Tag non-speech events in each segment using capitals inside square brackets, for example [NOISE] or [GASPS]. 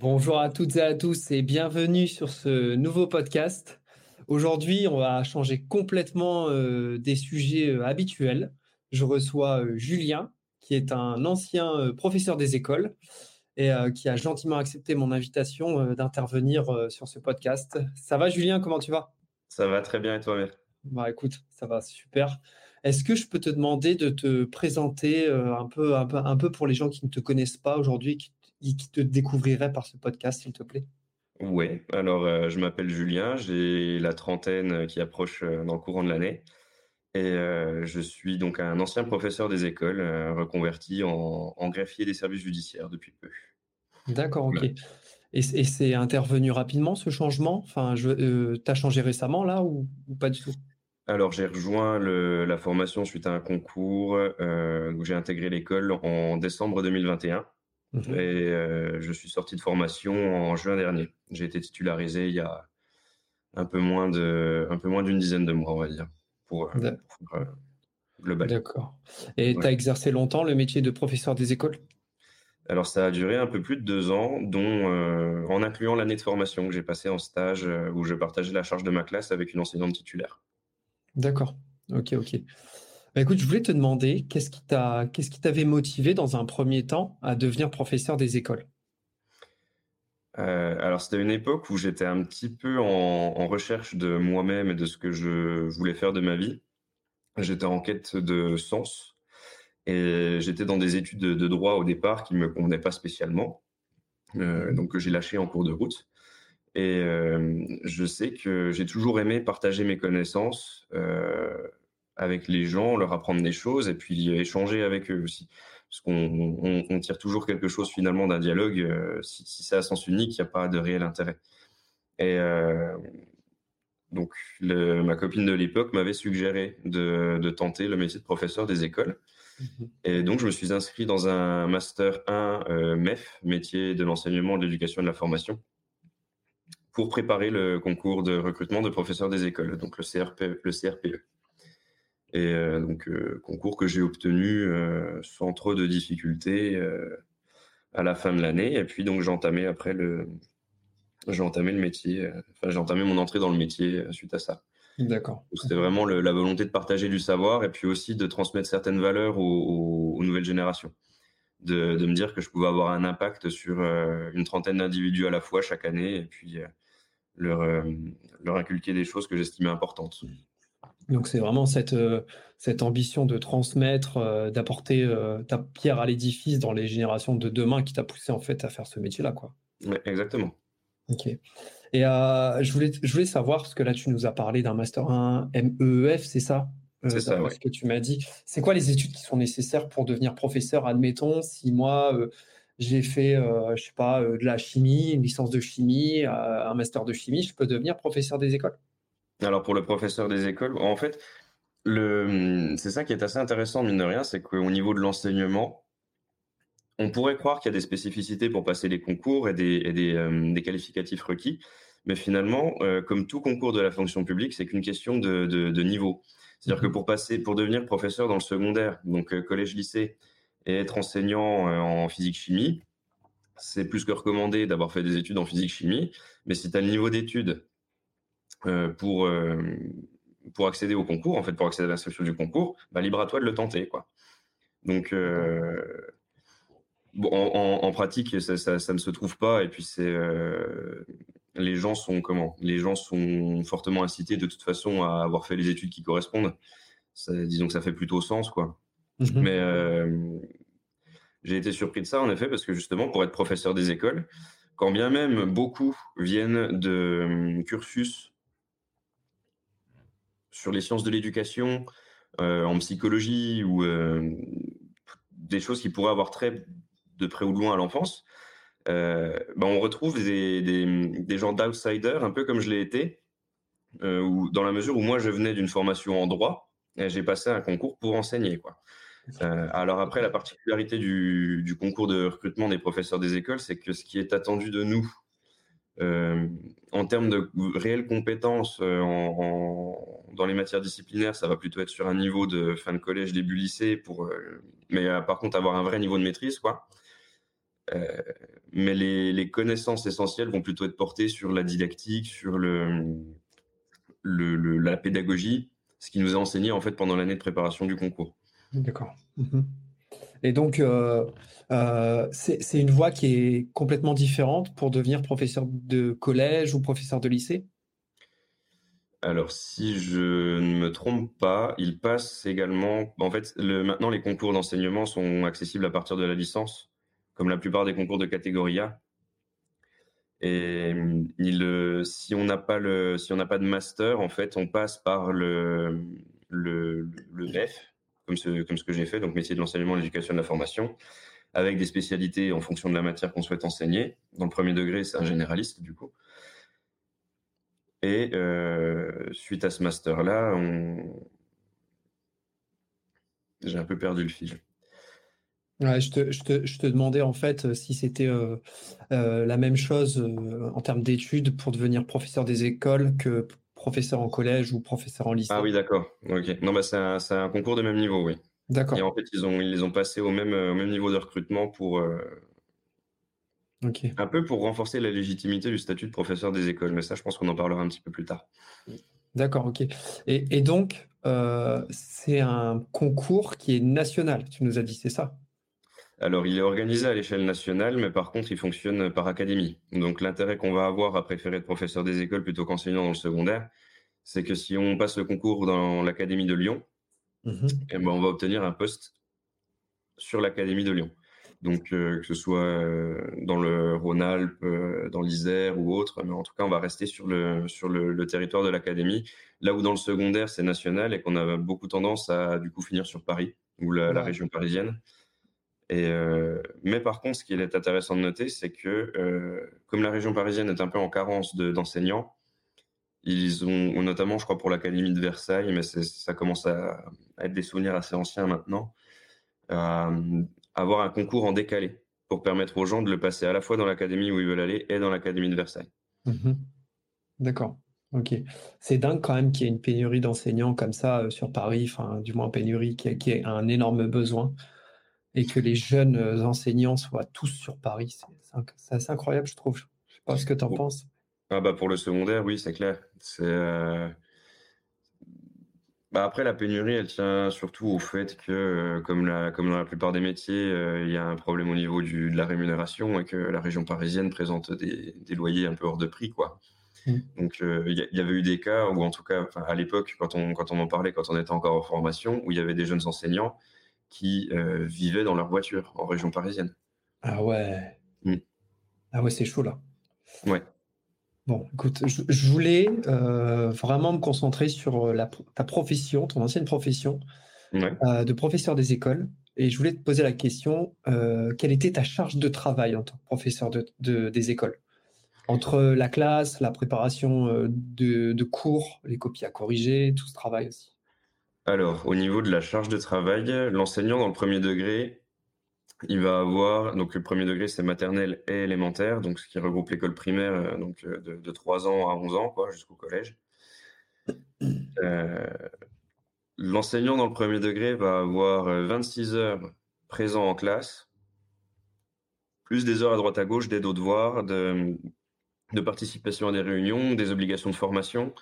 Bonjour à toutes et à tous et bienvenue sur ce nouveau podcast. Aujourd'hui, on va changer complètement euh, des sujets euh, habituels. Je reçois euh, Julien, qui est un ancien professeur des écoles et qui a gentiment accepté mon invitation d'intervenir sur ce podcast. Ça va, Julien Comment tu vas? Ça va très bien et toi, Mère Bah écoute, ça va super. Est-ce que je peux te demander de te présenter un peu, un peu, un peu pour les gens qui ne te connaissent pas aujourd'hui, qui, qui te découvriraient par ce podcast, s'il te plaît? Ouais, alors euh, je m'appelle Julien, j'ai la trentaine qui approche euh, dans le courant de l'année et euh, je suis donc un ancien professeur des écoles euh, reconverti en, en greffier des services judiciaires depuis peu. D'accord, ok. Et, c'est intervenu rapidement ce changement? Enfin, euh, t'as changé récemment là ou, ou pas du tout? Alors j'ai rejoint le- la formation suite à un concours euh, où j'ai intégré l'école en décembre 2021 et Mhm. euh, je suis sorti de formation en juin dernier. J'ai été titularisé il y a un peu moins de, un peu moins d'une dizaine de mois, on va dire, pour, euh, pour, euh, global. D'accord. Et Ouais. t'as exercé longtemps le métier de professeur des écoles? Alors ça a duré un peu plus de deux ans, dont euh, en incluant l'année de formation que j'ai passée en stage où je partageais la charge de ma classe avec une enseignante titulaire. D'accord. Ok, ok. Bah, écoute, je voulais te demander, qu'est-ce qui t'a, qu'est-ce qui t'avait motivé dans un premier temps à devenir professeur des écoles? Euh, alors c'était une époque où j'étais un petit peu en, en recherche de moi-même et de ce que je voulais faire de ma vie. J'étais en quête de sens et j'étais dans des études de, de droit au départ qui me convenaient pas spécialement, euh, Mhm. donc que j'ai lâché en cours de route. Et euh, je sais que j'ai toujours aimé partager mes connaissances euh, avec les gens, leur apprendre des choses et puis échanger avec eux aussi. Parce qu'on on, on tire toujours quelque chose finalement d'un dialogue. euh, si si c'est à sens unique, il n'y a pas de réel intérêt. Et euh, donc le- ma copine de l'époque m'avait suggéré de, de tenter le métier de professeur des écoles. Mhm. Et donc je me suis inscrit dans un master 1 euh, MEF, métier de l'enseignement, de l'éducation et de la formation pour préparer le concours de recrutement de professeurs des écoles, donc le, CRP, le CRPE. Et euh, donc, euh, concours que j'ai obtenu euh, sans trop de difficultés à la fin de l'année. Et puis, donc, j'ai entamé après le, j'ai entamé le métier, enfin, j'ai entamé mon entrée dans le métier suite à ça. D'accord. C'était vraiment le- la volonté de partager du savoir et puis aussi de transmettre certaines valeurs aux, aux- aux nouvelles générations. De, de me dire que je pouvais avoir un impact sur euh, une trentaine d'individus à la fois chaque année et puis euh, leur, euh, leur inculquer des choses que j'estimais importantes. Donc c'est vraiment cette, euh, cette ambition de transmettre, euh, d'apporter euh, ta pierre à l'édifice dans les générations de demain qui t'a poussé en fait à faire ce métier-là, quoi. Ouais, exactement. Ok. Et euh, je voulais, je voulais savoir, parce que là tu nous as parlé d'un master 1 MEF, c'est ça? Euh, C'est ça, ouais. ce que tu m'as dit. C'est quoi les études qui sont nécessaires pour devenir professeur? Admettons, si moi euh, j'ai fait, je sais pas, de la chimie, une licence de chimie, un master de chimie, je peux devenir professeur des écoles? Alors pour le professeur des écoles, en fait, le, c'est ça qui est assez intéressant, mine de rien, c'est qu'au niveau de l'enseignement, on pourrait croire qu'il y a des spécificités pour passer les concours et des, et des, euh, des qualificatifs requis, mais finalement, euh, comme tout concours de la fonction publique, c'est qu'une question de, de, de niveau. C'est-à-dire que Mhm. pour passer, pour devenir professeur dans le secondaire, donc euh, collège-lycée, et être enseignant euh, en physique-chimie, c'est plus que recommandé d'avoir fait des études en physique-chimie, mais si tu as le niveau d'études pour, euh, pour accéder au concours, en fait, pour accéder à l'inscription du concours, bah, libre à toi de le tenter, quoi. Donc, euh, bon, en, en- en pratique, ça, ça, ça ne se trouve pas, et puis c'est, euh, les gens sont comment? Les gens sont fortement incités de toute façon à avoir fait les études qui correspondent. Ça- disons que ça fait plutôt sens, quoi. Mhm. Mais euh, j'ai été surpris de ça, en effet, parce que justement, pour être professeur des écoles, quand bien même beaucoup viennent de hum, cursus sur les sciences de l'éducation, euh, en psychologie ou euh, des choses qui pourraient avoir trait de près ou de loin à l'enfance, ben on retrouve des, gens d'outsiders, un peu comme je l'ai été, où, dans la mesure où moi je venais d'une formation en droit, et j'ai passé un concours pour enseigner, quoi. Alors après, la particularité du, concours de recrutement des professeurs des écoles, c'est que ce qui est attendu de nous en termes de réelles compétences euh, dans les matières disciplinaires, ça va plutôt être sur un niveau de fin de collège, début lycée, pour, euh, mais euh, par contre avoir un vrai niveau de maîtrise, quoi. mais les, connaissances essentielles vont plutôt être portées sur la didactique, sur le, la pédagogie, ce qui nous a enseigné en fait pendant l'année de préparation du concours. D'accord. Mhm. Et donc, euh, euh, c'est une voie qui est complètement différente pour devenir professeur de collège ou professeur de lycée? Alors, si je ne me trompe pas, il passe également. En fait, maintenant, les concours d'enseignement sont accessibles à partir de la licence, comme la plupart des concours de catégorie A. Et il, si on n'a pas si pas de master, en fait, on passe par le le, le comme ce, comme ce que j'ai fait, donc métier de l'enseignement, l'éducation et la formation, avec des spécialités en fonction de la matière qu'on souhaite enseigner. Dans le premier degré, c'est un généraliste du coup. Et euh, suite à ce master-là, j'ai un peu perdu le fil. je, te, je, te, je, te, demandais en fait si c'était euh, euh, la même chose en termes d'études pour devenir professeur des écoles que professeur en collège ou professeur en lycée. Ah oui, d'accord. Ok. Non, bah, c'est un, un, concours de même niveau, oui. D'accord. Et en fait, ils, ont, ils les ont passés au même, au même niveau de recrutement pour, un peu pour renforcer la légitimité du statut de professeur des écoles, mais ça, je pense qu'on en parlera un petit peu plus tard. D'accord, ok. Et, donc, euh, c'est un concours qui est national, tu nous as dit, c'est ça? Alors, il est organisé à l'échelle nationale, mais par contre, il fonctionne par académie. Donc, l'intérêt qu'on va avoir à préférer être professeur des écoles plutôt qu'enseignant dans le secondaire, c'est que si on passe le concours dans l'Académie de Lyon, mmh eh ben, on va obtenir un poste sur l'Académie de Lyon. Donc, euh, que ce soit euh, dans le Rhône-Alpes, euh, dans l'Isère ou autre, mais en tout cas, on va rester sur le, sur le, territoire de l'académie. Là où dans le secondaire, c'est national et qu'on a beaucoup tendance à du coup finir sur Paris ou la, région parisienne. Et, mais par contre, ce qui est intéressant de noter, c'est que comme la région parisienne est un peu en carence d'enseignants, ils ont, notamment, je crois, pour l'Académie de Versailles, mais ça commence à, être des souvenirs assez anciens maintenant, avoir un concours en décalé pour permettre aux gens de le passer à la fois dans l'académie où ils veulent aller et dans l'académie de Versailles. Mhm. D'accord. Ok. C'est dingue quand même qu'il y ait une pénurie d'enseignants comme ça euh, sur Paris, enfin, du moins pénurie qui, qui a un énorme besoin et que les jeunes euh, enseignants soient tous sur Paris. C'est assez incroyable, je trouve. Je sais pas ce que tu en penses. Ah bah pour le secondaire, oui, c'est clair. C'est euh, bah, après, la pénurie, elle tient surtout au fait que, euh, comme, la, comme dans la plupart des métiers, euh, il y a un problème au niveau du, de la rémunération et que la région parisienne présente des, des loyers un peu hors de prix, quoi. Mmh. Donc, il y, avait eu des cas, ou en tout cas, à l'époque, quand on, quand on en parlait, quand on était encore en formation, où il y avait des jeunes enseignants qui vivaient dans leur voiture en région parisienne. Ah ouais. Mmh. Ah ouais, c'est chaud là. Ouais. Bon, écoute, je, voulais euh, vraiment me concentrer sur euh, ta profession, ton ancienne profession euh, de professeur des écoles. Et je voulais te poser la question, quelle était ta charge de travail en tant que professeur de, des écoles? Entre la classe, la préparation de, de, cours, les copies à corriger, tout ce travail aussi. Alors, au niveau de la charge de travail, l'enseignant dans le premier degré, il va avoir, donc le premier degré, c'est maternelle et élémentaire, donc ce qui regroupe l'école primaire euh, donc, euh, de, de, 3 ans à 11 ans, quoi, jusqu'au collège. Euh, l'enseignant dans le premier degré va avoir 26 heures présent en classe, plus des heures à droite à gauche d'aide aux devoirs, de, de participation à des réunions, des obligations de formation.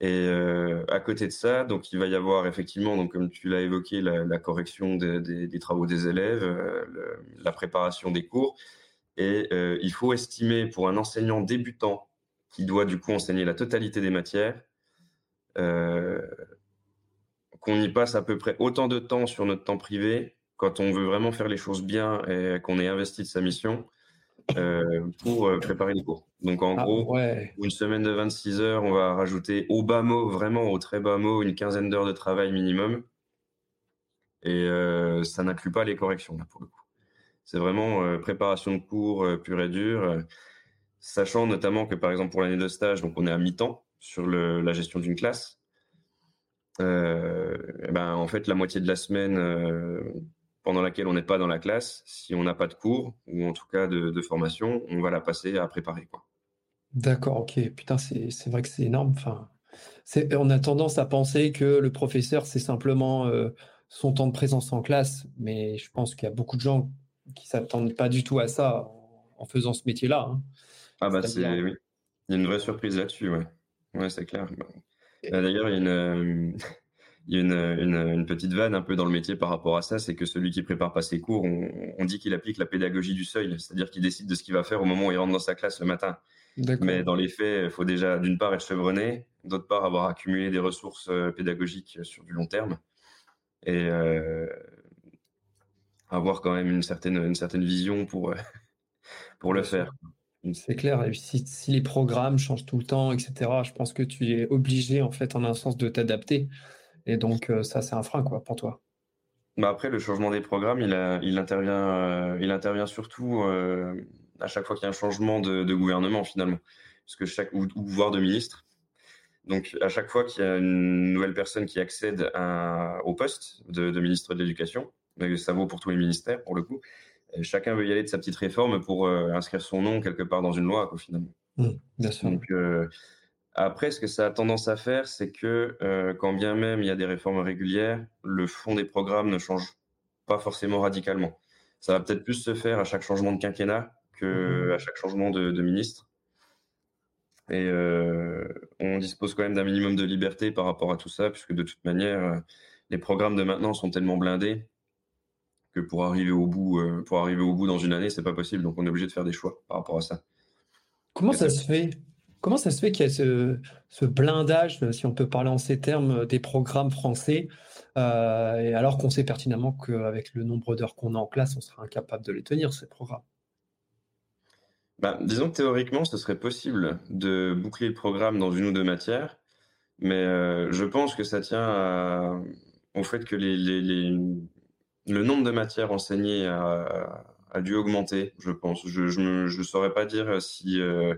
Et euh, à côté de ça, donc il va y avoir effectivement, donc comme tu l'as évoqué, la, correction des travaux des élèves, euh, la préparation des cours. Et euh, il faut estimer pour un enseignant débutant qui doit du coup enseigner la totalité des matières, qu'on y passe à peu près autant de temps sur notre temps privé quand on veut vraiment faire les choses bien et qu'on ait investi de sa mission pour euh, préparer les cours. Donc en ah, gros, une semaine de 26 heures, on va rajouter au bas mot, vraiment au très bas mot, une quinzaine d'heures de travail minimum. Et euh, ça n'inclut pas les corrections, là, pour le coup. C'est vraiment préparation de cours pure et dure, sachant notamment que par exemple pour l'année de stage, donc on est à mi-temps sur le, la gestion d'une classe. Eh ben, en fait, la moitié de la semaine, pendant laquelle on n'est pas dans la classe, si on n'a pas de cours ou en tout cas de, formation, on va la passer à préparer. Quoi. D'accord, ok. Putain, c'est vrai que c'est énorme. Enfin, on a tendance à penser que le professeur, c'est simplement euh, son temps de présence en classe, mais je pense qu'il y a beaucoup de gens qui s'attendent pas du tout à ça en, faisant ce métier-là. Hein. Ah bah c'est oui. Il y a une vraie surprise là-dessus, ouais. Ouais, c'est clair. Bah, d'ailleurs, il y a une, il y a une, une, petite vanne un peu dans le métier par rapport à ça, c'est que celui qui prépare pas ses cours, on, dit qu'il applique la pédagogie du seuil, c'est-à-dire qu'il décide de ce qu'il va faire au moment où il rentre dans sa classe le matin. Mais dans les faits, il faut déjà d'une part être chevronné, d'autre part avoir accumulé des ressources euh, pédagogiques sur du long terme et euh, avoir quand même une certaine, une certaine vision pour, euh, [LAUGHS] pour le faire. C'est clair. Et si, si, les programmes changent tout le temps, etc., je pense que tu es obligé, en fait, en un sens, de t'adapter. Et donc, euh, ça, c'est un frein quoi, pour toi. Bah après, le changement des programmes, il, il, intervient, euh, il intervient surtout euh, à chaque fois qu'il y a un changement de, gouvernement, finalement. Parce que chaque, ou, voire de ministre. Donc, à chaque fois qu'il y a une nouvelle personne qui accède au poste de, ministre de l'Éducation, ça vaut pour tous les ministères, pour le coup, chacun veut y aller de sa petite réforme pour inscrire son nom quelque part dans une loi, quoi, finalement. Mmh, bien sûr. Donc, après, ce que ça a tendance à faire, c'est que euh, quand bien même il y a des réformes régulières, le fond des programmes ne change pas forcément radicalement. Ça va peut-être plus se faire à chaque changement de quinquennat que mhm. à chaque changement de, ministre. Et euh, on dispose quand même d'un minimum de liberté par rapport à tout ça, puisque de toute manière, euh, les programmes de maintenant sont tellement blindés que pour arriver au bout, pour arriver au bout dans une année, c'est pas possible. Donc on est obligé de faire des choix par rapport à ça. Comment ça se fait? Comment ça se fait qu'il y a ce, blindage, si on peut parler en ces termes, des programmes français, euh, alors qu'on sait pertinemment qu'avec le nombre d'heures qu'on a en classe, on sera incapable de les tenir, ces programmes? Bah, Disons que théoriquement, ce serait possible de boucler le programme dans une ou deux matières, mais euh, je pense que ça tient au fait que le nombre de matières enseignées a, dû augmenter, je pense. Je ne saurais pas dire si... Euh,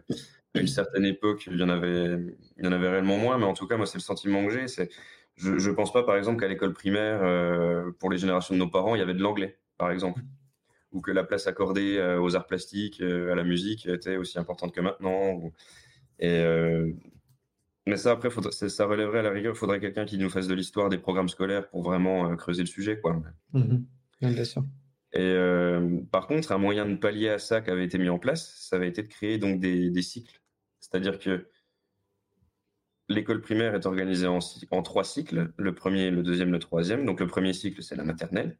à une certaine époque, il y en avait, il y en avait réellement moins, mais en tout cas, moi, c'est le sentiment que j'ai. C'est, je, ne pense pas, par exemple, qu'à l'école primaire, euh, pour les générations de nos parents, il y avait de l'anglais, par exemple, ou que la place accordée euh, aux arts plastiques, euh, à la musique, était aussi importante que maintenant. Et mais ça, après, ça relèverait à la rigueur. Il faudrait quelqu'un qui nous fasse de l'histoire des programmes scolaires pour vraiment creuser le sujet, quoi. Mmh bien sûr. Et euh, par contre, un moyen de pallier à ça qui avait été mis en place, ça avait été de créer donc des, cycles. C'est-à-dire que l'école primaire est organisée en, trois cycles, le premier, le deuxième, le troisième. Donc le premier cycle, c'est la maternelle.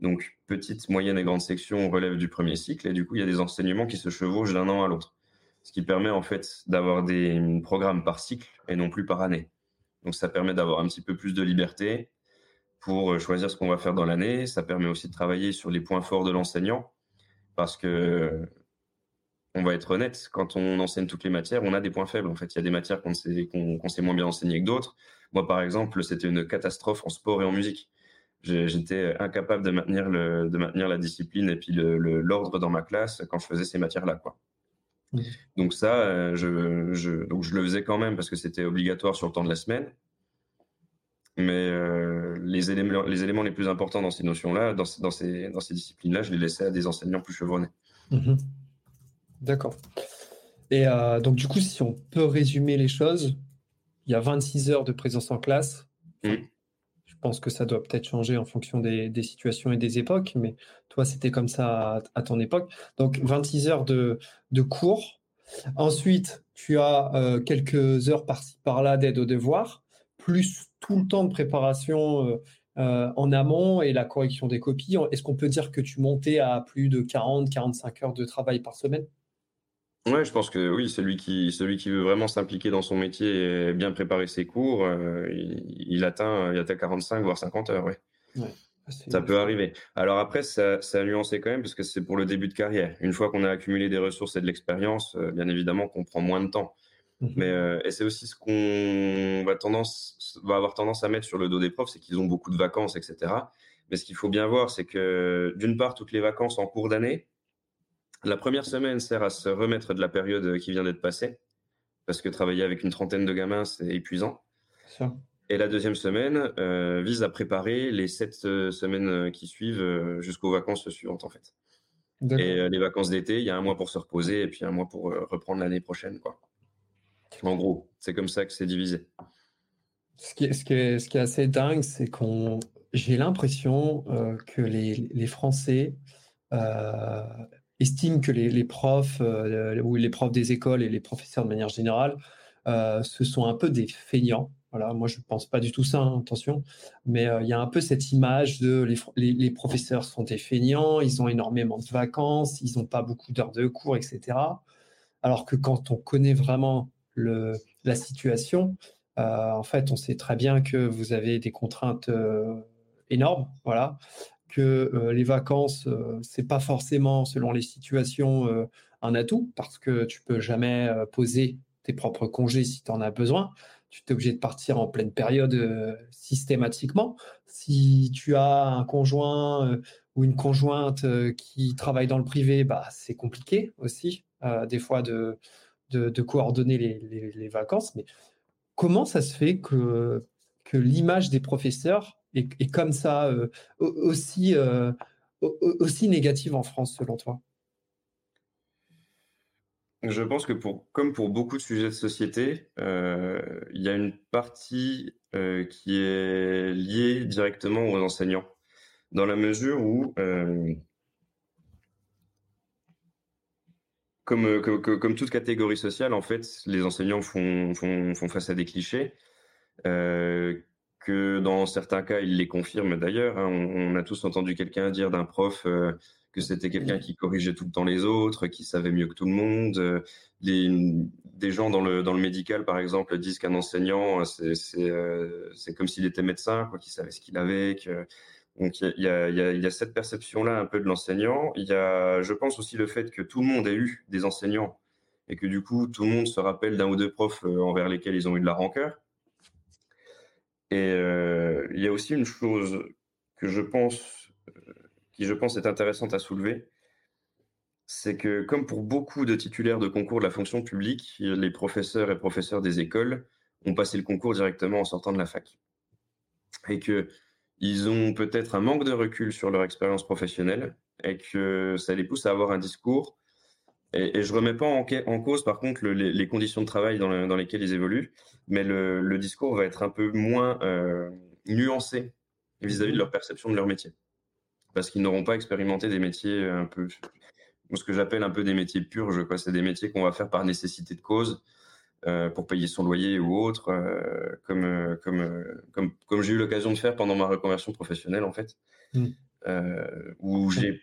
Donc petite, moyenne et grande section relèvent du premier cycle et du coup, il y a des enseignements qui se chevauchent d'un an à l'autre. Ce qui permet en fait d'avoir des programmes par cycle et non plus par année. Donc ça permet d'avoir un petit peu plus de liberté, pour euh, choisir ce qu'on va faire dans l'année. Ça permet aussi de travailler sur les points forts de l'enseignant parce que on va être honnête, quand on enseigne toutes les matières, on a des points faibles. En fait, il y a des matières qu'on sait, sait, moins bien enseigner que d'autres. Moi, par exemple, c'était une catastrophe en sport et en musique. J'étais incapable de maintenir, le, de maintenir la discipline et puis l'ordre dans ma classe quand je faisais ces matières-là. Quoi. Mmh. Donc ça, euh, je, je, donc je le faisais quand même parce que c'était obligatoire sur le temps de la semaine. Mais euh, les, éléments, les éléments les plus importants dans ces notions-là, dans, dans, ces, dans ces disciplines-là, je les laissais à des enseignants plus chevronnés. Mhm. D'accord. Et euh, donc, du coup, si on peut résumer les choses, il y a 26 heures de présence en classe. Mmh. Je pense que ça doit peut-être changer en fonction des, des, situations et des époques, mais toi, c'était comme ça à, ton époque. Donc, 26 heures de, de cours. Ensuite, tu as euh, quelques heures par-ci par-là d'aide aux devoirs plus tout le temps de préparation euh, euh, en amont et la correction des copies. Est-ce qu'on peut dire que tu montais à plus de 40-45 heures de travail par semaine? Ouais, je pense que oui, celui qui, celui qui veut vraiment s'impliquer dans son métier et bien préparer ses cours, euh, il, atteint, il atteint 45 voire 50 heures, ouais. ça peut arriver. Alors après, ça, ça a nuancé quand même parce que c'est pour le début de carrière. Une fois qu'on a accumulé des ressources et de l'expérience, bien évidemment qu'on prend moins de temps. Mmh Mais euh, et c'est aussi ce qu'on va tendance va avoir tendance à mettre sur le dos des profs, c'est qu'ils ont beaucoup de vacances, etc. Mais ce qu'il faut bien voir, c'est que d'une part, toutes les vacances en cours d'année, la première semaine sert à se remettre de la période qui vient d'être passée, parce que travailler avec une trentaine de gamins, c'est épuisant. Et la deuxième semaine euh, vise à préparer les sept euh, semaines qui suivent jusqu'aux vacances suivantes, en fait. Et les vacances d'été, il y a un mois pour se reposer et puis un mois pour reprendre l'année prochaine, quoi. En gros, c'est comme ça que c'est divisé. Ce qui, est, assez dingue, c'est qu'on j'ai l'impression euh, que les, Français estiment que les, profs ou les profs des écoles et les professeurs de manière générale, ce sont un peu des feignants. Voilà, moi je ne pense pas du tout ça, hein, attention, mais il y a un peu cette image de les, les, professeurs sont des feignants, ils ont énormément de vacances, ils n'ont pas beaucoup d'heures de cours, etc. Alors que quand on connaît vraiment la situation, en fait, on sait très bien que vous avez des contraintes énormes, voilà, que euh, les vacances, euh, c'est pas forcément, selon les situations, euh, un atout, parce que tu peux jamais poser tes propres congés si tu en as besoin. Tu es obligé de partir en pleine période systématiquement. Si tu as un conjoint ou une conjointe qui travaille dans le privé, bah, c'est compliqué aussi, des fois, de, de, coordonner les, vacances. Mais comment ça se fait que, que l'image des professeurs et, comme ça euh, aussi, euh, aussi négative en France, selon toi? Je pense que pour, comme pour beaucoup de sujets de société, euh, il y a une partie qui est liée directement aux enseignants, dans la mesure où, comme, comme, toute catégorie sociale, en fait, les enseignants font, face à des clichés que dans certains cas, il les confirme d'ailleurs. Hein. On, a tous entendu quelqu'un dire d'un prof euh, que c'était quelqu'un qui corrigeait tout le temps les autres, qui savait mieux que tout le monde. Euh, des gens dans le, médical, par exemple, disent qu'un enseignant, c'est euh, comme s'il était médecin, qu'il savait ce qu'il avait. Donc il y a, cette perception-là un peu de l'enseignant. Il y a, je pense aussi le fait que tout le monde ait eu des enseignants et que du coup tout le monde se rappelle d'un ou deux profs envers lesquels ils ont eu de la rancœur. Et euh, il y a aussi une chose que je pense, euh, qui je pense est intéressante à soulever, c'est que comme pour beaucoup de titulaires de concours de la fonction publique, les professeurs et professeurs des écoles ont passé le concours directement en sortant de la fac. Et que ils ont peut-être un manque de recul sur leur expérience professionnelle et que ça les pousse à avoir un discours. Et, je ne remets pas en, cause, par contre, les, conditions de travail dans, dans lesquelles ils évoluent, mais le, discours va être un peu moins euh, nuancé vis-à-vis de leur perception de leur métier. Parce qu'ils n'auront pas expérimenté des métiers un peu, ce que j'appelle un peu des métiers purges, quoi. C'est des métiers qu'on va faire par nécessité de cause, pour payer son loyer ou autre, euh, comme, comme, comme, comme j'ai eu l'occasion de faire pendant ma reconversion professionnelle, en fait, mmh. où j'ai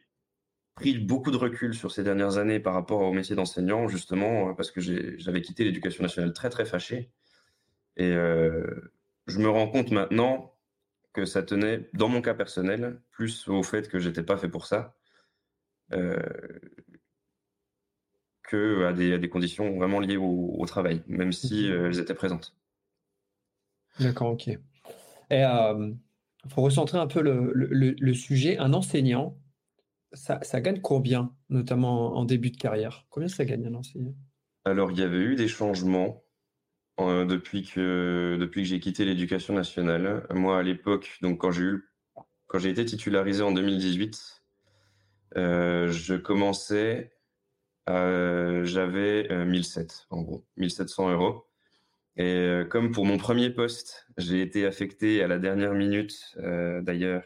pris beaucoup de recul sur ces dernières années par rapport au métier d'enseignant, justement, parce que j'avais quitté l'éducation nationale très, très fâché. Et euh, je me rends compte maintenant que ça tenait, dans mon cas personnel, plus au fait que j'étais pas fait pour ça, euh, que à des, des, conditions vraiment liées au, travail, même si euh, elles étaient présentes. D'accord, ok. Et pour recentrer un peu le, le, sujet, un enseignant, ça, ça, gagne combien, notamment en début de carrière? Combien ça gagne un enseignant? Alors, il y avait eu des changements euh, depuis que, depuis que j'ai quitté l'éducation nationale. Moi, à l'époque, donc quand j'ai eu, quand j'ai été titularisé en 2018, euh, je commençais, j'avais 1007 euh, en gros, 1700 euros. Et comme pour mon premier poste, j'ai été affecté à la dernière minute, d'ailleurs,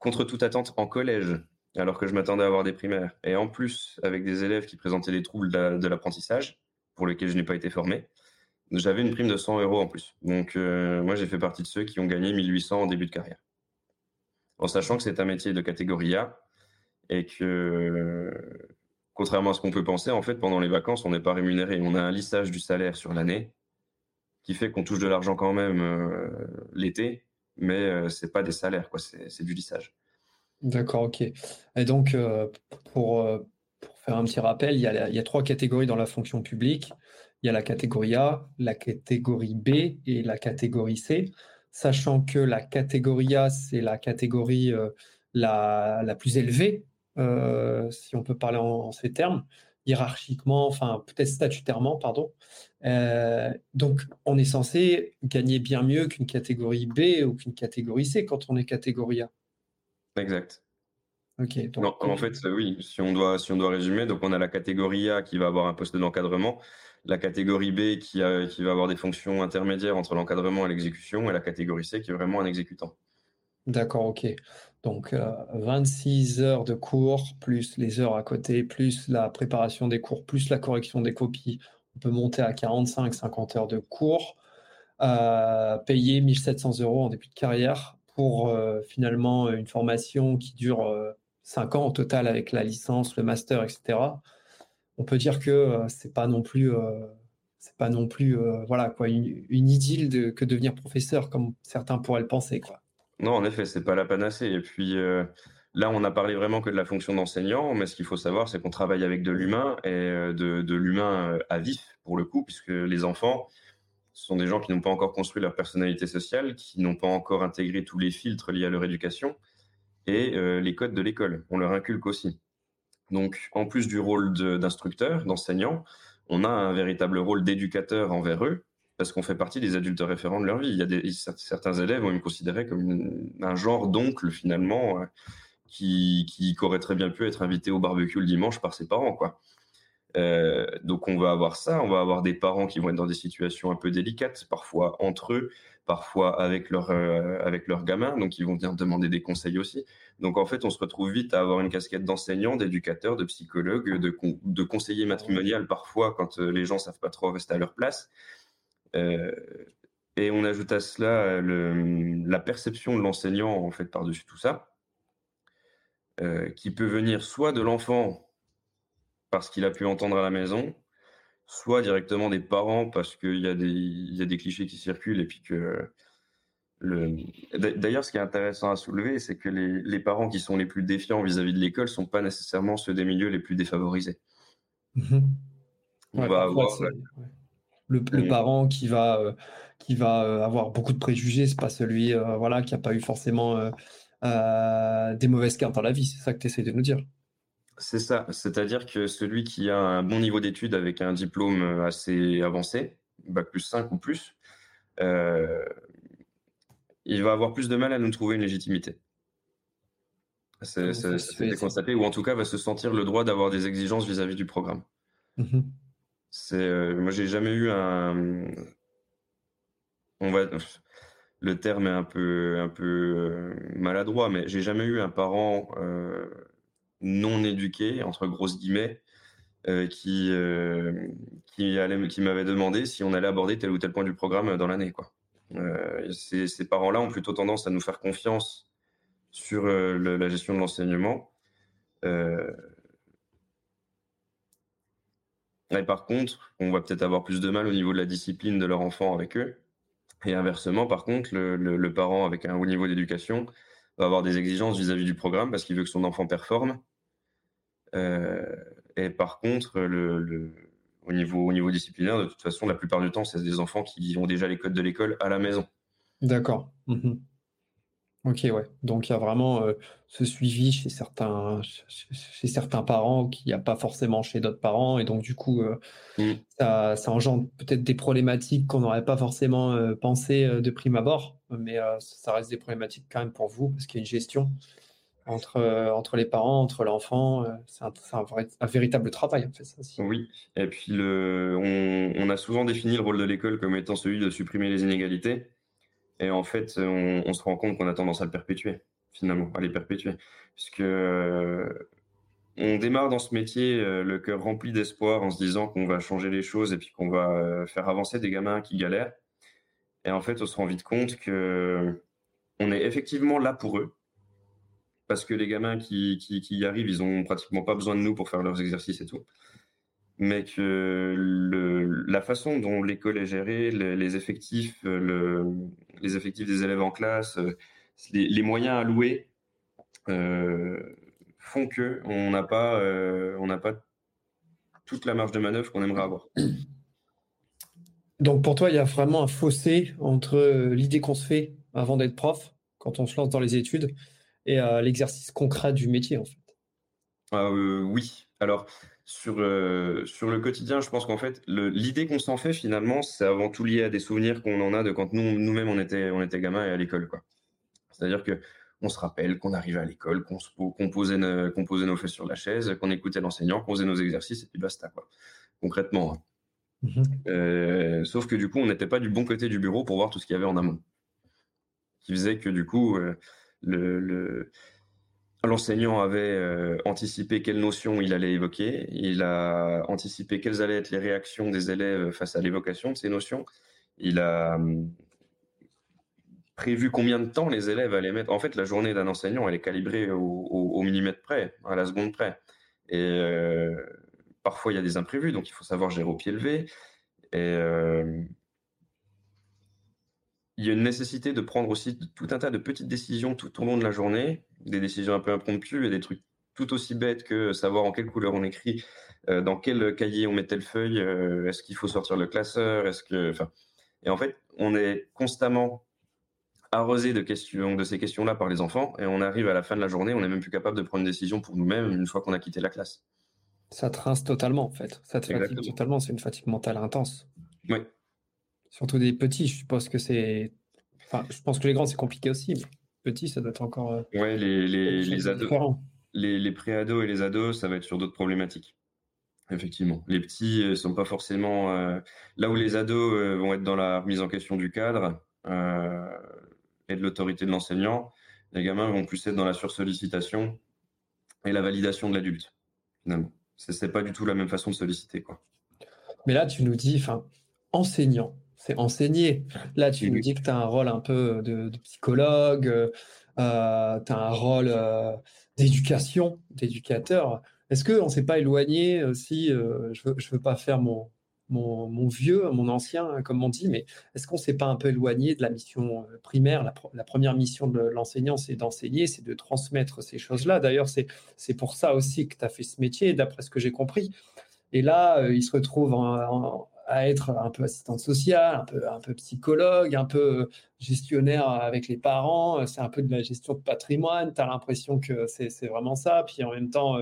contre toute attente en collège, alors que je m'attendais à avoir des primaires. Et en plus, avec des élèves qui présentaient des troubles de l'apprentissage, pour lesquels je n'ai pas été formé, j'avais une prime de 100 euros en plus. Donc, euh, moi, j'ai fait partie de ceux qui ont gagné 1800 en début de carrière. En sachant que c'est un métier de catégorie A et que, contrairement à ce qu'on peut penser, en fait, pendant les vacances, on n'est pas rémunéré. On a un lissage du salaire sur l'année qui fait qu'on touche de l'argent quand même euh, l'été, mais euh, c'est pas des salaires. C'est du lissage. D'accord, ok. Et donc, pour, faire un petit rappel, il y, a, trois catégories dans la fonction publique. Il y a la catégorie A, la catégorie B et la catégorie C. Sachant que la catégorie A, c'est la catégorie euh, la, plus élevée, euh, si on peut parler en, ces termes, hiérarchiquement, enfin peut-être statutairement, pardon. Euh, donc on est censé gagner bien mieux qu'une catégorie B ou qu'une catégorie C quand on est catégorie A. Exact. Ok. Donc, en fait, oui, si on, doit, si on doit résumer, donc on a la catégorie A qui va avoir un poste d'encadrement, la catégorie B qui, qui va avoir des fonctions intermédiaires entre l'encadrement et l'exécution, et la catégorie C qui est vraiment un exécutant. D'accord, ok. Donc, 26 heures de cours, plus les heures à côté, plus la préparation des cours, plus la correction des copies. On peut monter à 45-50 heures de cours, payer 1700 euros en début de carrière pour finalement une formation qui dure 5 ans au total avec la licence, le master, etc. On peut dire que c'est pas non plus c'est pas non plus voilà quoi une, idylle que devenir professeur comme certains pourraient le penser quoi. Non, en effet, c'est pas la panacée. Et puis là, on a parlé vraiment que de la fonction d'enseignant, mais ce qu'il faut savoir, c'est qu'on travaille avec de l'humain et de, de l'humain à vif pour le coup, puisque les enfants, sont des gens qui n'ont pas encore construit leur personnalité sociale, qui n'ont pas encore intégré tous les filtres liés à leur éducation et les codes de l'école. On leur inculque aussi. Donc, en plus du rôle d'instructeur, d'enseignant, on a un véritable rôle d'éducateur envers eux, parce qu'on fait partie des adultes référents de leur vie. Il y a certains élèves vont me considérer comme un genre d'oncle, finalement, euh, qui, qui, aurait très bien pu être invité au barbecue le dimanche par ses parents, quoi. Euh, donc on va avoir ça, on va avoir des parents qui vont être dans des situations un peu délicates, parfois entre eux, parfois avec leur euh, avec leurs gamins, donc ils vont venir demander des conseils aussi. Donc en fait, on se retrouve vite à avoir une casquette d'enseignant, d'éducateur, de psychologue, de, de conseiller matrimonial parfois quand euh, les gens savent pas trop rester à leur place. Et on ajoute à cela le, la perception de l'enseignant en fait par-dessus tout ça, qui peut venir soit de l'enfant parce qu'il a pu entendre à la maison, soit directement des parents parce qu'il y, a des, y a des clichés qui circulent et puis que le... D'ailleurs, ce qui est intéressant à soulever, c'est que les, les, parents qui sont les plus défiants vis-à-vis de l'école sont pas nécessairement ceux des milieux les plus défavorisés. Mmh On va avoir... le, le, parent qui va, euh, qui va euh, avoir beaucoup de préjugés, c'est pas celui euh, voilà, qui n'a pas eu forcément des mauvaises cartes dans la vie. C'est ça que tu essaies de nous dire. C'est ça, c'est-à-dire que celui qui a un bon niveau d'études avec un diplôme assez avancé, bac plus 5 ou plus, il va avoir plus de mal à nous trouver une légitimité. C'est constaté, ou en tout cas va se sentir le droit d'avoir des exigences vis-à-vis du programme. Mmh c'est, euh, moi, j'ai jamais eu un. On va, le terme est un peu, un peu maladroit, mais j'ai jamais eu un parent non éduqué, entre grosses guillemets, euh, qui, euh, qui, allait, qui m'avait demandé si on allait aborder tel ou tel point du programme dans l'année. Quoi. Euh, ces parents-là ont plutôt tendance à nous faire confiance sur la gestion de l'enseignement. Et par contre, on va peut-être avoir plus de mal au niveau de la discipline de leur enfant avec eux. Et inversement, par contre, le, parent avec un haut niveau d'éducation va avoir des exigences vis-à-vis du programme parce qu'il veut que son enfant performe. Euh, et par contre, au, niveau, au niveau disciplinaire, de toute façon, la plupart du temps, c'est des enfants qui ont déjà les codes de l'école à la maison. D'accord. Mmh ok, ouais. Donc il y a vraiment euh, ce suivi chez certains, chez certains parents qu'il n'y a pas forcément chez d'autres parents. Et donc du coup, euh, mmh. ça, ça, engendre peut-être des problématiques qu'on n'aurait pas forcément pensé de prime abord. Mais ça reste des problématiques quand même pour vous parce qu'il y a une gestion entre, entre les parents, entre l'enfant. c'est un, un, véritable travail, en fait, ça aussi. Oui, et puis le, on, on, a souvent défini le rôle de l'école comme étant celui de supprimer les inégalités. Et en fait, on, se rend compte qu'on a tendance à le perpétuer, finalement, à les perpétuer. Puisque on démarre dans ce métier le cœur rempli d'espoir en se disant qu'on va changer les choses et puis qu'on va faire avancer des gamins qui galèrent. Et en fait, on se rend vite compte que on est effectivement là pour eux, parce que les gamins qui, qui, qui, y arrivent, ils ont pratiquement pas besoin de nous pour faire leurs exercices et tout. Mais que le, la façon dont l'école est gérée, les, effectifs, le, les effectifs des élèves en classe, les, les moyens alloués euh, font que on n'a pas, euh, on n'a pas toute la marge de manœuvre qu'on aimerait avoir. Donc pour toi, il y a vraiment un fossé entre euh, l'idée qu'on se fait avant d'être prof, quand on se lance dans les études, et euh, l'exercice concret du métier, en fait. Ah, euh, oui. Alors, sur, sur le quotidien, je pense qu'en fait, l'idée qu'on s'en fait, finalement, c'est avant tout lié à des souvenirs qu'on en a de quand nous, nous-mêmes, on était, on était gamins et à l'école. quoi. C'est-à-dire que on se rappelle qu'on arrivait à l'école, qu'on, posait, nos fesses sur la chaise, qu'on écoutait l'enseignant, qu'on faisait nos exercices, et puis basta. Quoi. Concrètement. Hein. Mmh euh, sauf que du coup, on n'était pas du bon côté du bureau pour voir tout ce qu'il y avait en amont. Qui faisait que du coup, euh, le, l'enseignant avait euh, anticipé quelles notions il allait évoquer, il a anticipé quelles allaient être les réactions des élèves face à l'évocation de ces notions, il a hum, prévu combien de temps les élèves allaient mettre. En fait, la journée d'un enseignant, elle est calibrée au, millimètre près, à la seconde près. Et euh, parfois, il y a des imprévus, donc il faut savoir gérer au pied levé. Euh, il y a une nécessité de prendre aussi tout un tas de petites décisions tout au long de la journée, des décisions un peu impromptues et des trucs tout aussi bêtes que savoir en quelle couleur on écrit, euh, dans quel cahier on met telle feuille, euh, est-ce qu'il faut sortir le classeur, est-ce que, enfin, et en fait, on est constamment arrosé de questions, de ces questions-là par les enfants, et on arrive à la fin de la journée, on n'est même plus capable de prendre une décision pour nous-mêmes une fois qu'on a quitté la classe. Ça te rince totalement, en fait. Ça te fatigue totalement. C'est une fatigue mentale intense. Oui. Surtout des petits, je suppose que c'est. Enfin, je pense que les grands, c'est compliqué aussi. Mais petits, ça doit être encore. Euh, ouais, les, les, les ados. Les, les pré-ados et les ados, ça va être sur d'autres problématiques. Effectivement. Les petits ne euh, sont pas forcément. Euh, là où les ados vont être dans la remise en question du cadre et de l'autorité de l'enseignant, les gamins vont plus être dans la sursollicitation et la validation de l'adulte, finalement. C'est pas du tout la même façon de solliciter, quoi. Mais là, tu nous dis, enfin, enseignant, c'est enseigner. Là, tu nous dis que tu as un rôle un peu de, psychologue, euh, tu as un rôle euh, d'éducation, d'éducateur. Est-ce qu'on ne s'est pas éloigné aussi euh, Je ne veux, pas faire mon, mon, vieux, mon ancien, comme on dit, mais est-ce qu'on ne s'est pas un peu éloigné de la mission primaire? La, première mission de l'enseignant, c'est d'enseigner, c'est de transmettre ces choses-là. D'ailleurs, c'est pour ça aussi que tu as fait ce métier, d'après ce que j'ai compris. Et là, il se retrouve en, à être un peu assistante sociale, un peu, un peu psychologue, un peu gestionnaire avec les parents. C'est un peu de la gestion de patrimoine. Tu as l'impression que c'est vraiment ça. Puis en même temps,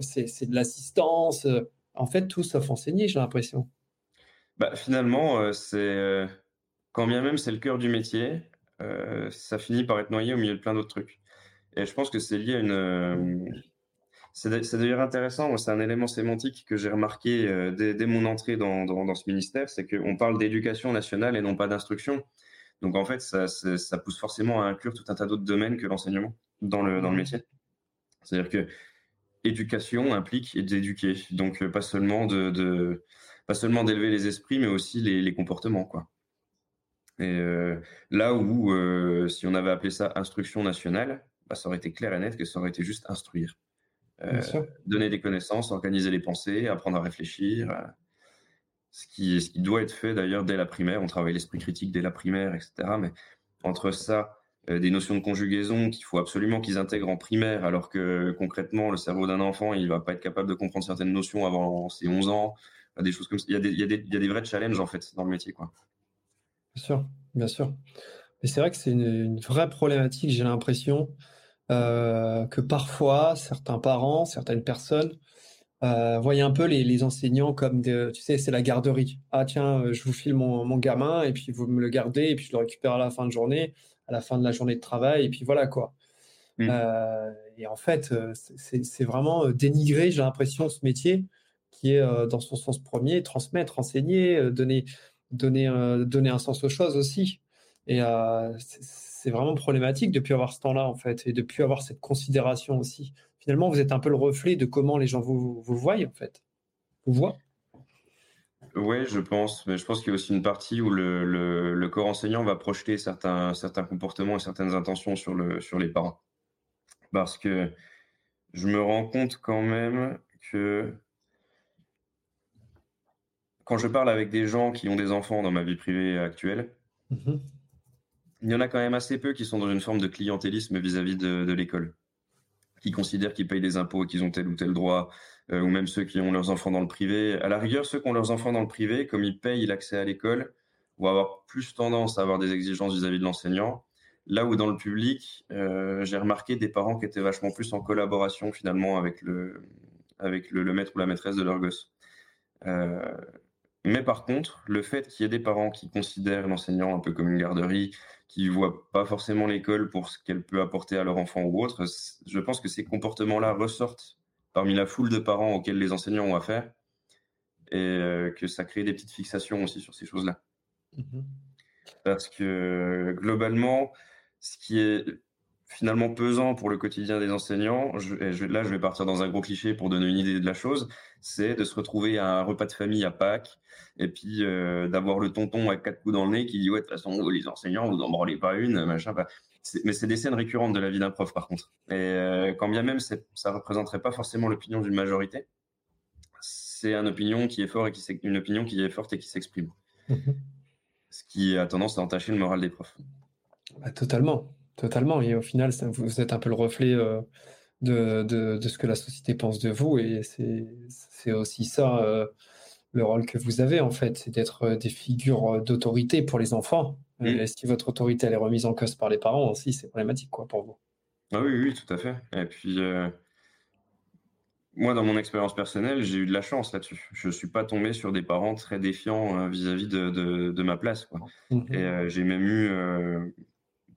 c'est de l'assistance. En fait, tout sauf enseigner, j'ai l'impression. Bah, finalement, euh, c'est euh, quand bien même c'est le cœur du métier, euh, ça finit par être noyé au milieu de plein d'autres trucs. Et je pense que c'est lié à une, c'est d'ailleurs intéressant, c'est un élément sémantique que j'ai remarqué euh, dès, mon entrée dans, ce ministère, c'est qu'on parle d'éducation nationale et non pas d'instruction. Donc en fait, ça, pousse forcément à inclure tout un tas d'autres domaines que l'enseignement dans le, dans le métier. C'est-à-dire que éducation implique d'éduquer, donc euh, pas seulement de, pas seulement d'élever les esprits, mais aussi les, comportements, quoi. Et euh, là où, si on avait appelé ça instruction nationale, bah, ça aurait été clair et net que ça aurait été juste instruire. Euh, donner des connaissances, organiser les pensées, apprendre à réfléchir. Euh, ce, qui, ce qui doit être fait d'ailleurs dès la primaire. On travaille l'esprit critique dès la primaire, etc. Mais entre ça, euh, des notions de conjugaison qu'il faut absolument qu'ils intègrent en primaire, alors que concrètement, le cerveau d'un enfant, il va pas être capable de comprendre certaines notions avant ses 11 ans, des choses comme ça. Il y a des, il y a des, il y a des vrais challenges, en fait, dans le métier. Quoi. Bien sûr, bien sûr. Mais c'est vrai que c'est une, une, vraie problématique, j'ai l'impression. Euh, que parfois certains parents, certaines personnes euh, voyaient un peu les, enseignants comme de, tu sais, c'est la garderie. Ah tiens, euh, je vous file mon, gamin et puis vous me le gardez et puis je le récupère à la fin de journée, à la fin de la journée de travail et puis voilà quoi. Mmh. et en fait, c'est vraiment dénigrer, j'ai l'impression, ce métier qui est dans son sens premier, transmettre, enseigner, donner, donner, donner un sens aux choses aussi. Et c'est vraiment problématique de plus avoir ce temps-là, en fait, et de plus avoir cette considération aussi. Finalement, vous êtes un peu le reflet de comment les gens vous, vous voient, en fait. Vous voient. Oui, je pense. Mais je pense qu'il y a aussi une partie où le, le, corps enseignant va projeter certains, certains comportements et certaines intentions sur, le, sur les parents. Parce que je me rends compte quand même que quand je parle avec des gens qui ont des enfants dans ma vie privée actuelle, mmh il y en a quand même assez peu qui sont dans une forme de clientélisme vis-à-vis de, l'école, qui considèrent qu'ils payent des impôts qu'ils ont tel ou tel droit, euh, ou même ceux qui ont leurs enfants dans le privé. À la rigueur, ceux qui ont leurs enfants dans le privé, comme ils payent l'accès à l'école, vont avoir plus tendance à avoir des exigences vis-à-vis de l'enseignant. Là où dans le public, euh, j'ai remarqué des parents qui étaient vachement plus en collaboration finalement avec le, avec le, maître ou la maîtresse de leur gosse. Euh, mais par contre, le fait qu'il y ait des parents qui considèrent l'enseignant un peu comme une garderie, qui voient pas forcément l'école pour ce qu'elle peut apporter à leur enfant ou autre, je pense que ces comportements-là ressortent parmi la foule de parents auxquels les enseignants ont affaire et euh, que ça crée des petites fixations aussi sur ces choses-là. Mmh Parce que globalement, ce qui est finalement pesant pour le quotidien des enseignants, je, là je vais partir dans un gros cliché pour donner une idée de la chose, c'est de se retrouver à un repas de famille à Pâques et puis euh, d'avoir le tonton à quatre coups dans le nez qui dit ouais de toute façon les enseignants vous en branlez pas une machin. Bah, mais c'est des scènes récurrentes de la vie d'un prof par contre. Et euh, quand bien même ça représenterait pas forcément l'opinion d'une majorité, c'est une opinion qui est forte et qui une opinion qui est forte et qui s'exprime. Mhm. Ce qui a tendance à entacher le moral des profs. Bah, totalement. Totalement. Et au final, vous êtes un peu le reflet euh, de, ce que la société pense de vous. Et c'est aussi ça euh, le rôle que vous avez, en fait, c'est d'être euh, des figures d'autorité pour les enfants. Mmh. Et si votre autorité elle est remise en cause par les parents aussi, c'est problématique quoi, pour vous. Ah oui, oui, tout à fait. Et puis, moi, dans mon expérience personnelle, j'ai eu de la chance là-dessus. Je ne suis pas tombé sur des parents très défiants vis-à-vis de, ma place. Quoi. Mmh. Et j'ai même eu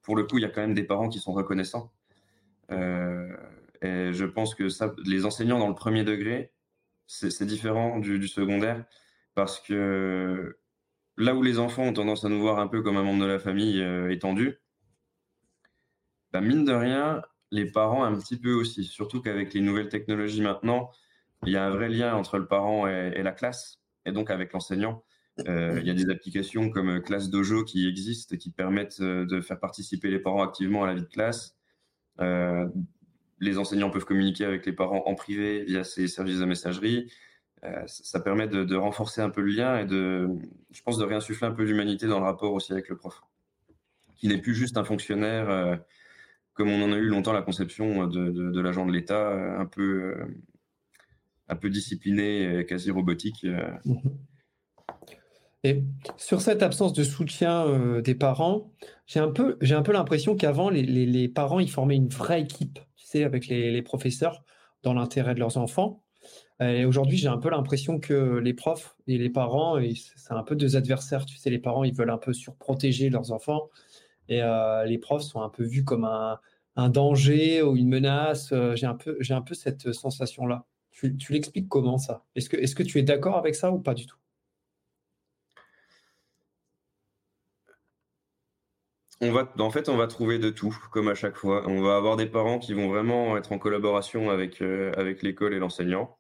pour le coup, il y a quand même des parents qui sont reconnaissants. Euh, et je pense que ça, les enseignants dans le premier degré, c'est différent du, secondaire parce que là où les enfants ont tendance à nous voir un peu comme un membre de la famille euh, étendu, bah, mine de rien, les parents un petit peu aussi. Surtout qu'avec les nouvelles technologies maintenant, il y a un vrai lien entre le parent et la classe, et donc avec l'enseignant. Euh, il y a des applications comme euh, Classe Dojo qui existent et qui permettent euh, de faire participer les parents activement à la vie de classe. les enseignants peuvent communiquer avec les parents en privé via ces services de messagerie. ça permet de, renforcer un peu le lien et de, je pense, de réinsuffler un peu d'humanité dans le rapport aussi avec le prof, qui n'est plus juste un fonctionnaire, comme on en a eu longtemps la conception de, l'agent de l'État, un peu, un peu discipliné, quasi robotique. Mmh et sur cette absence de soutien euh, des parents, j'ai un peu, l'impression qu'avant, les, parents, ils formaient une vraie équipe, tu sais, avec les, professeurs, dans l'intérêt de leurs enfants. Et aujourd'hui, j'ai un peu l'impression que les profs et les parents, c'est un peu deux adversaires. Tu sais, les parents, ils veulent un peu surprotéger leurs enfants. Et euh, les profs sont un peu vus comme un, danger ou une menace. Euh, j'ai un peu, cette sensation-là. Tu, tu l'expliques comment ça? Est-ce que tu es d'accord avec ça ou pas du tout? On va, en fait, on va trouver de tout, comme à chaque fois. On va avoir des parents qui vont vraiment être en collaboration avec, euh, avec l'école et l'enseignant.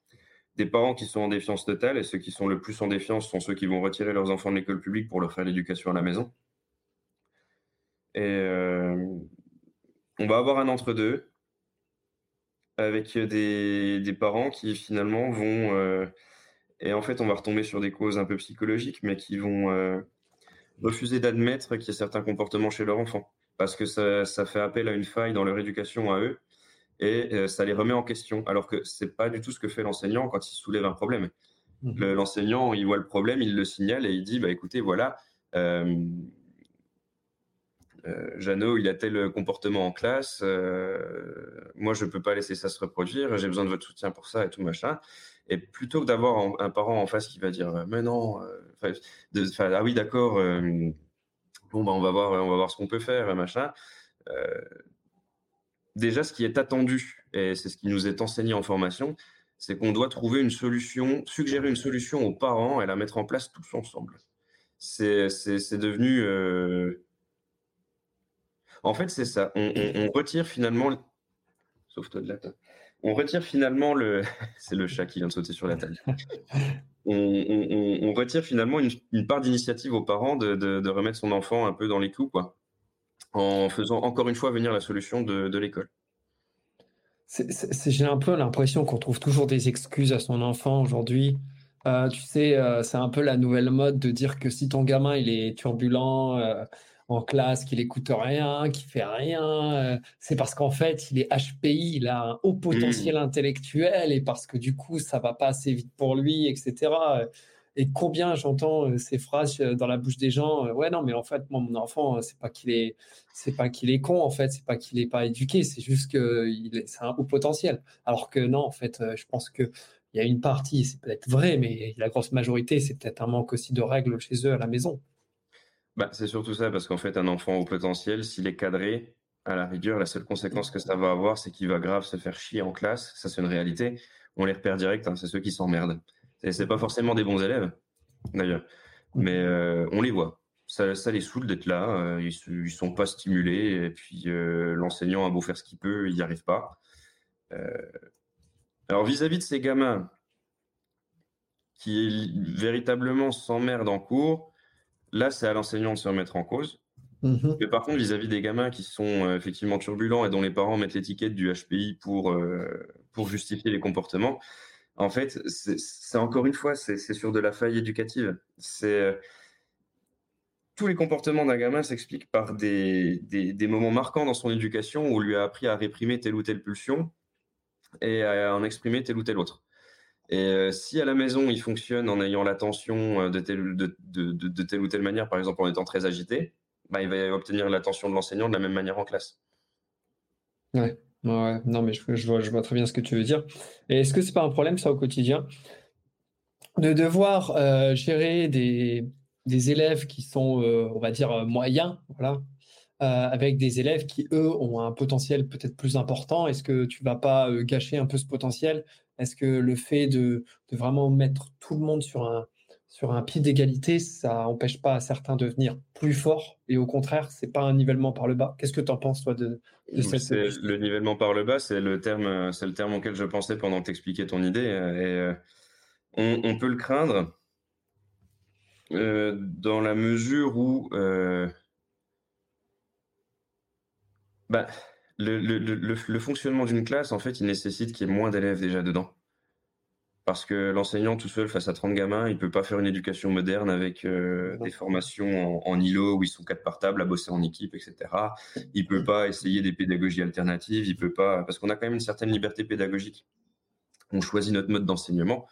Des parents qui sont en défiance totale, et ceux qui sont le plus en défiance sont ceux qui vont retirer leurs enfants de l'école publique pour leur faire l'éducation à la maison. Et euh, on va avoir un entre-deux, avec des, des, parents qui finalement vont... Euh, et en fait, on va retomber sur des causes un peu psychologiques, mais qui vont refuser d'admettre qu'il y a certains comportements chez leur enfant, parce que ça, fait appel à une faille dans leur éducation à eux, et euh, ça les remet en question, alors que c'est pas du tout ce que fait l'enseignant quand il soulève un problème. Mmh. L'enseignant, il voit le problème, il le signale et il dit, bah écoutez, voilà, euh, euh, Jeannot, il a tel comportement en classe, moi je peux pas laisser ça se reproduire, j'ai besoin de votre soutien pour ça et tout machin. Et plutôt que d'avoir un parent en face qui va dire mais non, euh, ah oui d'accord, euh, bon bah on va voir, on va voir ce qu'on peut faire, machin. Euh, déjà, ce qui est attendu et c'est ce qui nous est enseigné en formation, c'est qu'on doit trouver une solution, suggérer une solution aux parents et la mettre en place tous ensemble. C'est devenu en fait, c'est ça. On, retire finalement, sauf toi de la on retire finalement le. [LAUGHS] C'est le chat qui vient de sauter sur la table. On, retire finalement une, part d'initiative aux parents de, remettre son enfant un peu dans les clous, quoi, en faisant encore une fois venir la solution de, l'école. J'ai un peu l'impression qu'on trouve toujours des excuses à son enfant aujourd'hui. Euh, tu sais, euh, c'est un peu la nouvelle mode de dire que si ton gamin il est turbulent, euh, en classe, qu'il écoute rien, qu'il fait rien. Euh, c'est parce qu'en fait, il est HPI, il a un haut potentiel mmh. intellectuel et parce que du coup, ça va pas assez vite pour lui, etc. Et combien j'entends euh, ces phrases euh, dans la bouche des gens Ouais, non, mais en fait, mon enfant, c'est pas qu'il est, c'est pas qu'il est con, en fait, c'est pas qu'il est pas éduqué, c'est juste que c'est un haut potentiel. Alors que non, en fait, je pense que il y a une partie, c'est peut-être vrai, mais la grosse majorité, c'est peut-être un manque aussi de règles chez eux à la maison. Bah, c'est surtout ça, parce qu'en fait, un enfant au potentiel, s'il est cadré, à la rigueur, la seule conséquence que ça va avoir, c'est qu'il va grave se faire chier en classe. Ça, c'est une réalité. On les repère direct, hein, c'est ceux qui s'emmerdent. C'est, c'est pas forcément des bons élèves, d'ailleurs, mais euh, on les voit. ça, les saoule d'être là. ils, ne sont pas stimulés. Et puis l'enseignant a beau faire ce qu'il peut, il n'y arrive pas. alors vis-à-vis de ces gamins qui véritablement s'emmerdent en cours, là c'est à l'enseignant de se remettre en cause. Mmh Mais par contre, vis-à-vis des gamins qui sont effectivement turbulents et dont les parents mettent l'étiquette du HPI pour, pour justifier les comportements, en fait, c'est encore une fois, c'est sur de la faille éducative. C'est tous les comportements d'un gamin s'expliquent par des, des, moments marquants dans son éducation où on lui a appris à réprimer telle ou telle pulsion et à en exprimer telle ou telle autre. Et si à la maison il fonctionne en ayant l'attention de telle, de, telle ou telle manière, par exemple en étant très agité, bah, il va obtenir l'attention de l'enseignant de la même manière en classe. Ouais. Ouais, non, mais je, vois, très bien ce que tu veux dire. Et est-ce que c'est pas un problème, ça, au quotidien, de devoir euh, gérer des, élèves qui sont, euh, on va dire, euh, moyens, voilà, avec des élèves qui, eux, ont un potentiel peut-être plus important? Est-ce que tu vas pas gâcher un peu ce potentiel Est-ce que le fait de, de vraiment mettre tout le monde sur un, sur un pied d'égalité, ça n'empêche pas à certains de devenir plus forts et au contraire, c'est pas un nivellement par le bas? Qu'est-ce que tu en penses toi de, cette Le nivellement par le bas, c'est le terme, c'est le terme auquel je pensais pendant que tu expliquais ton idée. Et euh, on, peut le craindre euh, dans la mesure où euh, bah, le, le, fonctionnement d'une classe, en fait, il nécessite qu'il y ait moins d'élèves déjà dedans parce que l'enseignant tout seul face à 30 gamins, il peut pas faire une éducation moderne avec euh, des formations en, îlot où ils sont quatre par table à bosser en équipe, etc. Il peut pas essayer des pédagogies alternatives, il peut pas parce qu'on a quand même une certaine liberté pédagogique. On choisit notre mode d'enseignement,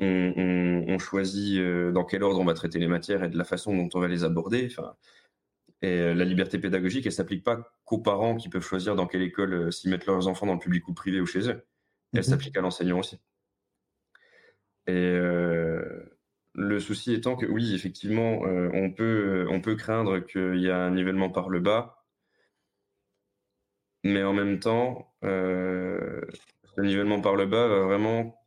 on, choisit euh, dans quel ordre on va traiter les matières et de la façon dont on va les aborder. Enfin, et euh, la liberté pédagogique, elle s'applique pas qu'aux parents qui peuvent choisir dans quelle école s'y mettre leurs enfants dans le public ou privé ou chez eux. Elle mhm. s'applique à l'enseignant aussi. Et euh, le souci étant que oui, effectivement, euh, on, peut, on peut craindre qu'il y a un nivellement par le bas, mais en même temps, euh, ce nivellement par le bas va vraiment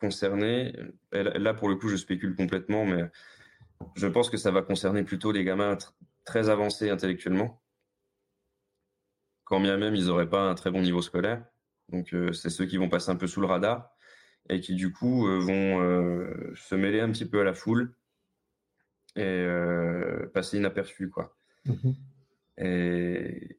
concerner, là pour le coup je spécule complètement, mais je pense que ça va concerner plutôt les gamins très avancés intellectuellement, quand bien même ils n'auraient pas un très bon niveau scolaire. Donc c'est ceux qui vont passer un peu sous le radar et qui du coup euh, vont euh, se mêler un petit peu à la foule et euh, passer inaperçus quoi. Mmh et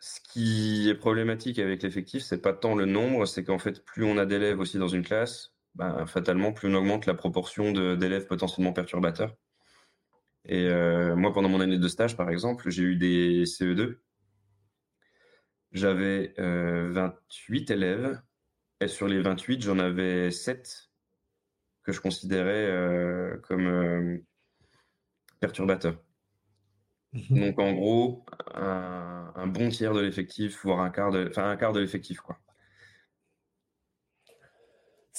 ce qui est problématique avec l'effectif, c'est pas tant le nombre, c'est qu'en fait, plus on a d'élèves aussi dans une classe, ben, fatalement, plus on augmente la proportion d'élèves potentiellement perturbateurs. Et moi, pendant mon année de stage, par exemple, j'ai eu des CE2. J'avais 28 élèves et sur les 28, j'en avais 7 que je considérais euh, comme euh, perturbateurs. Mhm. Donc en gros, un, bon tiers de l'effectif, voire un quart de, enfin un quart de l'effectif, quoi.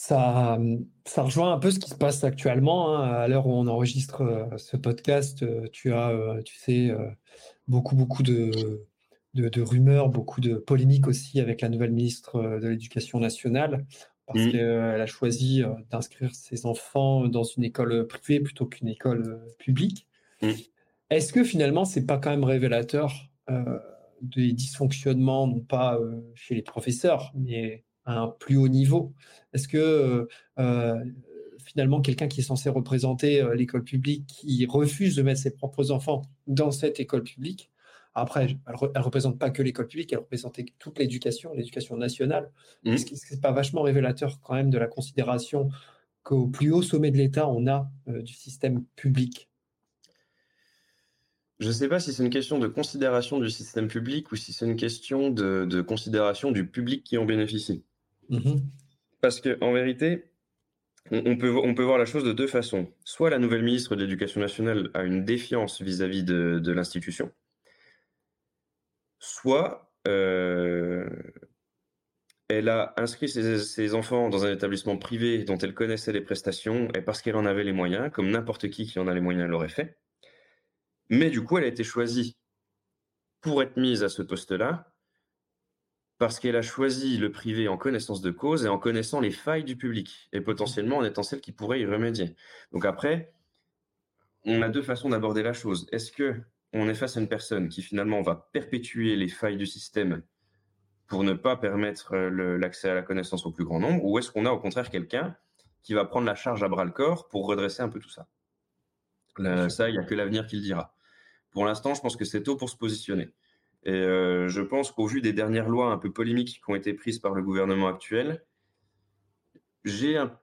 Ça, ça rejoint un peu ce qui se passe actuellement. Hein. À l'heure où on enregistre euh, ce podcast, tu as, tu sais, beaucoup, beaucoup de, de, rumeurs, beaucoup de polémiques aussi avec la nouvelle ministre euh, de l'Éducation nationale, parce mmh. qu'elle a choisi euh, d'inscrire ses enfants dans une école privée plutôt qu'une école euh, publique. Mmh. Est-ce que finalement, c'est pas quand même révélateur des dysfonctionnements, non pas chez les professeurs, mais à un plus haut niveau Est-ce que finalement, quelqu'un qui est censé représenter l'école publique, qui refuse de mettre ses propres enfants dans cette école publique, après, elle ne représente pas que l'école publique, elle représente toute l'éducation, l'éducation nationale. Mmh. Est-ce que ce n'est pas vachement révélateur quand même de la considération qu'au plus haut sommet de l'État, on a euh, du système public? Je ne sais pas si c'est une question de considération du système public ou si c'est une question de, considération du public qui en bénéficie. Mmh Parce qu'en vérité, on, peut, on peut voir la chose de deux façons. Soit la nouvelle ministre de l'Éducation nationale a une défiance vis-à-vis de l'institution, soit euh, elle a inscrit ses, enfants dans un établissement privé dont elle connaissait les prestations et parce qu'elle en avait les moyens, comme n'importe qui qui en a les moyens l'aurait fait. Mais du coup, elle a été choisie pour être mise à ce poste-là parce qu'elle a choisi le privé en connaissance de cause et en connaissant les failles du public et potentiellement en étant celle qui pourrait y remédier. Donc après, on a deux façons d'aborder la chose. Est-ce que on est face à une personne qui finalement va perpétuer les failles du système pour ne pas permettre l'accès à la connaissance au plus grand nombre, ou est-ce qu'on a au contraire quelqu'un qui va prendre la charge à bras le corps pour redresser un peu tout ça? Ça, il n'y a que l'avenir qui le dira. Pour l'instant, je pense que c'est tôt pour se positionner. Et je pense qu'au vu des dernières lois un peu polémiques qui ont été prises par le gouvernement actuel, j'ai un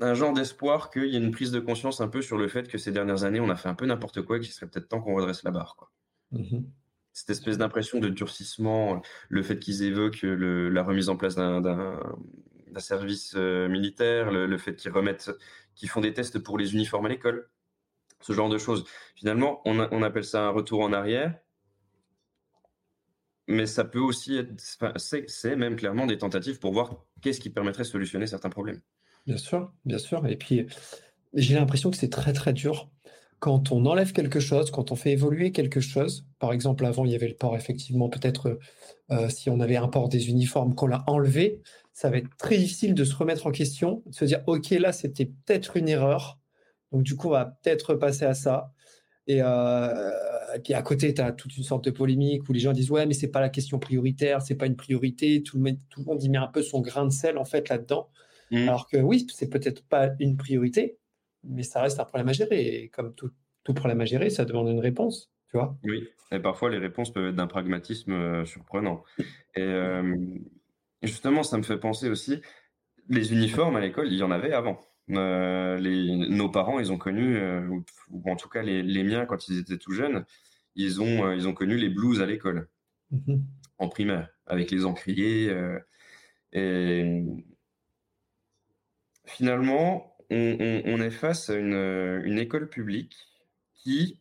un genre d'espoir qu'il y ait une prise de conscience un peu sur le fait que ces dernières années, on a fait un peu n'importe quoi et qu'il serait peut-être temps qu'on redresse la barre. Quoi. Mmh Cette espèce d'impression de durcissement, le fait qu'ils évoquent la remise en place d'un service euh, militaire, le, fait qu'ils remettent, qu'ils font des tests pour les uniformes à l'école, ce genre de choses. Finalement, on, on, appelle ça un retour en arrière, mais ça peut aussi être, c'est même clairement des tentatives pour voir qu'est-ce qui permettrait de solutionner certains problèmes. Bien sûr, bien sûr. Et puis, j'ai l'impression que c'est très, très dur quand on enlève quelque chose, quand on fait évoluer quelque chose. Par exemple, avant, il y avait le port, effectivement, peut-être euh, si on avait un port des uniformes, qu'on l'a enlevé, ça va être très difficile de se remettre en question, de se dire, OK, là, c'était peut-être une erreur. Donc, du coup, on va peut-être passer à ça. Et, euh, puis à côté, tu as toute une sorte de polémique où les gens disent ouais, mais c'est pas la question prioritaire, c'est pas une priorité. Tout le, tout le monde y met un peu son grain de sel en fait là-dedans. Mmh. Alors que oui, c'est peut-être pas une priorité, mais ça reste un problème à gérer. Et comme tout, problème à gérer, ça demande une réponse, tu vois. Oui, et parfois les réponses peuvent être d'un pragmatisme euh, surprenant. Et euh, justement, ça me fait penser aussi, les uniformes à l'école, il y en avait avant. Euh, les, nos parents, ils ont connu, ou, en tout cas les, miens quand ils étaient tout jeunes, ils ont, ils ont connu les blues à l'école, mmh en primaire, avec les encriers. et finalement, on, est face à une, école publique qui,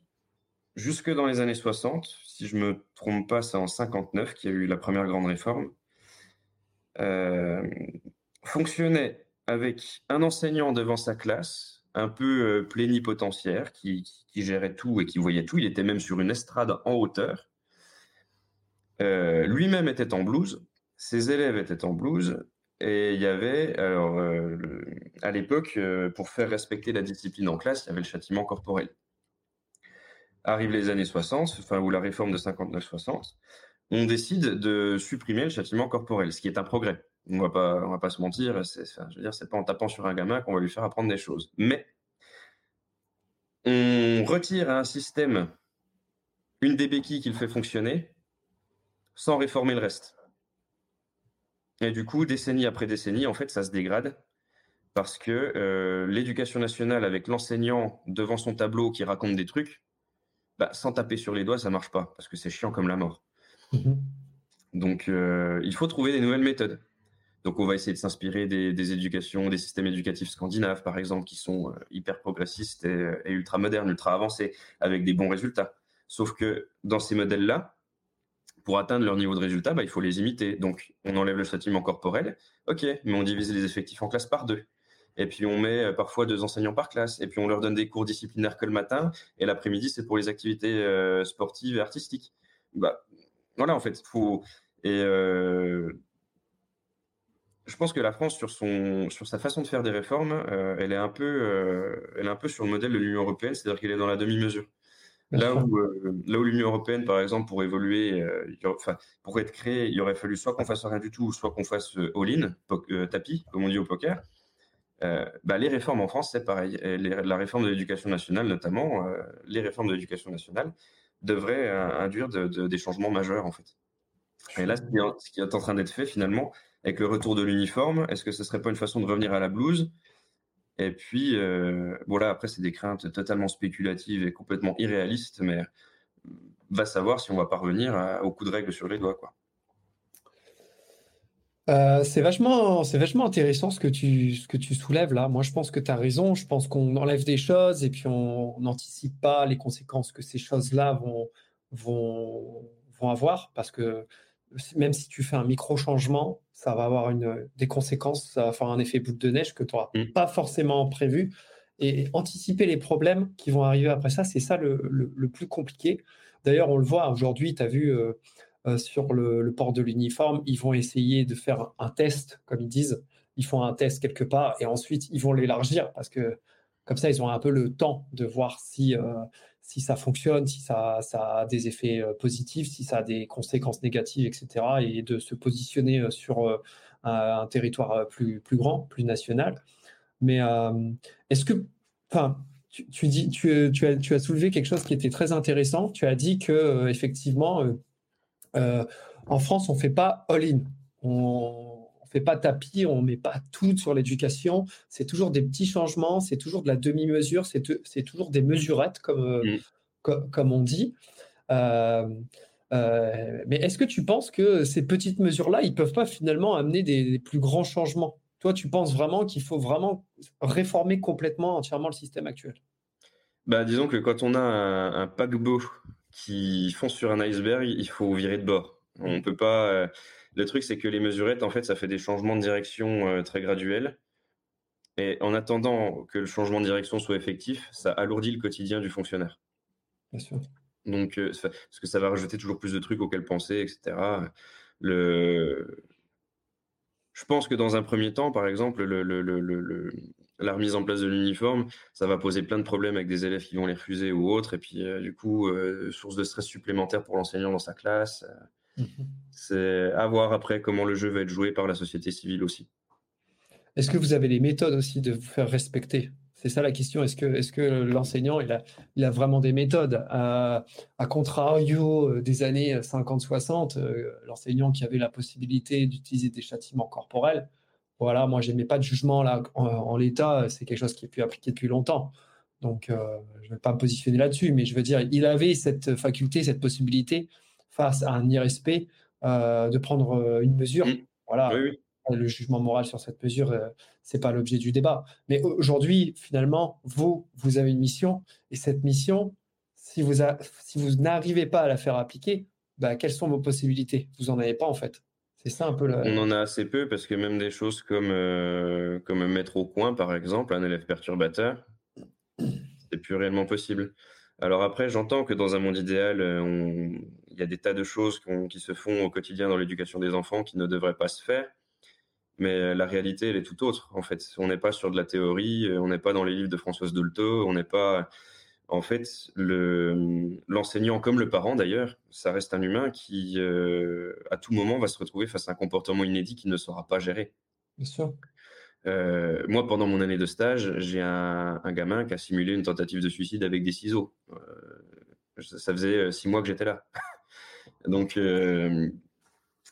jusque dans les années 60, si je me trompe pas, c'est en 59 qu'il y a eu la première grande réforme, euh, fonctionnait avec un enseignant devant sa classe, un peu euh, plénipotentiaire, qui, gérait tout et qui voyait tout. Il était même sur une estrade en hauteur. Euh, lui-même était en blouse, ses élèves étaient en blouse, et il y avait, alors, euh, à l'époque, pour faire respecter la discipline en classe, il y avait le châtiment corporel. Arrivent les années 60, enfin, ou la réforme de 59-60, on décide de supprimer le châtiment corporel, ce qui est un progrès. On va pas, on va pas se mentir, c'est, je veux dire, c'est pas en tapant sur un gamin qu'on va lui faire apprendre des choses. Mais on retire à un système une des béquilles qu'il fait fonctionner sans réformer le reste. Et du coup, décennie après décennie, en fait, ça se dégrade parce que euh, l'éducation nationale, avec l'enseignant devant son tableau qui raconte des trucs, bah, sans taper sur les doigts, ça marche pas parce que c'est chiant comme la mort. Mhm. Donc, euh, il faut trouver des nouvelles méthodes. Donc, on va essayer de s'inspirer des, éducations, des systèmes éducatifs scandinaves, par exemple, qui sont euh, hyper progressistes et, et ultra modernes, ultra avancés, avec des bons résultats. Sauf que dans ces modèles-là, pour atteindre leur niveau de résultat, bah, il faut les imiter. Donc, on enlève le châtiment corporel, ok, mais on divise les effectifs en classe par deux. Et puis, on met euh, parfois deux enseignants par classe. Et puis, on leur donne des cours disciplinaires que le matin. Et l'après-midi, c'est pour les activités euh, sportives et artistiques. Bah, voilà, en fait, faut. Et euh, je pense que la France, sur, son, sur sa façon de faire des réformes, elle, est un peu, elle est un peu sur le modèle de l'Union européenne, c'est-à-dire qu'elle est dans la demi-mesure. Là où, euh, là où l'Union européenne, par exemple, pour évoluer, euh, enfin, pour être créée, il aurait fallu soit qu'on fasse rien du tout, soit qu'on fasse euh, all-in, tapis, comme on dit au poker. Bah, les réformes en France, c'est pareil. la réforme de l'éducation nationale, notamment, les réformes de l'éducation nationale devraient induire des changements majeurs, en fait. Et là, ce qui est en train d'être fait, finalement, avec le retour de l'uniforme, est-ce que ce serait pas une façon de revenir à la blouse? Et puis, euh, voilà, après, c'est des craintes totalement spéculatives et complètement irréalistes, mais va savoir si on va parvenir au coup de règle sur les doigts. Quoi. Euh, c'est vachement, c'est vachement intéressant ce que, tu, ce que tu soulèves là. Moi, je pense que tu as raison. Je pense qu'on enlève des choses et puis on n'anticipe pas les conséquences que ces choses-là vont, vont, vont avoir parce que même si tu fais un micro-changement, ça va avoir une, des conséquences, ça va faire un effet boule de neige que tu n'auras mm. pas forcément prévu. Et anticiper les problèmes qui vont arriver après ça, c'est ça le, plus compliqué. D'ailleurs, on le voit aujourd'hui, tu as vu euh, euh, sur le, port de l'uniforme, ils vont essayer de faire un test, comme ils disent. Ils font un test quelque part et ensuite ils vont l'élargir parce que Comme ça, ils ont un peu le temps de voir si, si ça fonctionne, si ça, a des effets positifs, si ça a des conséquences négatives, etc. Et de se positionner sur un, territoire plus, plus grand, plus national. Mais est-ce que, enfin, tu, dis, tu, as, tu, as, soulevé quelque chose qui était très intéressant. Tu as dit que effectivement, en France, on ne fait pas all-in. Fait pas tapis, on ne met pas tout sur l'éducation. C'est toujours des petits changements, c'est toujours de la demi-mesure, c'est toujours des mesurettes, comme, euh, mm. comme, on dit. Euh, euh, mais est-ce que tu penses que ces petites mesures-là, ils ne peuvent pas finalement amener des, plus grands changements? Toi, tu penses vraiment qu'il faut vraiment réformer complètement, entièrement le système actuel? Bah, Disons que quand on a un, un paquebot qui fonce sur un iceberg, il faut virer de bord. On ne peut pas le truc, c'est que les mesurettes, en fait, ça fait des changements de direction euh, très graduels. Et en attendant que le changement de direction soit effectif, ça alourdit le quotidien du fonctionnaire. Bien sûr. Donc, euh, parce que ça va rajouter toujours plus de trucs auxquels penser, etc. Le... Je pense que dans un premier temps, par exemple, le, la remise en place de l'uniforme, ça va poser plein de problèmes avec des élèves qui vont les refuser ou autres. Et puis, euh, du coup, source de stress supplémentaire pour l'enseignant dans sa classe. C'est à voir après comment le jeu va être joué par la société civile aussi. Est-ce que vous avez les méthodes aussi de vous faire respecter? C'est ça la question. Est-ce que, l'enseignant, il a, vraiment des méthodes? À, contrario euh, des années 50-60, euh, l'enseignant qui avait la possibilité d'utiliser des châtiments corporels, voilà, moi, je n'aimais pas de jugement là, en, l'état. C'est quelque chose qui est plus appliqué depuis longtemps. Donc, euh, je ne vais pas me positionner là-dessus, mais je veux dire, il avait cette faculté, cette possibilité face à un irrespect euh, de prendre euh, une mesure. Mmh. Voilà. Le jugement moral sur cette mesure, euh, c'est pas l'objet du débat. Mais aujourd'hui, finalement, vous, vous avez une mission, et cette mission, si vous, si vous n'arrivez pas à la faire appliquer, bah, quelles sont vos possibilités? Vous en avez pas en fait. C'est ça un peu. On en a assez peu parce que même des choses comme comme mettre au coin, par exemple, un élève perturbateur, c'est plus réellement possible. Alors après, j'entends que dans un monde idéal, on, y a des tas de choses qui se font au quotidien dans l'éducation des enfants qui ne devraient pas se faire. Mais la réalité, elle est tout autre. En fait, on n'est pas sur de la théorie, on n'est pas dans les livres de Françoise Dolto, on n'est pas. En fait, l'enseignant, comme le parent d'ailleurs, ça reste un humain qui, euh, à tout moment, va se retrouver face à un comportement inédit qui ne sera pas géré. Bien sûr. Euh, moi, pendant mon année de stage, j'ai un, gamin qui a simulé une tentative de suicide avec des ciseaux. Euh, ça faisait six mois que j'étais là. [LAUGHS] Donc, euh,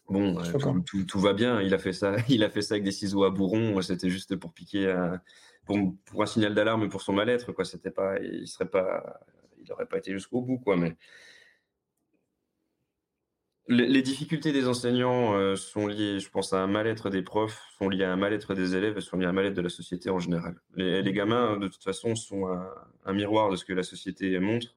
bon, euh, tout, va bien. Il a fait ça, [LAUGHS] il a fait ça avec des ciseaux à bourron. C'était juste pour piquer, pour, un signal d'alarme pour son mal-être. Quoi, c'était pas, il serait pas, il n'aurait pas été jusqu'au bout, quoi. Mais les, difficultés des enseignants euh, sont liées, je pense, à un mal-être des profs, sont liées à un mal-être des élèves, et sont liées à un mal-être de la société en général. Les, gamins, de toute façon, sont un, miroir de ce que la société montre.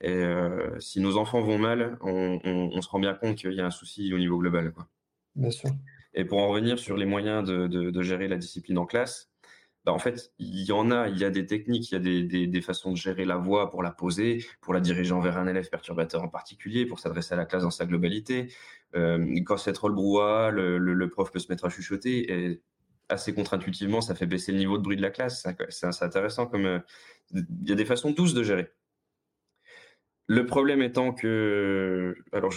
Et euh, si nos enfants vont mal, on, se rend bien compte qu'il y a un souci au niveau global. Quoi. Bien sûr. Et pour en revenir sur les moyens de, gérer la discipline en classe, bah en fait, il y en a, il y a des techniques, il y a des, façons de gérer la voix pour la poser, pour la diriger envers un élève perturbateur en particulier, pour s'adresser à la classe dans sa globalité. Euh, quand c'est trop le brouhaha, le, prof peut se mettre à chuchoter et assez contre-intuitivement, ça fait baisser le niveau de bruit de la classe. C'est intéressant comme euh, il y a des façons douces de gérer. Le problème étant que, alors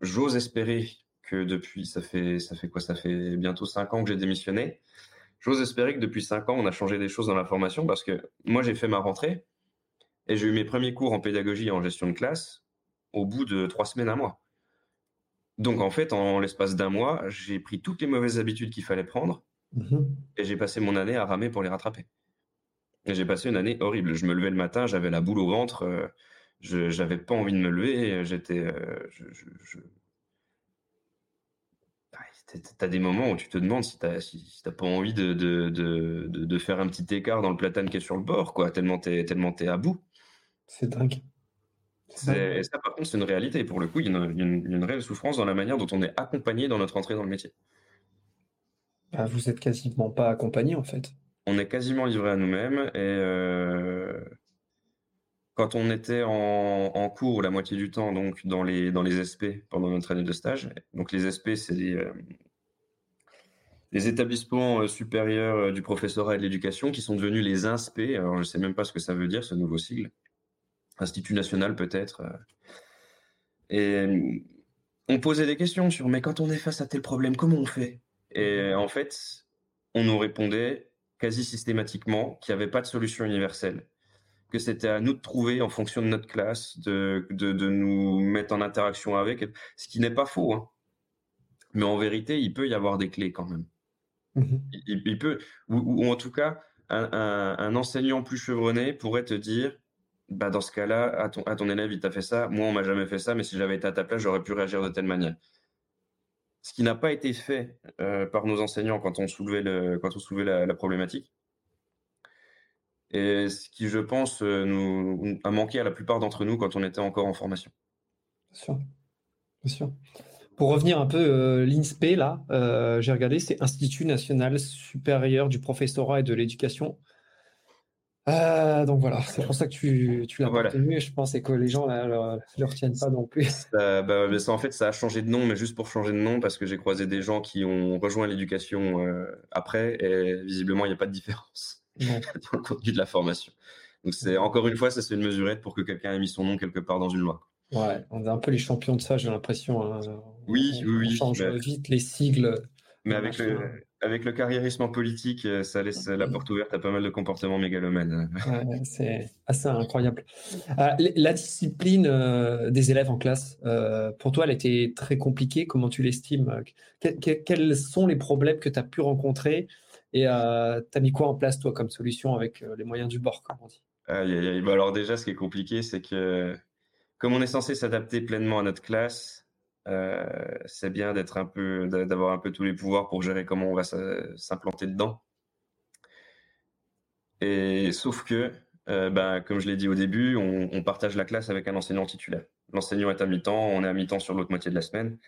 j'ose espérer que depuis, ça fait, ça fait quoi? Ça fait bientôt cinq ans que j'ai démissionné. J'ose espérer que depuis cinq ans, on a changé des choses dans la formation parce que moi, j'ai fait ma rentrée et j'ai eu mes premiers cours en pédagogie et en gestion de classe au bout de trois semaines, un mois. Donc en fait, en l'espace d'un mois, j'ai pris toutes les mauvaises habitudes qu'il fallait prendre mmh et j'ai passé mon année à ramer pour les rattraper. Et j'ai passé une année horrible. Je me levais le matin, j'avais la boule au ventre. Euh, je n'avais pas envie de me lever. J'étais. Euh, je, T'as des moments où tu te demandes si t'as si, pas envie de de, de, de, faire un petit écart dans le platane qui est sur le bord, quoi, tellement t'es tellement es à bout. C'est dingue. Et ça, par contre, c'est une réalité. pour le coup, il y, a une, réelle souffrance dans la manière dont on est accompagné dans notre entrée dans le métier. Bah, vous êtes quasiment pas accompagné, en fait. On est quasiment livré à nous-mêmes et euh, quand on était en, cours la moitié du temps, donc dans les, dans les SP pendant notre année de stage, donc les SP, c'est des, euh, les établissements supérieurs du professorat et de l'éducation qui sont devenus les INSPE. Alors, je ne sais même pas ce que ça veut dire, ce nouveau sigle. Institut national, peut-être. Et on posait des questions sur mais quand on est face à tel problème, comment on fait? Et en fait, on nous répondait quasi systématiquement qu'il n'y avait pas de solution universelle, que c'était à nous de trouver en fonction de notre classe, de, de, nous mettre en interaction avec, ce qui n'est pas faux. Hein. Mais en vérité, il peut y avoir des clés quand même. Mmh il, peut, ou, en tout cas, un, enseignant plus chevronné pourrait te dire bah dans ce cas-là, à ton, à ton élève, il t'a fait ça. Moi, on m'a jamais fait ça, mais si j'avais été à ta place, j'aurais pu réagir de telle manière. Ce qui n'a pas été fait euh, par nos enseignants quand on soulevait, le, quand on soulevait la, problématique. Et ce qui, je pense, euh, nous, a manqué à la plupart d'entre nous quand on était encore en formation. Bien sûr. Bien sûr. Pour revenir un peu, euh, l'INSPE, là, j'ai regardé, c'est Institut national supérieur du professorat et de l'éducation. Euh, donc voilà, c'est pour ça que tu, tu l'as voilà. retenu, je pense, et que les gens ne le retiennent pas non plus. Ça, bah, ça, en fait, ça a changé de nom, mais juste pour changer de nom, parce que j'ai croisé des gens qui ont rejoint l'éducation euh, après, et visiblement, il n'y a pas de différence dans [LAUGHS] le contenu de la formation. Donc, c'est encore une fois, ça c'est une mesurette pour que quelqu'un ait mis son nom quelque part dans une loi. Ouais, on est un peu les champions de ça, j'ai l'impression. Hein. Oui, oui, oui. On change vite les sigles. Mais avec le, avec le carriérisme en politique, euh, ça laisse la porte ouverte à pas mal de comportements mégalomanes. c'est assez incroyable. Euh, la discipline euh, des élèves en classe, pour toi, elle était très compliquée. Comment tu l'estimes Quels sont les problèmes que tu as pu rencontrer Et tu as mis quoi en place, toi, comme solution avec les moyens du bord, comme on dit? Bah, Alors déjà, ce qui est compliqué, c'est que comme on est censé s'adapter pleinement à notre classe, euh, c'est bien d'être un peu, d'avoir un peu tous les pouvoirs pour gérer comment on va s'implanter dedans. Et sauf que, euh, ben, comme je l'ai dit au début, on, partage la classe avec un enseignant titulaire. L'enseignant est à mi-temps, on est à mi-temps sur l'autre moitié de la semaine.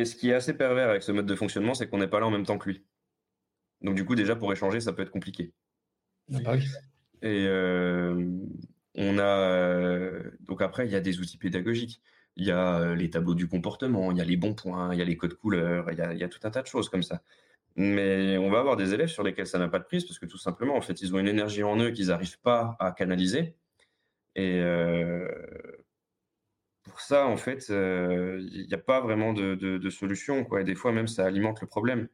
Et ce qui est assez pervers avec ce mode de fonctionnement, c'est qu'on n'est pas là en même temps que lui. Donc du coup, déjà pour échanger, ça peut être compliqué. Ah bah Et euh, on a donc après, il y a des outils pédagogiques il y a les tableaux du comportement, il y a les bons points, il y a les codes couleurs, il y a, tout un tas de choses comme ça. Mais on va avoir des élèves sur lesquels ça n'a pas de prise parce que tout simplement, en fait, ils ont une énergie en eux qu'ils n'arrivent pas à canaliser. Et pour ça, en fait, il n'y a pas vraiment de, solution. Quoi. Et des fois, même, ça alimente le problème.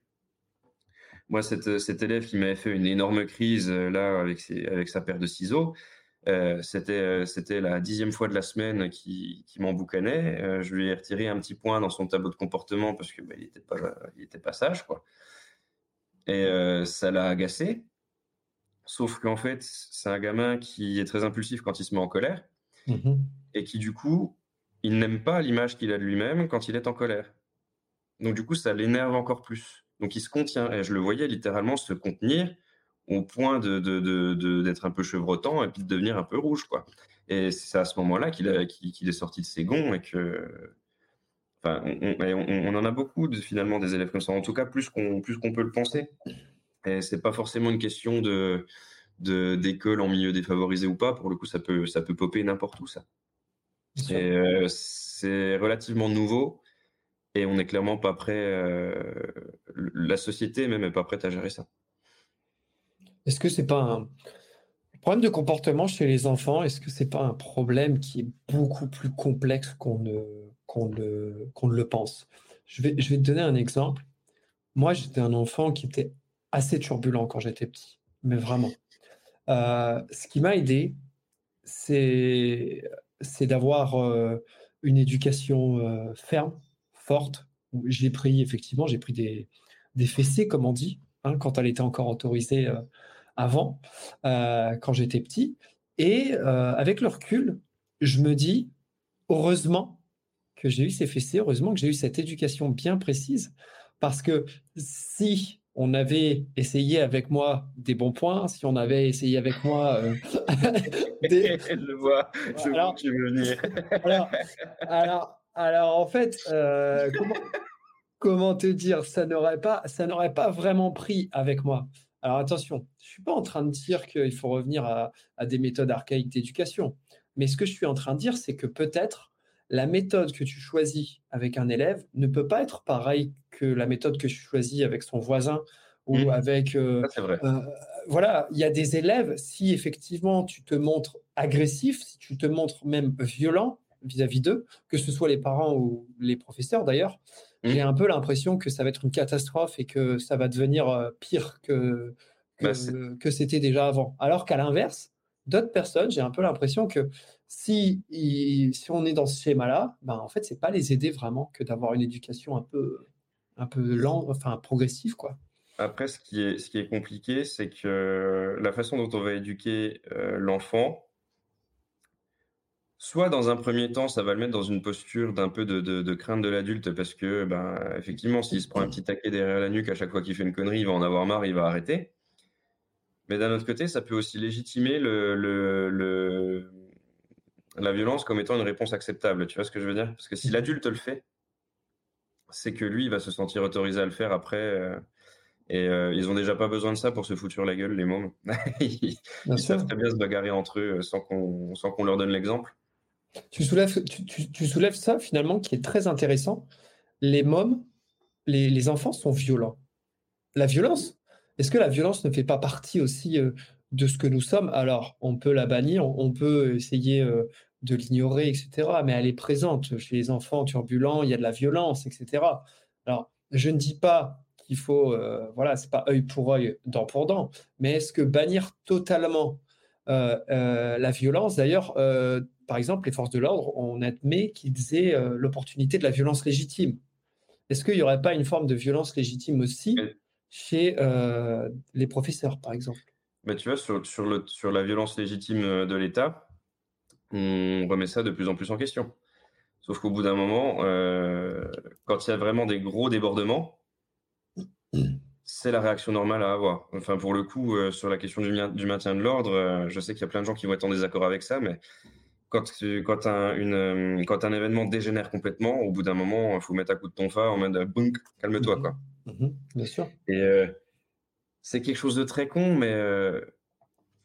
Moi, cet élève qui m'avait fait une énorme crise là avec, avec sa paire de ciseaux, euh, c'était, euh, c'était la dixième fois de la semaine qui, qui m'emboucanait. Euh, je lui ai retiré un petit point dans son tableau de comportement parce qu'il bah, n'était pas, il était pas sage. Quoi. Et ça l'a agacé. Sauf qu'en fait, c'est un gamin qui est très impulsif quand il se met en colère mmh et qui, du coup, il n'aime pas l'image qu'il a de lui-même quand il est en colère. Donc, du coup, ça l'énerve encore plus. Donc, il se contient. Et je le voyais littéralement se contenir au point de, d'être un peu chevrotant et puis de devenir un peu rouge. Quoi. Et c'est à ce moment-là qu'il, est sorti de ses gonds et que. Enfin, on, en a beaucoup finalement des élèves comme ça, en tout cas plus qu'on, plus qu'on peut le penser. Et c'est pas forcément une question de, d'école en milieu défavorisé ou pas. Pour le coup, ça peut, ça peut popper n'importe où, ça. Et euh, c'est relativement nouveau et on n'est clairement pas prêt. Euh, la société même n'est pas prête à gérer ça. Est-ce que c'est pas un problème de comportement chez les enfants? Est-ce que c'est pas un problème qui est beaucoup plus complexe qu'on ne, qu'on ne le pense? Je vais, je vais te donner un exemple. Moi, j'étais un enfant qui était assez turbulent quand j'étais petit, mais vraiment. Euh, ce qui m'a aidé, c'est, c'est d'avoir euh, une éducation euh, ferme, forte. J'ai pris, effectivement, j'ai pris des, des fessées, comme on dit, hein, quand elle était encore autorisée avant, euh, quand j'étais petit. Et avec le recul, je me dis, heureusement que j'ai eu ces fessées, heureusement que j'ai eu cette éducation bien précise, parce que si on avait essayé avec moi des bons points, si on avait essayé avec moi euh, [LAUGHS] des... je vois, je alors, vois tu veux venir. alors, alors, en fait, comment, comment te dire, ça n'aurait pas, ça n'aurait pas vraiment pris avec moi. Alors attention, je ne suis pas en train de dire qu'il faut revenir à, des méthodes archaïques d'éducation. Mais ce que je suis en train de dire, c'est que peut-être la méthode que tu choisis avec un élève ne peut pas être pareille que la méthode que tu choisis avec son voisin ou Mmh. avec... euh, Ça, vrai. euh, voilà, il y a des élèves, si effectivement tu te montres agressif, si tu te montres même violent vis-à-vis d'eux, que ce soit les parents ou les professeurs d'ailleurs, Mmh. j'ai un peu l'impression que ça va être une catastrophe et que ça va devenir euh, pire que, que, Bah, que c'était déjà avant. Alors qu'à l'inverse, d'autres personnes, j'ai un peu l'impression que si, si on est dans ce schéma-là, ben en fait, c'est pas les aider vraiment que d'avoir une éducation un peu, un peu lente, enfin progressive, quoi. Après, ce qui est, ce qui est compliqué, c'est que la façon dont on va éduquer euh, l'enfant, soit dans un premier temps, ça va le mettre dans une posture d'un peu de, de- de crainte de l'adulte, parce que, ben, effectivement, s'il se prend un petit taquet derrière la nuque à chaque fois qu'il fait une connerie, il va en avoir marre, il va arrêter. Mais d'un autre côté, ça peut aussi légitimer le, le- le- la violence comme étant une réponse acceptable. Tu vois ce que je veux dire? Parce que si l'adulte le fait, c'est que lui, il va se sentir autorisé à le faire après. euh, et euh, ils ont déjà pas besoin de ça pour se foutre la gueule, les mômes. [LAUGHS] Ils, ils savent très bien se bagarrer entre eux euh, sans qu'on leur donne l'exemple. Tu soulèves, tu, tu- tu soulèves ça finalement qui est très intéressant. Les mômes, les, les enfants sont violents. La violence, est-ce que la violence ne fait pas partie aussi euh, de ce que nous sommes? Alors, on peut la bannir, on peut essayer euh, de l'ignorer, etc. Mais elle est présente chez les enfants turbulents, il y a de la violence, etc. Alors, je ne dis pas qu'il faut, euh, voilà, c'est pas œil pour œil, dent pour dent, mais est-ce que bannir totalement euh, la violence, d'ailleurs, par exemple, les forces de l'ordre, on admet qu'ils aient l'opportunité de la violence légitime. Est-ce qu'il n'y aurait pas une forme de violence légitime aussi? Chez euh, les professeurs, par exemple? Mais tu vois, sur, sur, le, sur la violence légitime euh, de l'État, on remet ça de plus en plus en question. Sauf qu'au bout d'un moment, euh, quand il y a vraiment des gros débordements, [CLEARS THROAT] c'est la réaction normale à avoir. Enfin, pour le coup, euh, sur la question du, du maintien de l'ordre, je sais qu'il y a plein de gens qui vont être en désaccord avec ça, mais quand, tu- quand, un, une, euh, quand un événement dégénère complètement, au bout d'un moment, il faut mettre un coup de tonfa en mode bounk, calme-toi, Mhm. quoi. Mhm, bien sûr. Et euh, c'est quelque chose de très con, mais euh,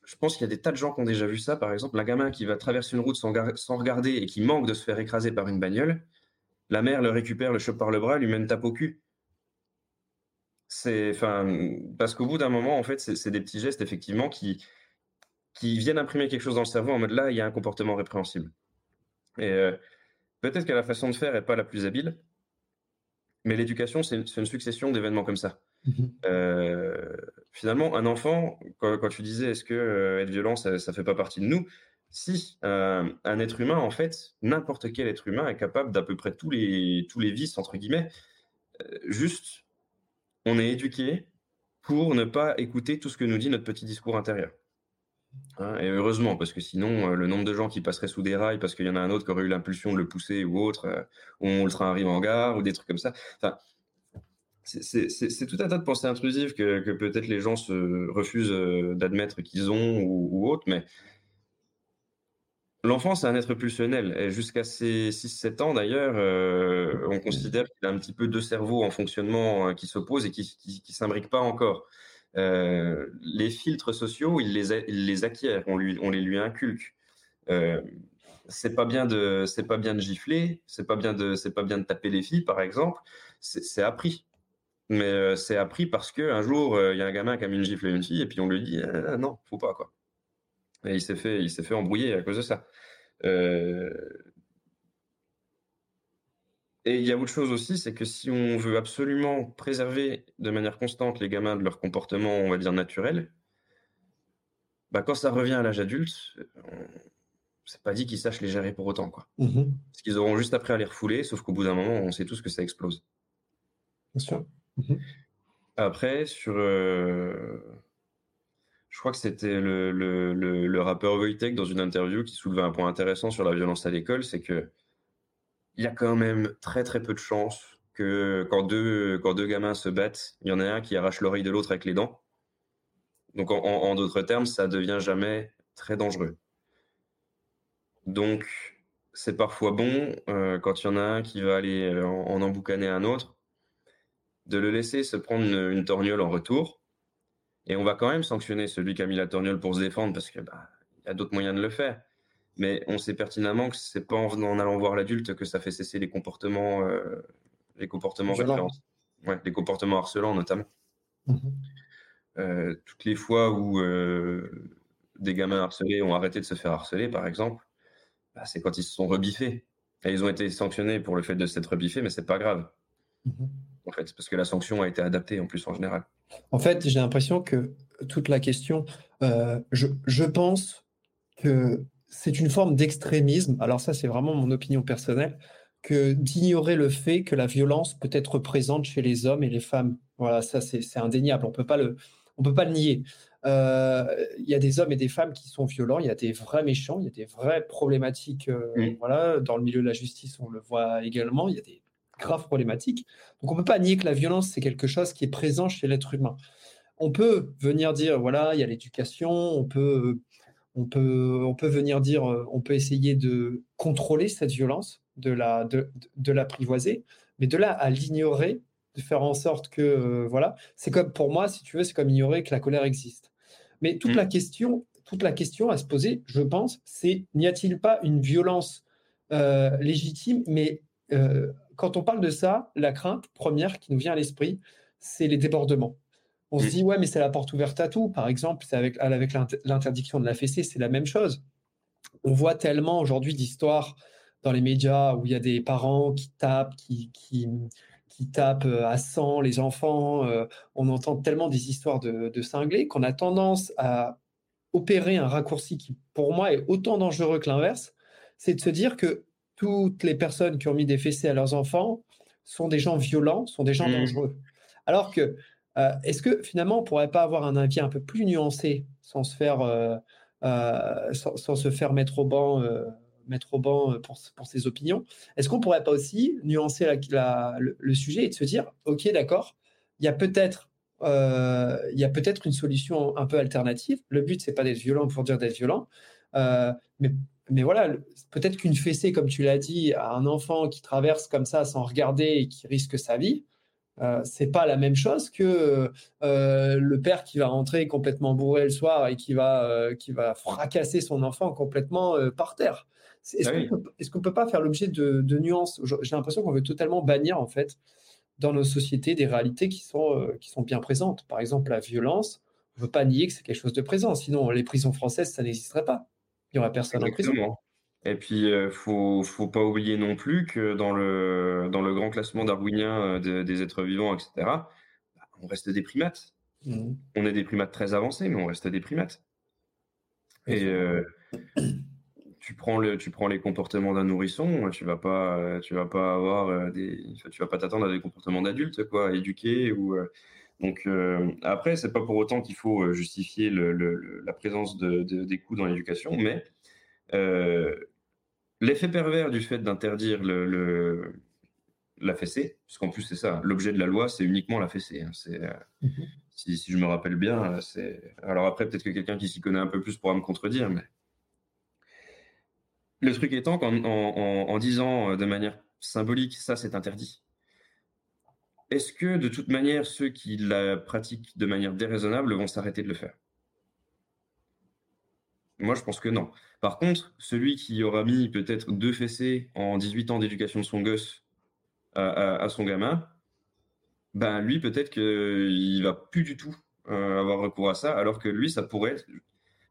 je pense qu'il y a des tas de gens qui ont déjà vu ça. Par exemple, un gamin qui va traverser une route sans, gar- sans regarder et qui manque de se faire écraser par une bagnole, la mère le récupère, le chope par le bras, lui met une tape au cul. C'est, enfin, parce qu'au bout d'un moment, en fait, c'est c'est des petits gestes, effectivement, qui, qui viennent imprimer quelque chose dans le cerveau en mode là, il y a un comportement répréhensible. Et euh, peut-être que la façon de faire n'est pas la plus habile, mais l'éducation, c'est une succession d'événements comme ça. Mhm. Euh, finalement, un enfant, quand, quand tu disais est-ce que euh, être violent, ça, ça fait pas partie de nous? Si, un être humain, en fait, n'importe quel être humain est capable d'à peu près tous les, tous les vices, entre guillemets. Juste, on est éduqué pour ne pas écouter tout ce que nous dit notre petit discours intérieur. Hein, et heureusement, parce que sinon, euh, le nombre de gens qui passeraient sous des rails parce qu'il y en a un autre qui aurait eu l'impulsion de le pousser ou autre, euh, ou le train arrive en gare, ou des trucs comme ça. Enfin, c'est- tout un tas de pensées intrusives que, peut-être les gens se refusent euh, d'admettre qu'ils ont ou, autre, mais l'enfant, c'est un être pulsionnel. Jusqu'à ses 6-7 ans, d'ailleurs, euh, on considère qu'il a un petit peu deux cerveaux en fonctionnement euh, qui s'opposent et qui ne s'imbriquent pas encore. Euh, les filtres sociaux, il les, les acquiert, on, lui, on les lui inculque. Euh, c'est pas bien de c'est pas bien de gifler, c'est pas bien de c'est pas bien de taper les filles par exemple, c'est appris. Mais euh, c'est appris parce que un jour il y a un gamin qui a mis une gifle à une fille et puis on lui dit Ah, non, faut pas quoi. Et il s'est fait il s'est fait embrouiller à cause de ça. Et il y a autre chose aussi, c'est que si on veut absolument préserver de manière constante les gamins de leur comportement, on va dire naturel, bah quand ça revient à l'âge adulte, on- c'est pas dit qu'ils sachent les gérer pour autant quoi. Mhm, Parce qu'ils auront juste après à les refouler, sauf qu'au bout d'un moment, on sait tous que ça explose. bien sûr. Mhm. Après, sur. euh, Je crois que c'était le, le, le, le rappeur Wojtek dans une interview qui soulevait un point intéressant sur la violence à l'école, c'est que il y a quand même très très peu de chances que quand deux, gamins se battent, il y en a un qui arrache l'oreille de l'autre avec les dents. Donc en, d'autres termes, ça devient jamais très dangereux. Donc c'est parfois bon euh, quand il y en a un qui va aller euh, en, emboucaner un autre, de le laisser se prendre une, une torgnole en retour. Et on va quand même sanctionner celui qui a mis la torgnole pour se défendre parce que bah, y a d'autres moyens de le faire. Mais on sait pertinemment que c'est pas en, allant voir l'adulte que ça fait cesser les comportements, euh, les comportements ouais, les comportements harcelants notamment. Mmh euh, toutes les fois où des gamins harcelés ont arrêté de se faire harceler, par exemple, bah, c'est quand ils se sont rebiffés. Et ils ont été sanctionnés pour le fait de s'être rebiffés, mais c'est pas grave. Mmh en fait, parce que la sanction a été adaptée en plus en général. En fait, j'ai l'impression que toute la question, euh, je, je, pense que c'est une forme d'extrémisme. Alors ça, c'est vraiment mon opinion personnelle, que d'ignorer le fait que la violence peut être présente chez les hommes et les femmes. Voilà, ça c'est indéniable. On peut pas le, on peut pas le nier. Euh, il y a des hommes et des femmes qui sont violents, il y a des vrais méchants, il y a des vraies problématiques. Euh, voilà, dans le milieu de la justice, on le voit également. Il y a des graves problématiques. Donc on ne peut pas nier que la violence, c'est quelque chose qui est présent chez l'être humain. On peut venir dire, voilà, il y a l'éducation, on peut, on, peut, on peut venir dire, on peut essayer de contrôler cette violence, de la, de, de l'apprivoiser, mais de là à l'ignorer, de faire en sorte que, voilà, c'est comme, pour moi, si tu veux, c'est comme ignorer que la colère existe. Mais toute, mmh. la, question, toute la question à se poser, je pense, c'est n'y a-t-il pas une violence euh, légitime, mais euh, quand on parle de ça, la crainte première qui nous vient à l'esprit, c'est les débordements. On se dit, ouais, mais c'est la porte ouverte à tout. Par exemple, c'est avec, avec l'interdiction de la fessée, c'est la même chose. On voit tellement aujourd'hui d'histoires dans les médias où il y a des parents qui tapent, qui, qui, qui tapent euh, à sang les enfants. Euh, on entend tellement des histoires de, de cinglés qu'on a tendance à opérer un raccourci qui, pour moi, est autant dangereux que l'inverse. C'est de se dire que toutes les personnes qui ont mis des fessées à leurs enfants sont des gens violents, sont des gens mmh. dangereux. Alors que, euh, est-ce que finalement, on pourrait pas avoir un avis un peu plus nuancé sans se faire, euh, euh, sans, se faire mettre au banc, mettre au pour, pour ses opinions? Est-ce qu'on pourrait pas aussi nuancer le, sujet et de se dire, ok, d'accord, il y a peut-être il y a peut-être une solution un peu alternative. Le but, c'est pas d'être violent pour dire d'être violent, mais mais voilà, peut-être qu'une fessée, comme tu l'as dit, à un enfant qui traverse comme ça sans regarder et qui risque sa vie, euh, c'est pas la même chose que euh, le père qui va rentrer complètement bourré le soir et qui va, euh, qui va fracasser son enfant complètement par terre. Est-ce qu'on ne peut pas faire l'objet de, de, nuances? J'ai l'impression qu'on veut totalement bannir en fait dans nos sociétés des réalités qui sont, qui sont bien présentes. Par exemple, la violence, on ne veut pas nier que c'est quelque chose de présent. Sinon, les prisons françaises, ça n'existerait pas. Il n'y aura personne en prison. Et puis, il euh, faut, faut pas oublier non plus que dans le, dans le grand classement darwinien euh, des êtres vivants, etc., bah, on reste des primates. Mmh. On est des primates très avancés, mais on reste des primates. Et euh, tu, prends le, tu prends les comportements d'un nourrisson, tu vas pas, tu vas pas avoir des, tu vas pas t'attendre à des comportements d'adultes, quoi, éduqués ou. donc après, c'est pas pour autant qu'il faut justifier le, la présence de, des coups dans l'éducation, mais L'effet pervers du fait d'interdire le, la fessée, puisqu'en plus c'est ça, l'objet de la loi, c'est uniquement la fessée. Hein, c'est, euh, mhm. si, je me rappelle bien, c'est. Alors après, peut-être que quelqu'un qui s'y connaît un peu plus pourra me contredire, mais le truc étant qu'en en, disant de manière symbolique, ça c'est interdit. Est-ce que de toute manière, ceux qui la pratiquent de manière déraisonnable vont s'arrêter de le faire? Moi, je pense que non. Par contre, celui qui aura mis peut-être deux fessées en 18 ans d'éducation de son gosse à, son gamin, ben lui, peut-être qu'il va plus du tout euh, avoir recours à ça, alors que lui, ça pourrait.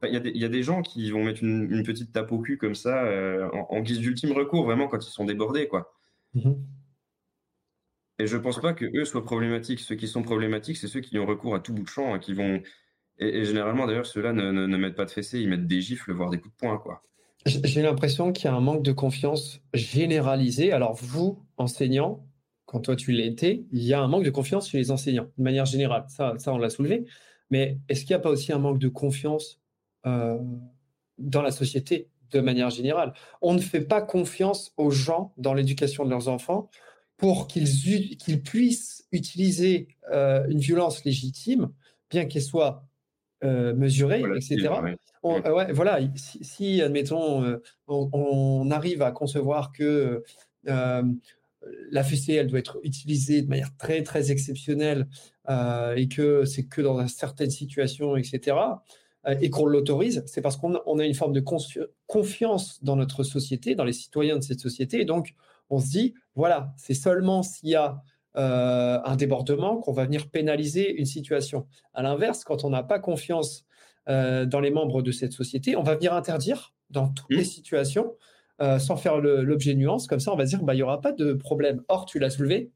Il y, a des gens qui vont mettre une, petite tape au cul comme ça, euh, en, guise d'ultime recours, vraiment, quand ils sont débordés, quoi. Mm-hmm. Et je pense pas que eux soient problématiques. Ceux qui sont problématiques, c'est ceux qui ont recours à tout bout de champ, hein, qui vont et, généralement, d'ailleurs, ceux-là ne, mettent pas de fessée, ils mettent des gifles, voire des coups de poing, quoi. J'ai l'impression qu'il y a un manque de confiance généralisé. Alors, vous, enseignants, quand toi tu l'étais, il y a un manque de confiance chez les enseignants, de manière générale. Ça, ça on l'a soulevé. Mais est-ce qu'il n'y a pas aussi un manque de confiance euh, dans la société de manière générale? On ne fait pas confiance aux gens dans l'éducation de leurs enfants pour qu'ils puissent utiliser euh, une violence légitime, bien qu'elle soit euh, mesurer, etc. Euh, voilà, si, admettons, euh, on, arrive à concevoir que la fessée, elle doit être utilisée de manière très, très exceptionnelle et que c'est que dans certaines situations, etc., et qu'on l'autorise, c'est parce qu'on a une forme de confiance dans notre société, dans les citoyens de cette société. Et donc, on se dit, voilà, c'est seulement s'il y a un débordement qu'on va venir pénaliser une situation. À l'inverse, quand on n'a pas confiance dans les membres de cette société, on va venir interdire dans toutes les mmh. situations sans faire l'objet de nuances. Comme ça, on va dire, bah, il n'y aura pas de problème. Or, tu l'as soulevé,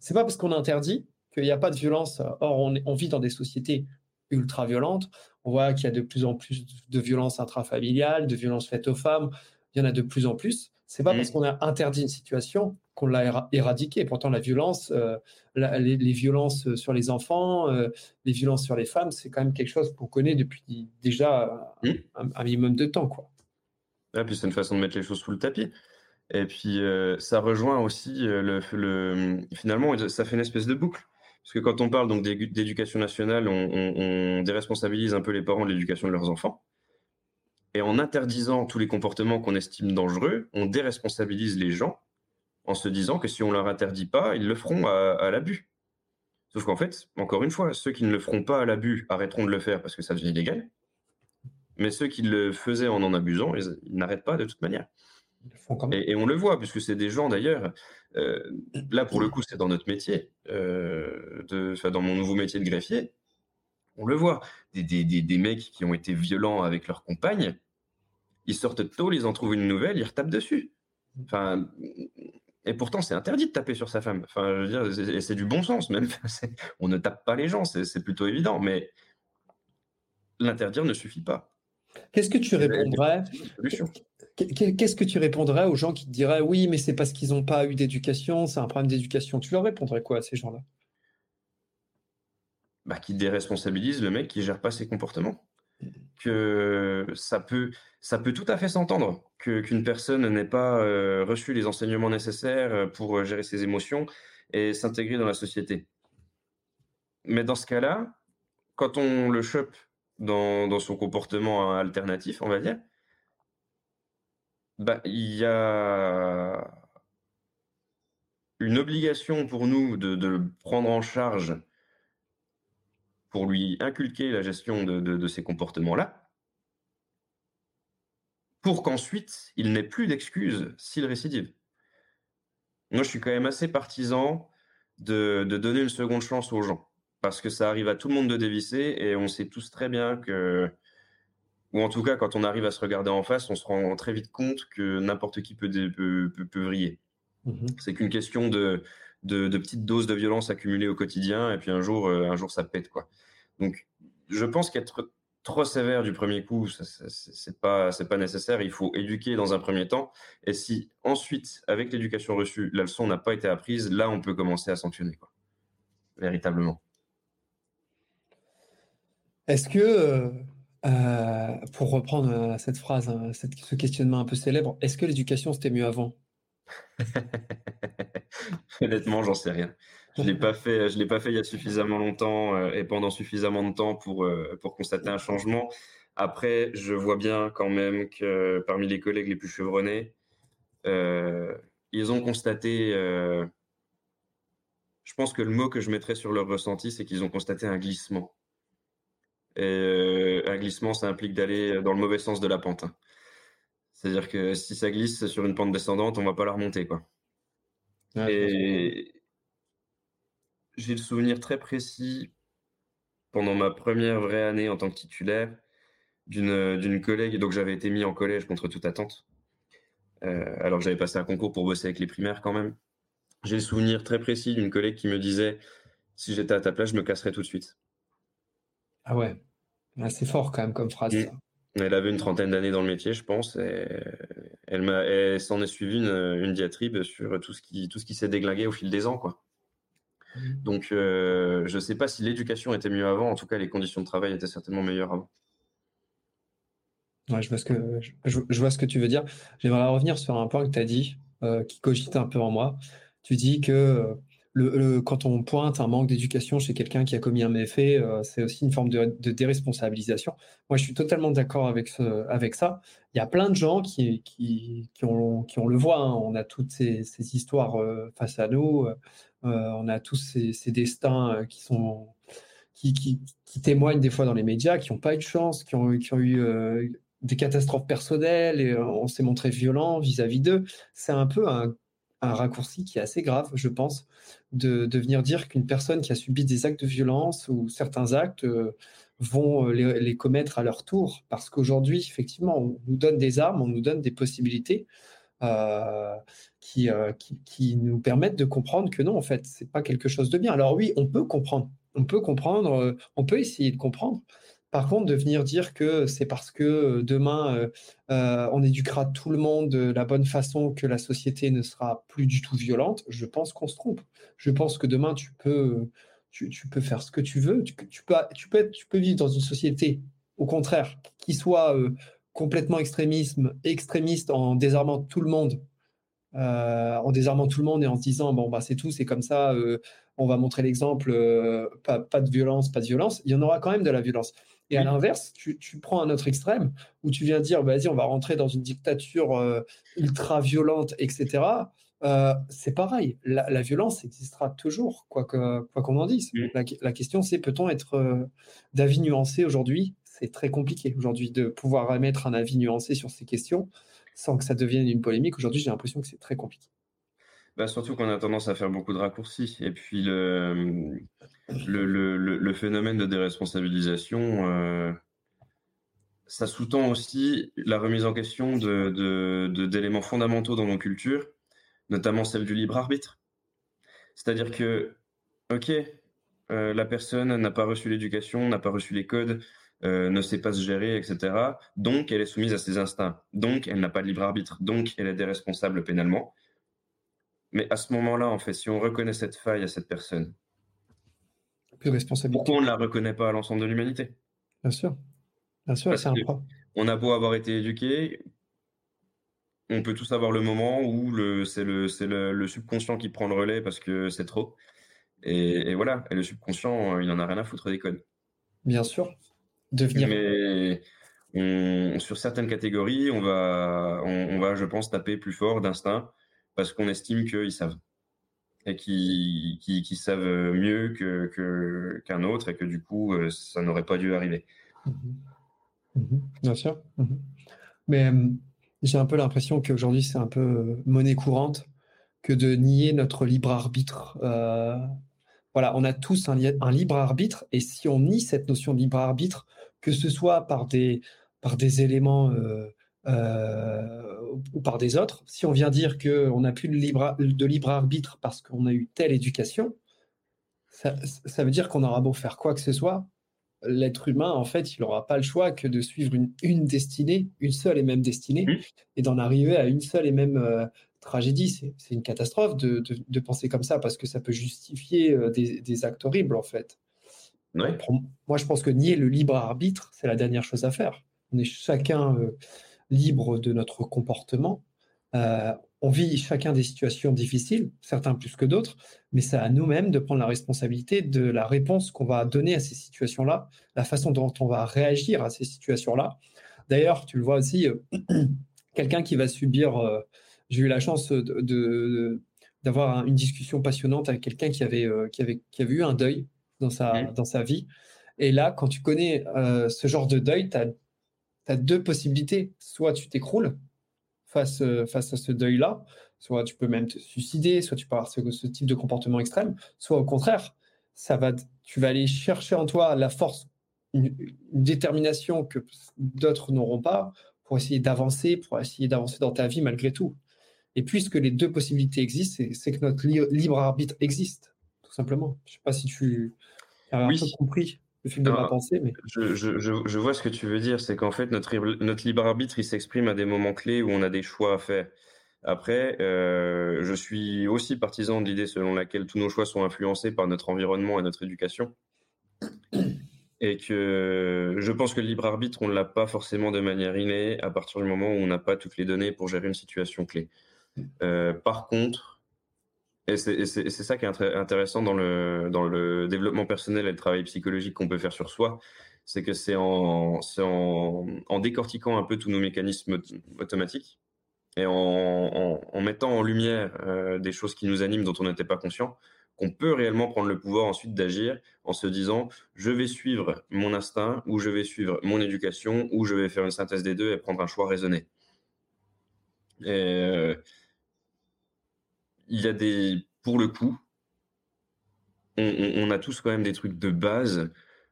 c'est pas parce qu'on interdit qu'il n'y a pas de violence. Or, on, vit dans des sociétés ultra violentes. On voit qu'il y a de plus en plus de violences intrafamiliales, de violences faites aux femmes. Il y en a de plus en plus. C'est pas parce mmh. qu'on a interdit une situation qu'on l'a éradiquée. Pourtant, la violence, euh, les, violences sur les enfants, euh, les violences sur les femmes, c'est quand même quelque chose qu'on connaît depuis déjà mmh. un, minimum de temps, quoi. Et puis c'est une façon de mettre les choses sous le tapis. Et puis, euh, ça rejoint aussi euh, le, le, Finalement, ça fait une espèce de boucle. Parce que quand on parle donc d'éducation nationale, on, déresponsabilise un peu les parents de l'éducation de leurs enfants. Et en interdisant tous les comportements qu'on estime dangereux, on déresponsabilise les gens en se disant que si on leur interdit pas, ils le feront à, l'abus. Sauf qu'en fait, encore une fois, ceux qui ne le feront pas à l'abus arrêteront de le faire parce que ça devient illégal. Mais ceux qui le faisaient en en abusant, ils n'arrêtent pas de toute manière. Et, on le voit, puisque c'est des gens d'ailleurs, euh, là pour le coup c'est dans notre métier, euh, de, dans mon nouveau métier de greffier, on le voit, des, des, des, mecs qui ont été violents avec leur compagne, ils sortent tôt, ils en trouvent une nouvelle, ils retapent dessus. Enfin, et pourtant c'est interdit de taper sur sa femme. Enfin, je veux dire, c'est du bon sens même. [LAUGHS] on ne tape pas les gens, c'est plutôt évident, mais l'interdire ne suffit pas. Qu'est-ce que tu répondrais Qu'est-ce que tu répondrais aux gens qui te diraient oui, mais c'est parce qu'ils n'ont pas eu d'éducation, c'est un problème d'éducation. Tu leur répondrais quoi à ces gens-là? Bah, Qui déresponsabilisent le mec qui gère pas ses comportements. Que ça peut, ça peut tout à fait s'entendre que qu'une personne n'ait pas euh, reçu les enseignements nécessaires pour euh, gérer ses émotions et s'intégrer dans la société. Mais dans ce cas-là, quand on le chope dans, dans son comportement alternatif, on va dire, bah, il y a une obligation pour nous de, le prendre en charge pour lui inculquer la gestion de, ces comportements-là, pour qu'ensuite il n'ait plus d'excuses s'il récidive. Moi, je suis quand même assez partisan de, donner une seconde chance aux gens, parce que ça arrive à tout le monde de dévisser, et on sait tous très bien que ou en tout cas, quand on arrive à se regarder en face, on se rend très vite compte que n'importe qui peut, peut, peut, vriller. Mmh c'est qu'une question de, de, petites doses de violence accumulées au quotidien, et puis un jour, euh, un jour ça pète. Quoi. Donc, je pense qu'être trop sévère du premier coup, c'est pas, pas nécessaire. Il faut éduquer dans un premier temps. Et si ensuite, avec l'éducation reçue, la leçon n'a pas été apprise, là, on peut commencer à sanctionner. Quoi. Véritablement. Est-ce que euh, euh, pour reprendre cette phrase, hein, ce questionnement un peu célèbre, est-ce que l'éducation c'était mieux avant? [LAUGHS] Honnêtement, j'en sais rien. Je l'ai l'ai pas fait il y a suffisamment longtemps euh, et pendant suffisamment de temps pour pour constater un changement. Après, je vois bien quand même que parmi les collègues les plus chevronnés, ils ont constaté. je pense que le mot que je mettrais sur leur ressenti, c'est qu'ils ont constaté un glissement euh, un glissement, ça implique d'aller dans le mauvais sens de la pente. C'est-à-dire que si ça glisse sur une pente descendante, on va pas la remonter, quoi. et j'ai le souvenir très précis pendant ma première vraie année en tant que titulaire d'une collègue. Donc j'avais été mis en collège contre toute attente. Euh, alors j'avais passé un concours pour bosser avec les primaires quand même. J'ai le souvenir très précis d'une collègue qui me disait si j'étais à ta place, je me casserais tout de suite. Ah ouais. C'est fort quand même comme phrase. Elle avait une trentaine d'années dans le métier, je pense. Et elle, m'a, s'en est suivi une, diatribe sur tout ce qui, tout ce qui s'est déglingué au fil des ans. Quoi. Mmh. Donc, euh, je ne sais pas si l'éducation était mieux avant. En tout cas, les conditions de travail étaient certainement meilleures avant. je, vois ce que, je, vois ce que tu veux dire. J'aimerais revenir sur un point que tu as dit, euh, qui cogite un peu en moi. Tu dis que quand on pointe un manque d'éducation chez quelqu'un qui a commis un méfait, euh, c'est aussi une forme de, déresponsabilisation. Moi, je suis totalement d'accord avec, ça. Il y a plein de gens qui, ont, le voit. Hein. On a toutes ces, histoires euh, face à nous. Euh, on a tous ces, destins qui témoignent des fois dans les médias, qui n'ont pas eu de chance, qui ont eu des catastrophes personnelles et on s'est montré violent vis-à-vis d'eux. C'est un peu un, un, raccourci qui est assez grave, je pense, de, de venir dire qu'une personne qui a subi des actes de violence ou certains actes vont les, les, commettre à leur tour. Parce qu'aujourd'hui, effectivement, on nous donne des armes, on nous donne des possibilités. Euh, qui, euh, qui, qui, nous permettent de comprendre que non, en fait, c'est pas quelque chose de bien. Alors oui, on peut comprendre, on peut comprendre, euh, on peut essayer de comprendre. Par contre, de venir dire que c'est parce que demain, on éduquera tout le monde de la bonne façon que la société ne sera plus du tout violente, je pense qu'on se trompe. Je pense que demain, tu peux, tu, peux faire ce que tu veux. Tu, peux, tu, peux, tu peux vivre dans une société, au contraire, qui soit complètement extrémisme, extrémiste en désarmant tout le monde, euh, en désarmant tout le monde et en se disant bon bah c'est tout, c'est comme ça, euh, on va montrer l'exemple, euh, pas, pas, de violence, pas de violence. Il y en aura quand même de la violence. Et à l'inverse, tu, tu, prends un autre extrême où tu viens dire vas-y on va rentrer dans une dictature ultra violente, etc. c'est pareil, la, la, violence existera toujours, quoi qu'on quoi qu'on en dise. La, la question, c'est peut-on être d'avis nuancé aujourd'hui? C'est très compliqué aujourd'hui de pouvoir émettre un avis nuancé sur ces questions sans que ça devienne une polémique. Aujourd'hui, j'ai l'impression que c'est très compliqué. Bah surtout qu'on a tendance à faire beaucoup de raccourcis. Et puis le, le, le, phénomène de déresponsabilisation, euh, ça sous-tend aussi la remise en question d'éléments de, d'éléments fondamentaux dans nos cultures, notamment celle du libre arbitre. C'est-à-dire que, ok, euh, la personne n'a pas reçu l'éducation, n'a pas reçu les codes, euh, ne sait pas se gérer, etc. Donc, elle est soumise à ses instincts. Donc, elle n'a pas de libre arbitre. Donc, elle est déresponsable pénalement. Mais à ce moment-là, en fait, si on reconnaît cette faille à cette personne, pourquoi on ne la reconnaît pas à l'ensemble de l'humanité? Bien sûr. Bien sûr, c'est un On a beau avoir été éduqué, on peut tous avoir le moment où c'est le, le, le, subconscient qui prend le relais parce que c'est trop. Et, et, voilà, et le subconscient, il n'en a rien à foutre des codes. Bien sûr. Mais sur certaines catégories, on va, on, va, je pense, taper plus fort d'instinct parce qu'on estime qu'ils savent et qu'ils savent mieux que, qu'un autre et que du coup, euh, ça n'aurait pas dû arriver. Mmh mmh bien sûr. Mmh Mais j'ai un peu l'impression qu'aujourd'hui, c'est un peu euh, monnaie courante que de nier notre libre arbitre. Euh, voilà, on a tous un, un, libre arbitre et si on nie cette notion de libre arbitre, que ce soit par des, par des éléments euh, euh, ou par des autres. Si on vient dire qu'on n'a plus de libre, de libre arbitre parce qu'on a eu telle éducation, ça, ça veut dire qu'on aura beau faire quoi que ce soit, l'être humain, en fait, il n'aura pas le choix que de suivre une, une, destinée, une seule et même destinée, mmh. et d'en arriver à une seule et même euh, tragédie. C'est une catastrophe de, de, de, penser comme ça, parce que ça peut justifier des, des actes horribles, en fait moi, je pense que nier le libre arbitre, c'est la dernière chose à faire. On est chacun euh, libre de notre comportement. Euh, on vit chacun des situations difficiles, certains plus que d'autres, mais c'est à nous-mêmes de prendre la responsabilité de la réponse qu'on va donner à ces situations-là, la façon dont on va réagir à ces situations-là. D'ailleurs, tu le vois aussi, euh, [CLEARS THROAT] quelqu'un qui va subir. J'ai eu la chance de, d'avoir une discussion passionnante avec quelqu'un qui avait, qui, avait, qui avait eu un deuil dans sa, dans sa vie. Et là, quand tu connais euh, ce genre de deuil, tu as, deux possibilités. Soit tu t'écroules face, euh, face à ce deuil-là, soit tu peux même te suicider, soit tu peux avoir ce, ce, type de comportement extrême, soit au contraire, ça va, tu vas aller chercher en toi la force, une, détermination que d'autres n'auront pas pour essayer d'avancer, pour essayer d'avancer dans ta vie malgré tout. Et puisque les deux possibilités existent, c'est que notre libre arbitre existe simplement. Je ne sais pas si tu as oui. compris le film de ma pensée. Mais... Je, je, je, vois ce que tu veux dire. C'est qu'en fait, notre, notre libre arbitre, il s'exprime à des moments clés où on a des choix à faire. Après, euh, je suis aussi partisan de l'idée selon laquelle tous nos choix sont influencés par notre environnement et notre éducation. Et que je pense que le libre arbitre, on ne l'a pas forcément de manière innée à partir du moment où on n'a pas toutes les données pour gérer une situation clé. Euh, par contre, et c'est ça qui est intéressant dans le, développement personnel et le travail psychologique qu'on peut faire sur soi, c'est que c'est en, décortiquant un peu tous nos mécanismes automatiques et en, en mettant en lumière euh, des choses qui nous animent dont on n'était pas conscient, qu'on peut réellement prendre le pouvoir ensuite d'agir en se disant je vais suivre mon instinct ou je vais suivre mon éducation ou je vais faire une synthèse des deux et prendre un choix raisonné. Et euh, il y a des, pour le coup, on, a tous quand même des trucs de base,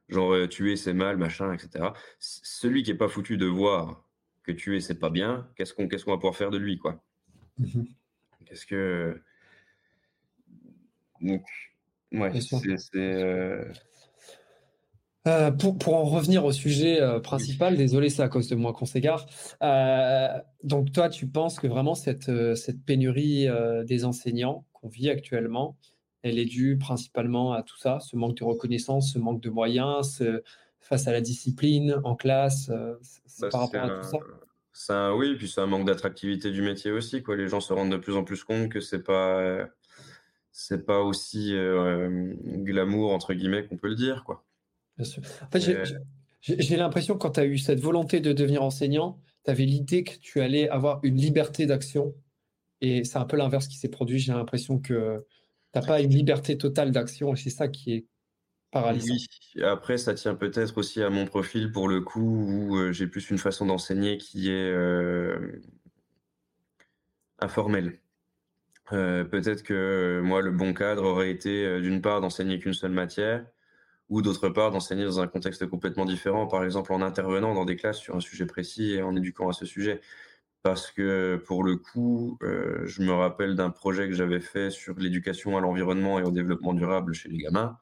genre euh, tuer c'est mal, machin, etc. celui qui est pas foutu de voir que tuer c'est pas bien, qu'est-ce qu'on qu'est-ce qu'on va pouvoir faire de lui, quoi? Mmh Qu'est-ce que donc ouais, c'est euh, euh, pour, pour, en revenir au sujet principal, désolé, c'est à cause de moi qu'on s'égare. donc, toi, tu penses que vraiment cette, cette pénurie des enseignants qu'on vit actuellement, elle est due principalement à tout ça, ce manque de reconnaissance, ce manque de moyens, face à la discipline en classe, euh, bah, par rapport à tout ça? ça, oui, puis c'est un manque d'attractivité du métier aussi. Quoi. Les gens se rendent de plus en plus compte que c'est pas, c'est pas aussi euh, glamour entre guillemets qu'on peut le dire, quoi. Bien sûr. En fait, j'ai l'impression que quand tu as eu cette volonté de devenir enseignant, tu avais l'idée que tu allais avoir une liberté d'action. Et c'est un peu l'inverse qui s'est produit. J'ai l'impression que tu pas une liberté totale d'action et c'est ça qui est paralysant. Oui, après, ça tient peut-être aussi à mon profil pour le coup où euh, j'ai plus une façon d'enseigner qui est euh, informelle. Euh, peut-être que moi, le bon cadre aurait été d'une part d'enseigner qu'une seule matière ou d'autre part d'enseigner dans un contexte complètement différent, par exemple en intervenant dans des classes sur un sujet précis et en éduquant à ce sujet parce que pour le coup, euh, je me rappelle d'un projet que j'avais fait sur l'éducation à l'environnement et au développement durable chez les gamins.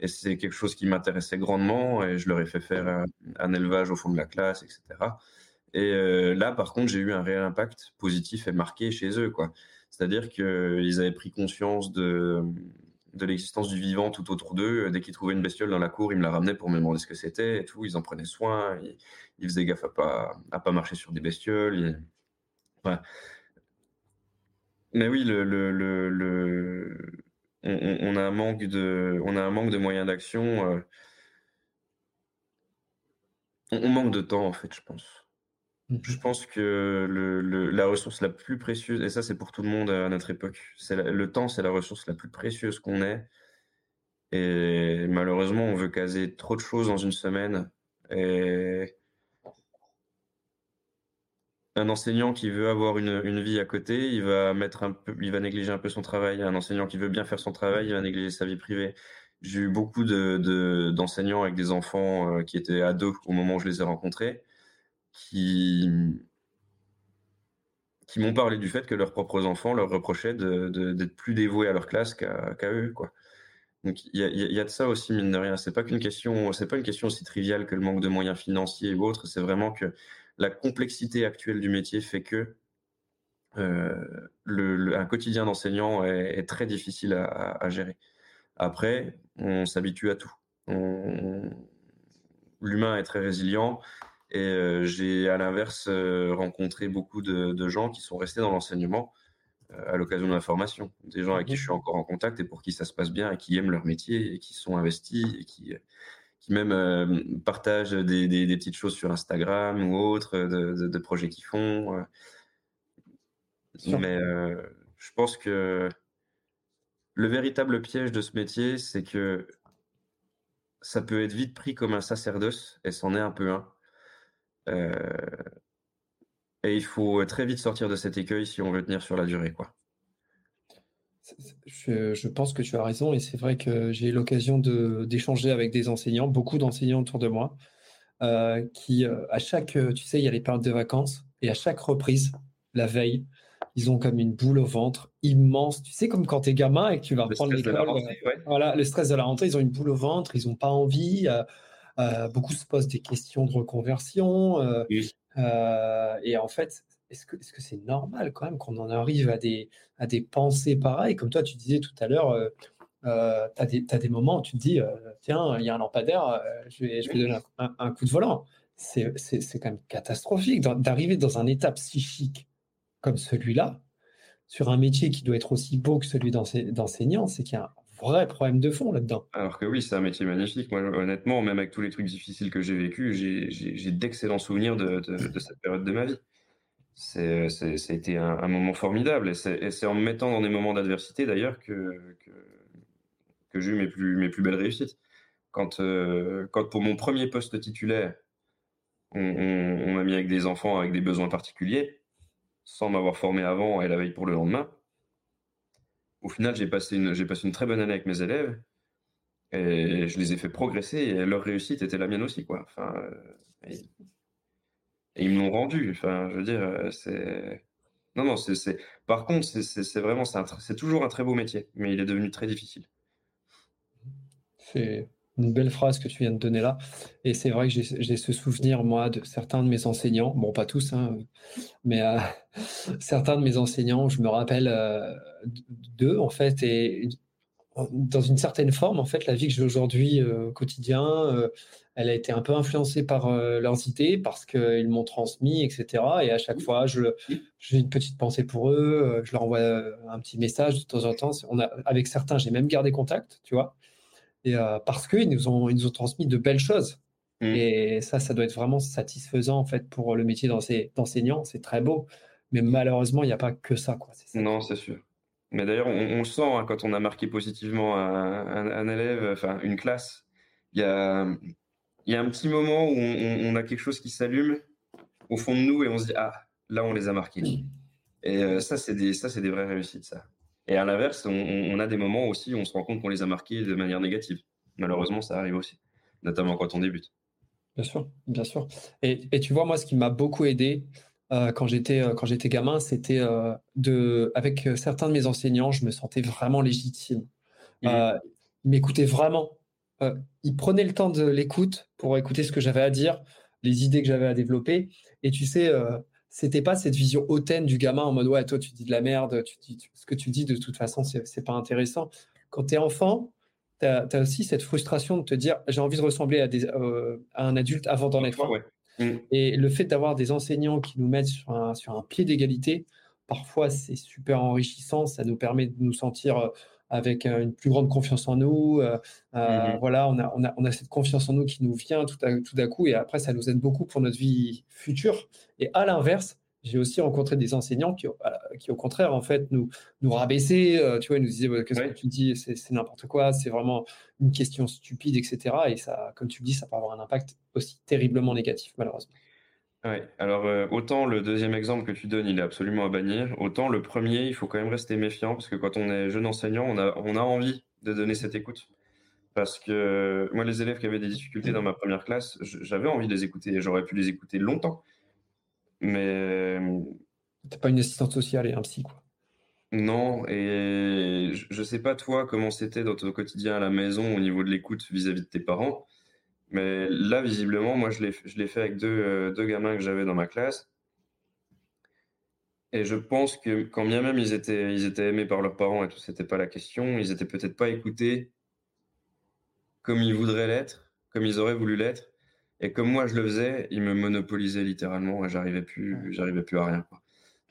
Et c'est quelque chose qui m'intéressait grandement et je leur ai fait faire un, élevage au fond de la classe, etc. Et euh, là, par contre, j'ai eu un réel impact positif et marqué chez eux. C'est-à-dire qu'ils avaient pris conscience de, de l'existence du vivant tout autour d'eux. Dès qu'ils trouvaient une bestiole dans la cour, ils me la ramenaient pour me demander ce que c'était et tout. Ils en prenaient soin. Ils, faisaient gaffe à pas, à pas marcher sur des bestioles. Mais oui, le, le, le, on, a un manque de, on a un manque de moyens d'action. Euh. on, manque de temps, en fait, je pense. Je pense que le, la ressource la plus précieuse, et ça c'est pour tout le monde à notre époque, c'est le temps, c'est la ressource la plus précieuse qu'on ait. Et malheureusement, on veut caser trop de choses dans une semaine. Et un enseignant qui veut avoir une, vie à côté, il va mettre un peu, il va négliger un peu son travail. Un enseignant qui veut bien faire son travail, il va négliger sa vie privée. J'ai eu beaucoup de, d'enseignants avec des enfants euh, qui étaient ados au moment où je les ai rencontrés, qui, qui m'ont parlé du fait que leurs propres enfants leur reprochaient d'être plus dévoués à leur classe qu'à, eux, quoi. Donc il y a, de ça aussi mine de rien. C'est pas qu'une pas une question aussi triviale que le manque de moyens financiers ou autre. C'est vraiment que la complexité actuelle du métier fait que euh, le, un quotidien d'enseignant est, très difficile à, gérer. Après, on s'habitue à tout. L'humain est très résilient et euh, j'ai à l'inverse euh, rencontré beaucoup de, gens qui sont restés dans l'enseignement à l'occasion de ma formation. Des gens avec qui je suis encore en contact et pour qui ça se passe bien et qui aiment leur métier et qui sont investis et qui, qui même euh, partagent des, des, petites choses sur Instagram ou autres, de, de, projets qu'ils font. Euh. Mais euh, je pense que le véritable piège de ce métier, c'est que ça peut être vite pris comme un sacerdoce, et c'en est un peu un. Et il faut très vite sortir de cet écueil si on veut tenir sur la durée, quoi. Je, pense que tu as raison et c'est vrai que j'ai eu l'occasion d'échanger avec des enseignants, beaucoup d'enseignants autour de moi, euh, qui euh, à chaque, euh, tu sais, il y a les périodes de vacances et à chaque reprise, la veille, ils ont comme une boule au ventre immense. Tu sais, comme quand tu es gamin et que tu vas reprendre l'école. Voilà, le stress de la rentrée, ils ont une boule au ventre, ils n'ont pas envie. Beaucoup se posent des questions de reconversion. et en fait, est-ce que c'est -ce c'est normal quand même qu'on en arrive à des, à des pensées pareilles? Comme toi, tu disais tout à l'heure, euh, euh tu as, des moments où tu te dis, euh, tiens, il y a un lampadaire, euh, je, vais, je vais donner un, coup de volant. C'est quand même catastrophique d'arriver dans un état psychique comme celui-là, sur un métier qui doit être aussi beau que celui d'enseignant, c'est qu'il y a vrai problème de fond là-dedans. Alors que oui, c'est un métier magnifique. Moi, honnêtement, même avec tous les trucs difficiles que j'ai vécu, j'ai d'excellents souvenirs de, cette période de ma vie été un, moment formidable. Et c'est, en me mettant dans des moments d'adversité, d'ailleurs, que, que j'ai eu mes plus, mes plus belles réussites. Quand, quand pour mon premier poste titulaire, on, m'a mis avec des enfants avec des besoins particuliers, sans m'avoir formé avant et la veille pour le lendemain. Au final, j'ai passé une, j'ai passé une très bonne année avec mes élèves et je les ai fait progresser et leur réussite était la mienne aussi, quoi. Enfin, et, ils me l'ont rendu. Enfin, je veux dire, c'est. Non, non, c'est. Par contre, c'est vraiment, c'est toujours un très beau métier, mais il est devenu très difficile. C'est une belle phrase que tu viens de donner là. Et c'est vrai que j'ai ce souvenir, moi, de certains de mes enseignants, bon, pas tous, hein, mais euh, [LAUGHS] certains de mes enseignants, je me rappelle euh, d'eux, en fait, et dans une certaine forme, en fait, la vie que j'ai aujourd'hui euh, quotidien, elle a été un peu influencée par leurs idées, parce qu'ils m'ont transmis, etc. Et à chaque fois, j'ai une petite pensée pour eux, je leur envoie un petit message de temps en temps. On a, avec certains, j'ai même gardé contact, tu vois. Et, euh, parce qu'ils nous, ont, ils nous ont transmis de belles choses. Mmh. Et ça, ça doit être vraiment satisfaisant en fait pour le métier d'enseignant. C'est très beau. Mais malheureusement, il n'y a pas que ça. Quoi. non, c'est sûr. Mais d'ailleurs, on, le sent hein, quand on a marqué positivement un, élève, enfin une classe. Il y a, y a un petit moment où on, a quelque chose qui s'allume au fond de nous et on se dit Ah, là, on les a marqués. Mmh. Et euh, ça, c'est des, ça, c'est des vraies réussites, ça. Et à l'inverse, on, a des moments aussi où on se rend compte qu'on les a marqués de manière négative. Malheureusement, ça arrive aussi, notamment quand on débute. Bien sûr, bien sûr. Et, tu vois, moi, ce qui m'a beaucoup aidé euh, quand j'étais euh, quand j'étais gamin, c'était euh, de, avec certains de mes enseignants, je me sentais vraiment légitime. Mmh. ils m'écoutaient vraiment. ils prenaient le temps de l'écoute pour écouter ce que j'avais à dire, les idées que j'avais à développer. Et tu sais, c'était pas cette vision hautaine du gamin en mode ouais toi tu dis de la merde tu dis ce que tu dis de toute façon c'est pas intéressant. Quand tu es enfant tu as, aussi cette frustration de te dire j'ai envie de ressembler à, des, euh, à un adulte avant d'en être mm. et le fait d'avoir des enseignants qui nous mettent sur un, sur un pied d'égalité parfois c'est super enrichissant. Ça nous permet de nous sentir euh, avec euh, une plus grande confiance en nous. Mmh voilà, on a, on, a, on a, cette confiance en nous qui nous vient tout, à, tout d'un coup et après, ça nous aide beaucoup pour notre vie future. Et à l'inverse, j'ai aussi rencontré des enseignants qui, qui, au contraire, en fait, nous, nous rabaissaient, tu vois, ils nous disaient Qu'est-ce que tu dis? C'est n'importe quoi, c'est vraiment une question stupide, etc. Et ça, comme tu le dis, ça peut avoir un impact aussi terriblement négatif, malheureusement. Oui, alors euh, autant le deuxième exemple que tu donnes, il est absolument à bannir, autant le premier, il faut quand même rester méfiant parce que quand on est jeune enseignant, on a, on a envie de donner cette écoute. Parce que moi, les élèves qui avaient des difficultés dans ma première classe, j'avais envie de les écouter et j'aurais pu les écouter longtemps. Mais. T'as pas une assistante sociale et un psy, quoi. Non, et je sais pas toi comment c'était dans ton quotidien à la maison au niveau de l'écoute vis-à-vis de tes parents. Mais là, visiblement, moi, je l'ai fait avec deux, euh, deux gamins que j'avais dans ma classe. Et je pense que quand bien même ils étaient, ils étaient aimés par leurs parents et tout, c'était pas la question, ils étaient peut-être pas écoutés comme ils voudraient l'être, comme ils auraient voulu l'être. Et comme moi je le faisais, ils me monopolisaient littéralement et j'arrivais plus, j'arrivais plus à rien.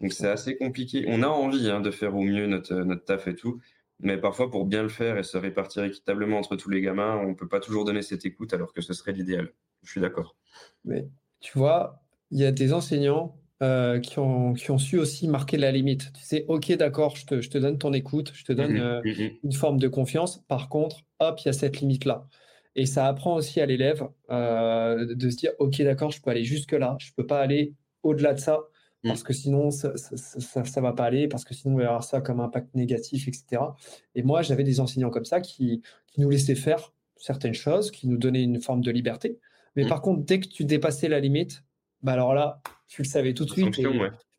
Donc c'est assez compliqué. On a envie hein, de faire au mieux notre, notre taf et tout, mais parfois, pour bien le faire et se répartir équitablement entre tous les gamins, on ne peut pas toujours donner cette écoute alors que ce serait l'idéal. Je suis d'accord. Mais tu vois, il y a des enseignants euh, qui, ont, qui ont su aussi marquer la limite. Tu sais, ok, d'accord, je te, je te, donne ton écoute, je te donne mhm, euh, mhm. une forme de confiance. Par contre, hop, il y a cette limite-là. Et ça apprend aussi à l'élève euh, de se dire, ok, d'accord, je peux aller jusque-là, je ne peux pas aller au-delà de ça Mmh. parce que sinon, ça ne va pas aller, parce que sinon, on va avoir ça comme impact négatif, etc. Et moi, j'avais des enseignants comme ça qui, qui, nous laissaient faire certaines choses, qui nous donnaient une forme de liberté. Mais mmh. par contre, dès que tu dépassais la limite, bah alors là, tu le savais tout de suite.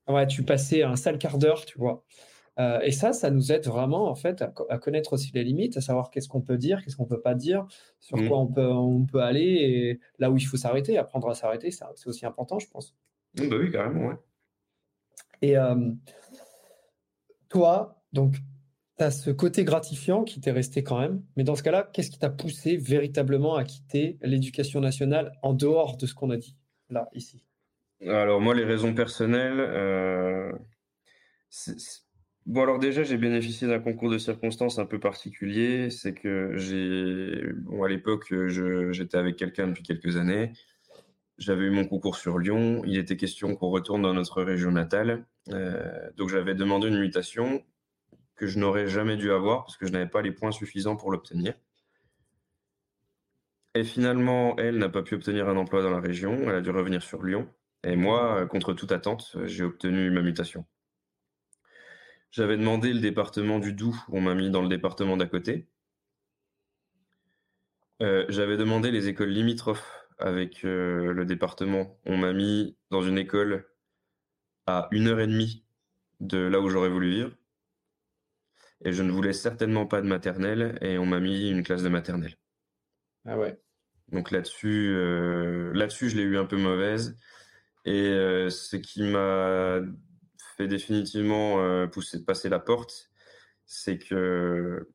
ouais. tu passais un sale quart d'heure, tu vois. Euh, et ça, ça nous aide vraiment en fait à, connaître aussi les limites, à savoir qu'est-ce qu'on peut dire, qu'est-ce qu'on peut pas dire, sur mmh. quoi on peut, on peut aller et là où il faut s'arrêter, apprendre à s'arrêter, c'est aussi important, je pense. bah oui, carrément, ouais. Et euh, toi, donc, tu as ce côté gratifiant qui t'est resté quand même. Mais dans ce cas-là, qu'est-ce qui t'a poussé véritablement à quitter l'éducation nationale en dehors de ce qu'on a dit là, ici? Alors, moi, les raisons personnelles. Euh, bon, alors déjà, j'ai bénéficié d'un concours de circonstances un peu particulier. C'est que j'ai. Bon, à l'époque, j'étais avec quelqu'un depuis quelques années. J'avais eu mon concours sur Lyon. Il était question qu'on retourne dans notre région natale. Euh, donc j'avais demandé une mutation que je n'aurais jamais dû avoir parce que je n'avais pas les points suffisants pour l'obtenir. Et finalement, elle n'a pas pu obtenir un emploi dans la région, elle a dû revenir sur Lyon. Et moi, contre toute attente, j'ai obtenu ma mutation. J'avais demandé le département du Doubs, on m'a mis dans le département d'à côté. Euh, j'avais demandé les écoles limitrophes avec euh, le département. On m'a mis dans une école à une heure et demie de là où j'aurais voulu vivre. Et je ne voulais certainement pas de maternelle et on m'a mis une classe de maternelle. Ah ouais. Donc là-dessus, euh, là-dessus, je l'ai eu un peu mauvaise. Et ce qui m'a fait définitivement pousser, passer la porte, c'est que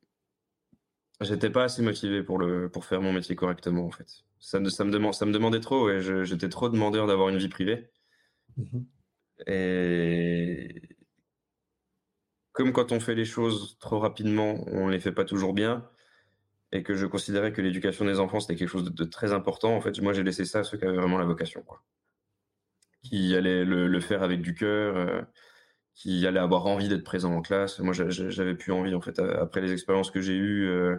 J'étais pas assez motivé pour, le, pour faire mon métier correctement, en fait. Ça, ça, me, ça me demandait trop et j'étais trop demandeur d'avoir une vie privée. Mmh et comme quand on fait les choses trop rapidement, on les fait pas toujours bien, et que je considérais que l'éducation des enfants, c'était quelque chose de, très important, en fait, moi, j'ai laissé ça à ceux qui avaient vraiment la vocation, quoi. Qui allaient le, faire avec du cœur. Euh, qui allait avoir envie d'être présent en classe. Moi, j'avais plus envie, en fait, après les expériences que j'ai eues euh,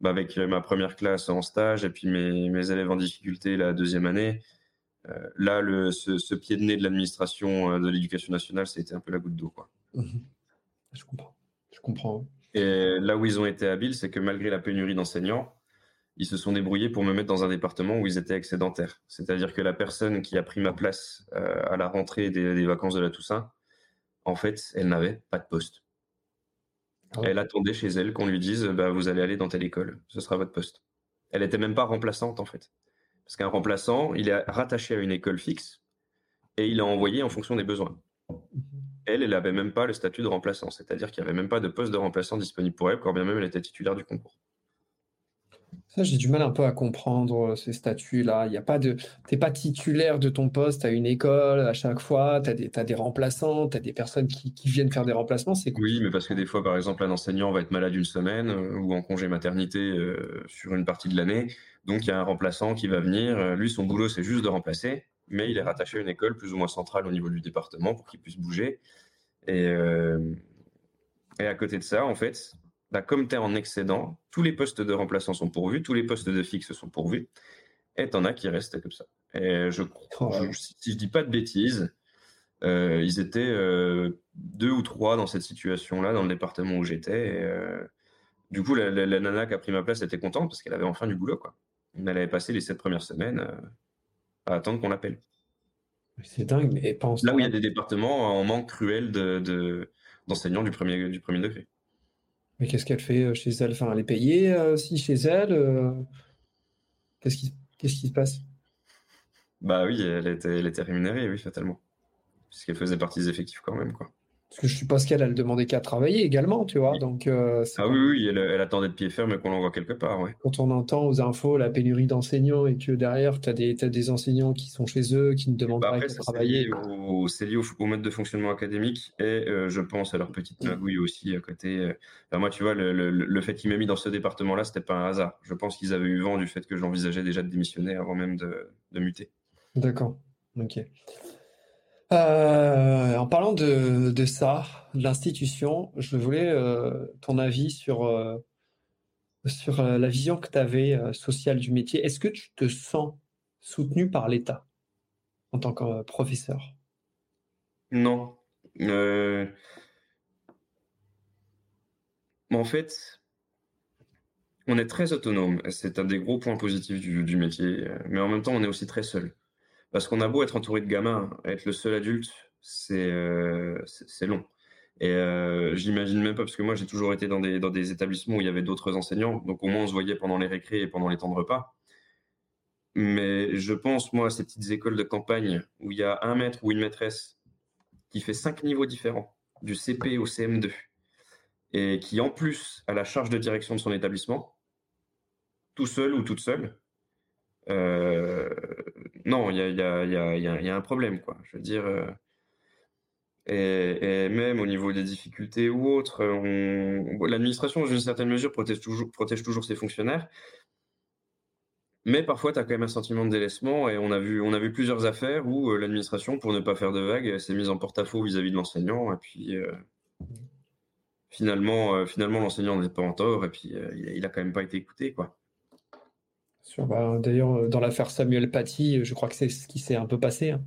bah, avec ma première classe en stage et puis mes élèves en difficulté la deuxième année. Euh, là, le, ce, pied de nez de l'administration euh, de l'éducation nationale, c'était un peu la goutte d'eau. Quoi. Mmh Je comprends. Je comprends. Et là où ils ont été habiles, c'est que malgré la pénurie d'enseignants, ils se sont débrouillés pour me mettre dans un département où ils étaient excédentaires. C'est-à-dire que la personne qui a pris ma place à la rentrée des, vacances de la Toussaint, en fait, elle n'avait pas de poste. Ah elle attendait chez elle qu'on lui dise bah, Vous allez aller dans telle école, ce sera votre poste. Elle n'était même pas remplaçante, en fait. Parce qu'un remplaçant, il est rattaché à une école fixe et il est envoyé en fonction des besoins. Elle, elle n'avait même pas le statut de remplaçant, c'est-à-dire qu'il n'y avait même pas de poste de remplaçant disponible pour elle, quand bien même elle était titulaire du concours. J'ai du mal un peu à comprendre euh, ces statuts-là. Il y a pas de, t'es pas titulaire de ton poste à une école à chaque fois. Tu as des, as des remplaçants, tu as des personnes qui, viennent faire des remplacements. C'est Oui, mais parce que des fois, par exemple, un enseignant va être malade une semaine euh, ou en congé maternité euh, sur une partie de l'année. Donc, il y a un remplaçant qui va venir. Lui, son boulot, c'est juste de remplacer, mais il est rattaché à une école plus ou moins centrale au niveau du département pour qu'il puisse bouger. Et à côté de ça, en fait, bah, comme tu es en excédent, tous les postes de remplaçants sont pourvus, tous les postes de fixe sont pourvus, et tu en as qui restent comme ça. Et je, oh, si je dis pas de bêtises, euh, ils étaient euh, deux ou trois dans cette situation-là, dans le département où j'étais. Euh, du coup, la, nana qui a pris ma place était contente parce qu'elle avait enfin du boulot. Quoi. Elle avait passé les sept premières semaines à attendre qu'on l'appelle. C'est dingue, mais pense Là où il y a des départements en manque cruel d'enseignants de, du, premier, du premier degré. Mais qu'est-ce qu'elle fait euh, chez elle? Enfin, elle est payée euh, aussi chez elle euh, Qu'est-ce qui, qu'est-ce qui se passe? Bah oui, elle était, elle était rémunérée, oui, fatalement. Puisqu'elle faisait partie des effectifs quand même, quoi. Parce que je suppose qu'elle, elle demandait qu'à travailler également, tu vois. Donc, euh, ah oui, oui, elle, attendait de pied ferme qu'on l'envoie quelque part. Ouais. Quand on entend aux infos la pénurie d'enseignants et que derrière, tu as, des enseignants qui sont chez eux, qui ne demandent bah, pas à travailler. C'est lié, au, mode de fonctionnement académique et euh, je pense à leur petite magouille aussi à côté. Euh. moi, tu vois, le, fait qu'ils m'aient mis dans ce département-là, c'était pas un hasard. Je pense qu'ils avaient eu vent du fait que j'envisageais déjà de démissionner avant même de, de muter. D'accord. Ok. Euh, en parlant de, ça, de l'institution, je voulais euh, ton avis sur, euh, la vision que tu avais sociale du métier. Est-ce que tu te sens soutenu par l'État en tant que professeur? Non. En fait, on est très autonome. C'est un des gros points positifs du métier. Mais en même temps, on est aussi très seul. Parce qu'on a beau être entouré de gamins, être le seul adulte, c'est euh, long. Et euh, j'imagine même pas, parce que moi j'ai toujours été dans des, dans des établissements où il y avait d'autres enseignants, donc au moins on se voyait pendant les récrés et pendant les temps de repas. Mais je pense, moi, à ces petites écoles de campagne où il y a un maître ou une maîtresse qui fait cinq niveaux différents, du CP au CM2, et qui en plus a la charge de direction de son établissement, tout seul ou toute seule, euh, non, il y a, un problème, quoi. Je veux dire. Euh, et, même au niveau des difficultés ou autres, l'administration, dans une certaine mesure, protège toujours, ses fonctionnaires. Mais parfois, tu as quand même un sentiment de délaissement et on a vu, on a vu plusieurs affaires où euh, l'administration, pour ne pas faire de vagues, s'est mise en porte-à-faux vis-à-vis de l'enseignant et puis finalement, l'enseignant n'est pas en tort et puis il, a quand même pas été écouté, quoi. Bah, d'ailleurs, dans l'affaire Samuel Paty, je crois que c'est ce qui s'est un peu passé. Hein.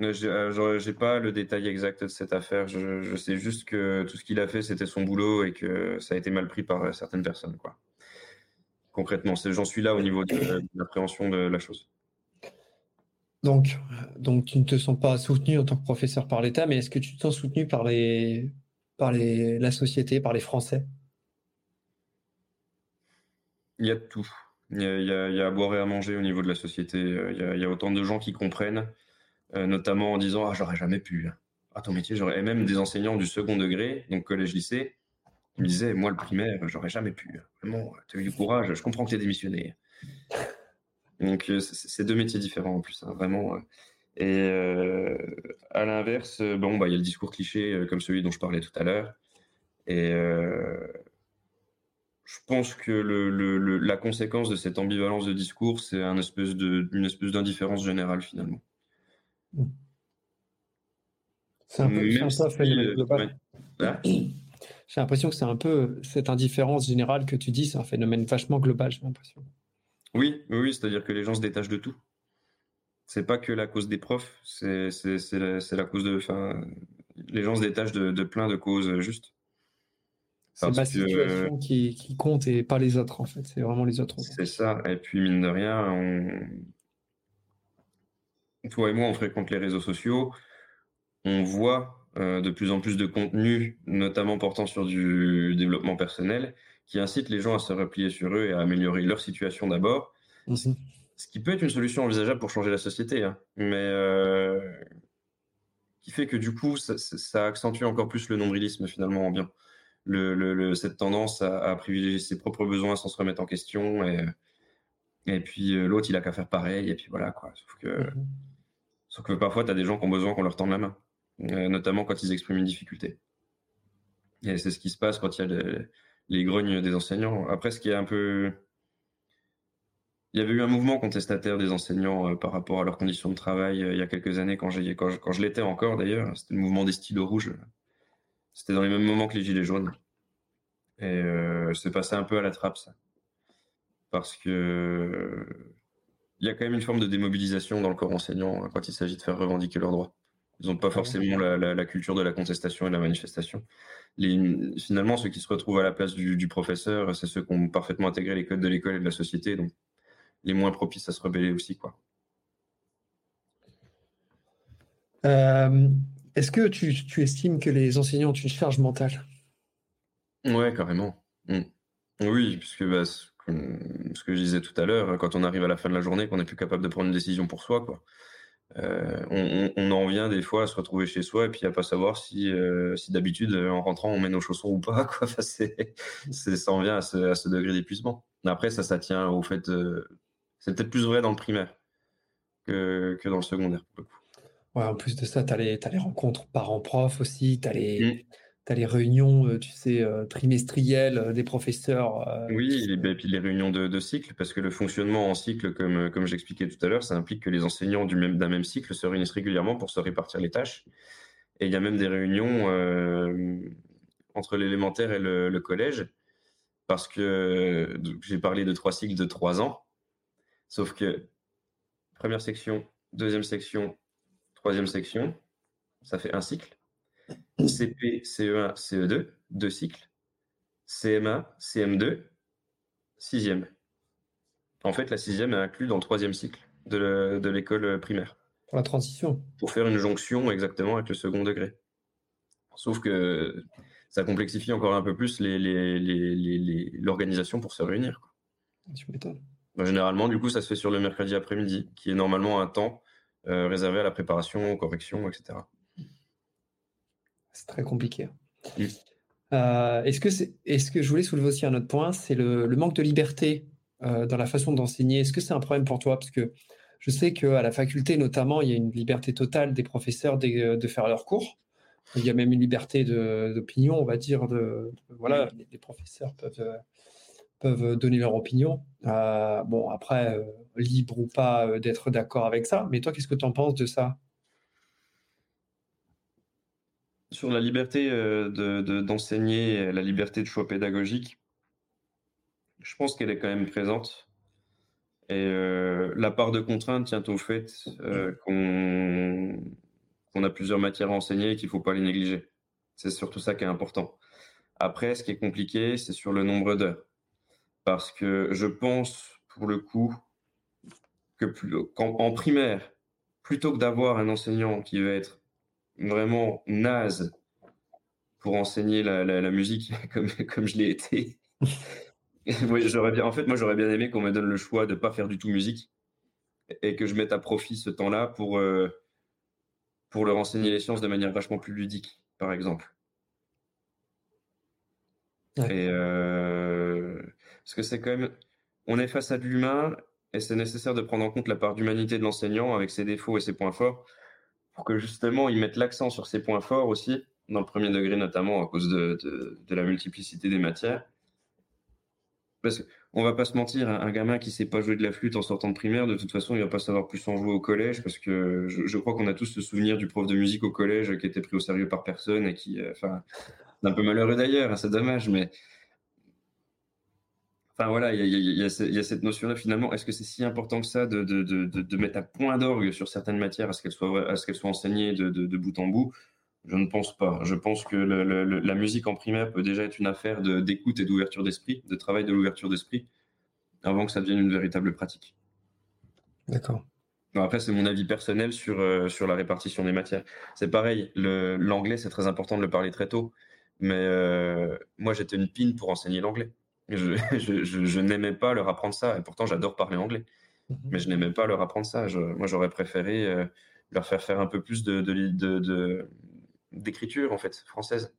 Je n'ai pas le détail exact de cette affaire. Je, sais juste que tout ce qu'il a fait, c'était son boulot et que ça a été mal pris par certaines personnes. Quoi. Concrètement, j'en suis là au niveau de, l'appréhension de la chose. Donc, donc, tu ne te sens pas soutenu en tant que professeur par l'État, mais est-ce que tu te sens soutenu par, les, par les, la société, par les Français? Il y a tout. Il y a, à boire et à manger au niveau de la société. il y a autant de gens qui comprennent euh, notamment en disant ah j'aurais jamais pu. Ah ton métier j'aurais. Et même des enseignants du second degré, donc collège-lycée, me disaient moi le primaire j'aurais jamais pu. Vraiment, tu as eu du courage. Je comprends que tu es démissionné. Donc euh, c'est deux métiers différents en plus, hein, vraiment. Et euh, à l'inverse, bon, bah, il y a le discours cliché comme celui dont je parlais tout à l'heure. Et je pense que le, la conséquence de cette ambivalence de discours, c'est un espèce de, une espèce d'indifférence générale finalement. C'est un peu, phénomène global. J'ai l'impression que c'est un peu cette indifférence générale que tu dis, c'est un phénomène vachement global, j'ai l'impression. Oui, oui, c'est-à-dire que les gens se détachent de tout. C'est pas que la cause des profs, c'est la, la, cause de. Enfin, les gens se détachent de, plein de causes justes. C'est ma situation qui, qui, compte et pas les autres, en fait. C'est vraiment les autres. C'est ça. Et puis, mine de rien, on, toi et moi, on fréquente les réseaux sociaux, on voit euh, de plus en plus de contenus, notamment portant sur du développement personnel, qui incitent les gens à se replier sur eux et à améliorer leur situation d'abord. Mhm. Ce qui peut être une solution envisageable pour changer la société, hein. mais euh, qui fait que du coup, ça, accentue encore plus le nombrilisme finalement en bien. Le, cette tendance à, privilégier ses propres besoins sans se remettre en question et, et puis euh, l'autre il a qu'à faire pareil et puis voilà quoi sauf que mhm. Sauf que parfois, tu as des gens qui ont besoin qu'on leur tende la main, euh, notamment quand ils expriment une difficulté. Et c'est ce qui se passe quand il y a les, grognes des enseignants. Après, ce qui est un peu. Il y avait eu un mouvement contestataire des enseignants euh, par rapport à leurs conditions de travail il y a quelques années, quand, quand, quand je l'étais encore d'ailleurs. C'était le mouvement des stylos rouges. C'était dans les mêmes moments que les gilets jaunes. Et c'est passé un peu à la trappe, ça. Parce que il y a quand même une forme de démobilisation dans le corps enseignant hein, quand il s'agit de faire revendiquer leurs droits. Ils n'ont pas forcément la, culture de la contestation et de la manifestation. finalement, ceux qui se retrouvent à la place du, professeur, c'est ceux qui ont parfaitement intégré les codes de l'école et de la société, donc les moins propices à se rebeller aussi. quoi. Euh, est-ce que tu, estimes que les enseignants ont une charge mentale? Ouais, carrément. Mmh. Oui, puisque bah, ce que je disais tout à l'heure, quand on arrive à la fin de la journée, qu'on n'est plus capable de prendre une décision pour soi, quoi. Euh, on, en vient des fois à se retrouver chez soi et puis à pas savoir si, euh, si d'habitude en rentrant on met nos chaussons ou pas. [LAUGHS] Quoi. c'est, ça en vient à ce, degré d'épuisement. Après, ça, ça tient au fait. c'est peut-être plus vrai dans le primaire que, que dans le secondaire. Ouais, en plus de ça, tu as, les rencontres parents-prof aussi, tu as les. Mmh les réunions, euh, tu sais, euh, trimestrielles euh, des professeurs. Oui, et puis les réunions de, cycle, parce que le fonctionnement en cycle, comme, comme j'expliquais tout à l'heure, ça implique que les enseignants du même, d'un même cycle se réunissent régulièrement pour se répartir les tâches. Et il y a même des réunions entre l'élémentaire et le, collège, parce que j'ai parlé de trois cycles de trois ans, sauf que première section, deuxième section, troisième section, ça fait un cycle. CP, CE1, CE2, deux cycles. CMA, CM2, sixième. En fait, la sixième est inclue dans le troisième cycle de l'école primaire. Pour la transition. Pour faire une jonction exactement avec le second degré. Sauf que ça complexifie encore un peu plus l'organisation pour se réunir. Tu m'étonnes. Généralement, du coup, ça se fait sur le mercredi après-midi, qui est normalement un temps euh, réservé à la préparation, aux corrections, etc. C'est très compliqué. Euh, est-ce que, c'est, est-ce que je voulais soulever aussi un autre point, c'est le, manque de liberté euh, dans la façon d'enseigner. Est-ce que c'est un problème pour toi? Parce que je sais qu'à la faculté, notamment, il y a une liberté totale des professeurs de, faire leurs cours. Il y a même une liberté d'opinion, on va dire. De, voilà, les, professeurs peuvent, peuvent donner leur opinion. Euh, bon, après, libre ou pas d'être d'accord avec ça. Mais toi, qu'est-ce que tu en penses de ça? Sur la liberté de, d'enseigner, la liberté de choix pédagogique, je pense qu'elle est quand même présente. Et la part de contrainte tient au fait qu'on, qu'on a plusieurs matières à enseigner et qu'il ne faut pas les négliger. C'est surtout ça qui est important. Après, ce qui est compliqué, c'est sur le nombre d'heures. Parce que je pense, pour le coup, que plus, en primaire, plutôt que d'avoir un enseignant qui va être vraiment naze pour enseigner la, la, musique [LAUGHS] comme, comme je l'ai été, [LAUGHS] j'aurais bien, en fait, moi, j'aurais bien aimé qu'on me donne le choix de ne pas faire du tout musique et que je mette à profit ce temps-là pour, euh, pour leur enseigner les sciences de manière vachement plus ludique, par exemple. Et euh, parce que c'est quand même, on est face à de l'humain et c'est nécessaire de prendre en compte la part d'humanité de l'enseignant avec ses défauts et ses points forts pour que justement ils mettent l'accent sur ses points forts aussi, dans le premier degré notamment à cause de, de, la multiplicité des matières. Parce qu'on va pas se mentir, un, gamin qui sait pas jouer de la flûte en sortant de primaire, de toute façon, il va pas savoir plus en jouer au collège, parce que je, crois qu'on a tous ce souvenir du prof de musique au collège qui était pris au sérieux par personne et qui, euh, enfin, un peu malheureux d'ailleurs, hein, c'est dommage, mais Enfin voilà, il y, a, cette notion-là finalement. Est-ce que c'est si important que ça de, de, de, de mettre un point d'orgue sur certaines matières à ce qu'elles soient, à ce qu'elles soient enseignées de, bout en bout? Je ne pense pas. Je pense que la musique en primaire peut déjà être une affaire d'écoute et d'ouverture d'esprit, de travail de l'ouverture d'esprit, avant que ça devienne une véritable pratique. D'accord. après, c'est mon avis personnel sur, euh, sur la répartition des matières. C'est pareil, l'anglais, c'est très important de le parler très tôt. Mais euh, moi, j'étais une pine pour enseigner l'anglais. [LAUGHS] Je, n'aimais pas leur apprendre ça. Et pourtant, j'adore parler anglais. Mhm. Mais je n'aimais pas leur apprendre ça. moi, j'aurais préféré euh, leur faire faire un peu plus de, d'écriture, en fait, française.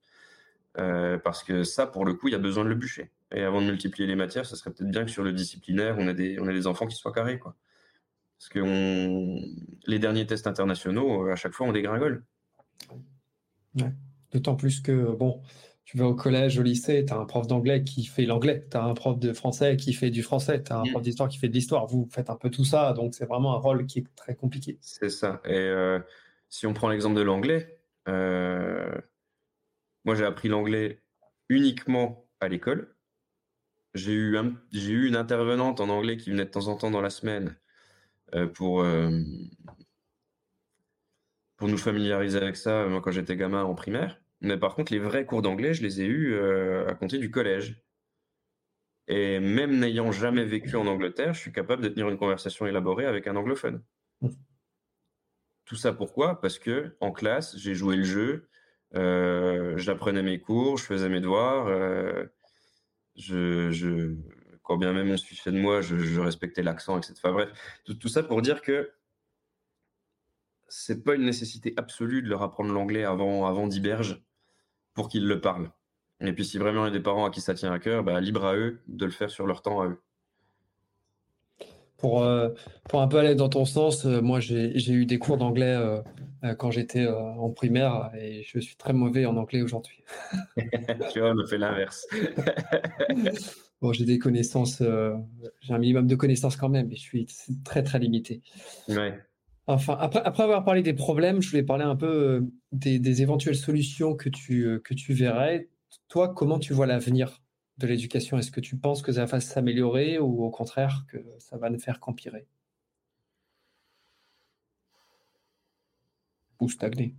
Euh, parce que ça, pour le coup, il y a besoin de le bûcher. Et avant de multiplier les matières, ça serait peut-être bien que sur le disciplinaire, on ait des, on a des enfants qui soient carrés. Quoi. Parce que les derniers tests internationaux, à chaque fois, on dégringole. D'autant plus que, bon, tu vas au collège, au lycée, tu as un prof d'anglais qui fait l'anglais, tu as un prof de français qui fait du français, tu as un mm. prof d'histoire qui fait de l'histoire. Vous faites un peu tout ça, donc c'est vraiment un rôle qui est très compliqué. C'est ça. Et euh, si on prend l'exemple de l'anglais, euh, moi j'ai appris l'anglais uniquement à l'école. J'ai eu, j'ai eu une intervenante en anglais qui venait de temps en temps dans la semaine euh, pour, pour nous familiariser avec ça, moi quand j'étais gamin en primaire. Mais par contre, les vrais cours d'anglais, je les ai eus euh, à compter du collège. Et même n'ayant jamais vécu en Angleterre, je suis capable de tenir une conversation élaborée avec un anglophone. Tout ça pourquoi? Parce que en classe, j'ai joué le jeu, euh, j'apprenais mes cours, je faisais mes devoirs. Euh, je, quand bien même on se fichait de moi, je, respectais l'accent, etc. Enfin bref, tout, ça pour dire que c'est pas une nécessité absolue de leur apprendre l'anglais avant, avant pour qu'ils le parlent. Et puis si vraiment il y a des parents à qui ça tient à cœur, bah, libre à eux de le faire sur leur temps à eux. Pour, euh, pour un peu aller dans ton sens, euh, moi j'ai eu des cours d'anglais euh, quand j'étais en primaire et je suis très mauvais en anglais aujourd'hui. [LAUGHS] tu vois, on a fait l'inverse. [LAUGHS] bon, j'ai des connaissances, j'ai un minimum de connaissances quand même, mais je suis très très limité. Ouais. Enfin, après, avoir parlé des problèmes, je voulais parler un peu euh, des, éventuelles solutions que tu, euh, que tu verrais. Toi, comment tu vois l'avenir de l'éducation? Est-ce que tu penses que ça va s'améliorer ou au contraire que ça va ne faire qu'empirer? Ou stagner?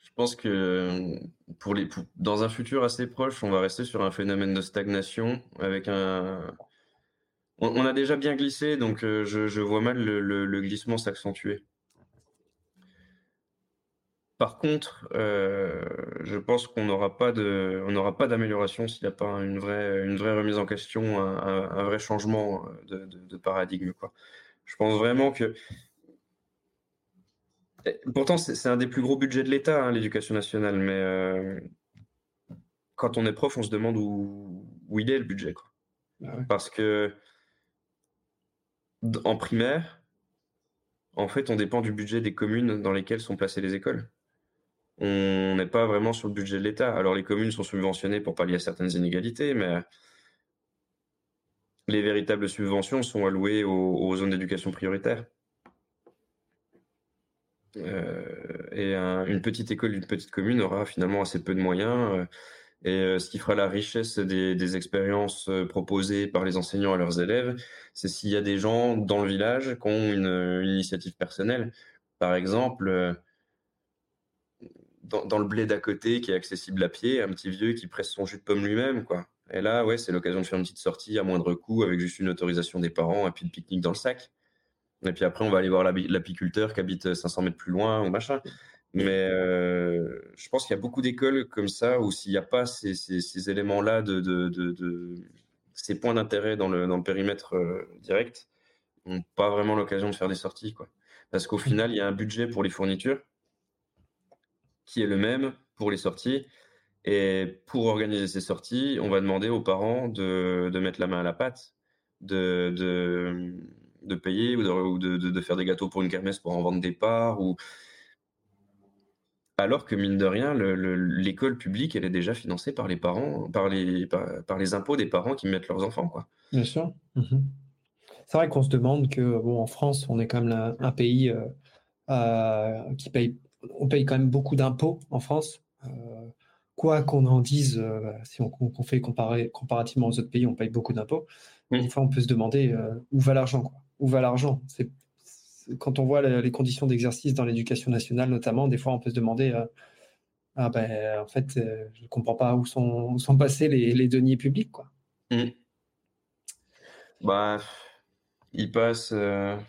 Je pense que pour les, dans un futur assez proche, on va rester sur un phénomène de stagnation avec un, on, a déjà bien glissé, donc euh, je, vois mal le, glissement s'accentuer. Par contre, euh, je pense qu'on n'aura pas de, on pas d'amélioration s'il n'y a pas une vraie, une vraie remise en question, un, vrai changement de, paradigme. Quoi. Je pense vraiment que, pourtant c'est un des plus gros budgets de l'État, hein, l'éducation nationale, mais euh, quand on est prof, on se demande où, il est le budget, quoi. Ah Parce que en primaire, en fait, on dépend du budget des communes dans lesquelles sont placées les écoles. On n'est pas vraiment sur le budget de l'État. Alors les communes sont subventionnées pour pallier à certaines inégalités, mais les véritables subventions sont allouées aux, zones d'éducation prioritaire. et une petite école d'une petite commune aura finalement assez peu de moyens. Et ce qui fera la richesse des, expériences proposées par les enseignants à leurs élèves, c'est s'il y a des gens dans le village qui ont une, initiative personnelle. Par exemple, dans, le blé d'à côté qui est accessible à pied, un petit vieux qui presse son jus de pomme lui-même, quoi. Et là, ouais, c'est l'occasion de faire une petite sortie à moindre coût avec juste une autorisation des parents et puis le pique-nique dans le sac. Et puis après, on va aller voir l'apiculteur qui habite 500 mètres plus loin ou machin. Mais euh, je pense qu'il y a beaucoup d'écoles comme ça où s'il n'y a pas ces, éléments-là, de, de, ces points d'intérêt dans le, dans le, périmètre euh, direct, n'ont pas vraiment l'occasion de faire des sorties. Quoi. Parce qu'au final, il y a un budget pour les fournitures qui est le même pour les sorties. Et pour organiser ces sorties, on va demander aux parents de, mettre la main à la pâte, de, payer ou, de, de, faire des gâteaux pour une kermesse pour en vendre des parts. Ou... Alors que, mine de rien, l'école publique, elle est déjà financée par les parents, par les, par, les impôts des parents qui mettent leurs enfants. Quoi. Bien sûr. Mhm. C'est vrai qu'on se demande que, bon, en France, on est quand même un pays euh, euh, qui paye, on paye quand même beaucoup d'impôts en France. Euh, quoi qu'on en dise, si on, fait comparer, comparativement aux autres pays, on paye beaucoup d'impôts. Des fois, on peut se demander où va l'argent. Où va l'argent? C'est quand on voit les conditions d'exercice dans l'éducation nationale, notamment, des fois, on peut se demander ah ben, en fait, je ne comprends pas où sont, passés les, deniers publics. Quoi. Mmh. Bah, passent. le,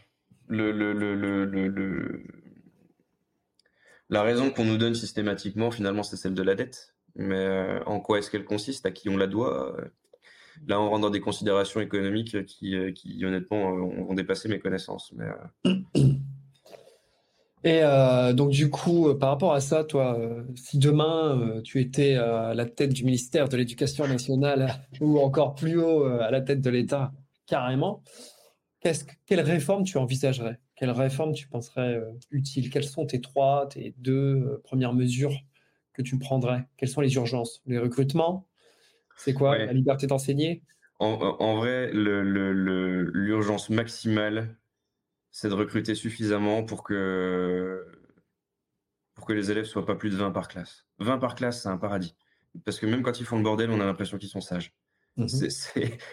le, le, la raison qu'on nous donne systématiquement, finalement, c'est celle de la dette. Mais euh, en quoi est-ce qu'elle consiste À qui on la doit euh, Là, on rentre dans des considérations économiques qui, euh, honnêtement, vont dépasser mes connaissances. Mais, Et donc, du coup, par rapport à ça, toi, si demain tu étais à la tête du ministère de l'Éducation nationale [LAUGHS] ou encore plus haut à la tête de l'État, carrément, quelle réforme tu envisagerais? Quelle réforme tu penserais utile? Quelles sont tes trois, tes deux premières mesures que tu prendrais? Quelles sont les urgences? Les recrutements? C'est quoi La liberté d'enseigner? En, vrai, l'urgence maximale, c'est de recruter suffisamment pour que, pour que les élèves soient pas plus de 20 par classe. 20 par classe, c'est un paradis. Parce que même quand ils font le bordel, on a l'impression qu'ils sont sages. Mmh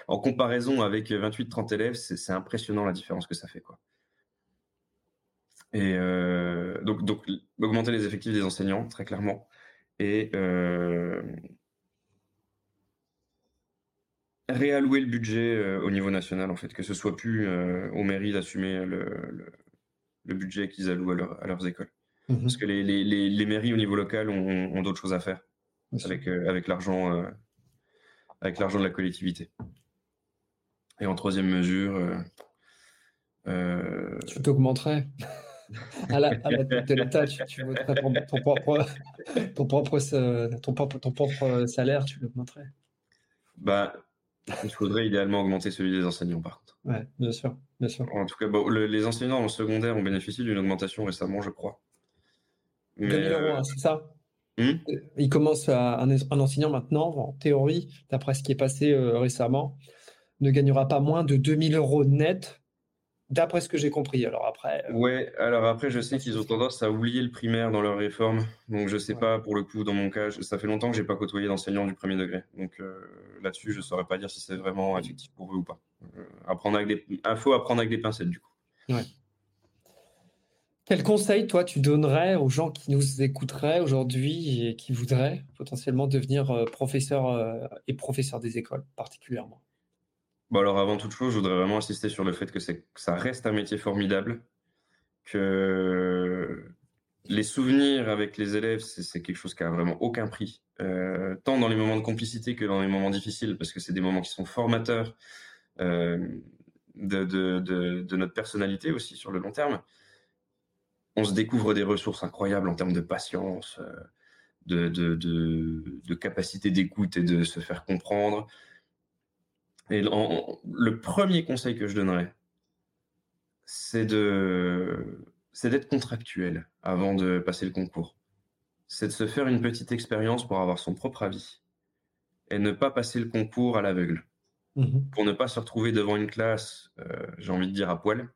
en comparaison avec 28-30 élèves, c'est impressionnant la différence que ça fait. Quoi. Et euh, donc, donc, augmenter les effectifs des enseignants, très clairement et euh, réallouer le budget euh, au niveau national, en fait, que ce soit plus euh, aux mairies d'assumer le, budget qu'ils allouent à, leurs écoles. Mmh Parce que les, mairies au niveau local ont, d'autres choses à faire avec, avec l'argent avec l'argent de la collectivité. Et en troisième mesure, tu t'augmenterais [LAUGHS] à la, tête de l'État, tu, tu voterais ton, propre, ton, propre, ton, propre, salaire, tu l'augmenterais? Bah, Il faudrait idéalement augmenter celui des enseignants, par contre. Oui, bien sûr, bien sûr. En tout cas, les enseignants en secondaire ont bénéficié d'une augmentation récemment, je crois. 2000 euros, hein, c'est ça? Hmm? Il commence à, un, enseignant maintenant, en théorie, d'après ce qui est passé euh, récemment, ne gagnera pas moins de 2000 euros net D'après ce que j'ai compris. Alors après. Euh, ouais, alors après, je sais qu'ils ont tendance à oublier le primaire dans leur réforme. Donc je sais pas, pour le coup, dans mon cas, ça fait longtemps que j'ai pas côtoyé d'enseignants du premier degré. Donc euh, là-dessus, je saurais pas dire si c'est vraiment effectif pour eux ou pas. Euh, apprendre avec des... Info à prendre avec des pincettes, du coup. Ouais. Quel conseil, toi, tu donnerais aux gens qui nous écouteraient aujourd'hui et qui voudraient potentiellement devenir professeurs et professeurs des écoles, particulièrement? Bon, alors avant toute chose, je voudrais vraiment insister sur le fait que, ça reste un métier formidable, que les souvenirs avec les élèves, c'est quelque chose qui a vraiment aucun prix, euh, tant dans les moments de complicité que dans les moments difficiles, parce que c'est des moments qui sont formateurs euh, de, notre personnalité aussi sur le long terme. On se découvre des ressources incroyables en termes de patience, euh, de, de capacité d'écoute et de se faire comprendre. Et le premier conseil que je donnerais, c'est de c'est d'être contractuel avant de passer le concours. C'est de se faire une petite expérience pour avoir son propre avis et ne pas passer le concours à l'aveugle. Mmh pour ne pas se retrouver devant une classe, euh, j'ai envie de dire à poil,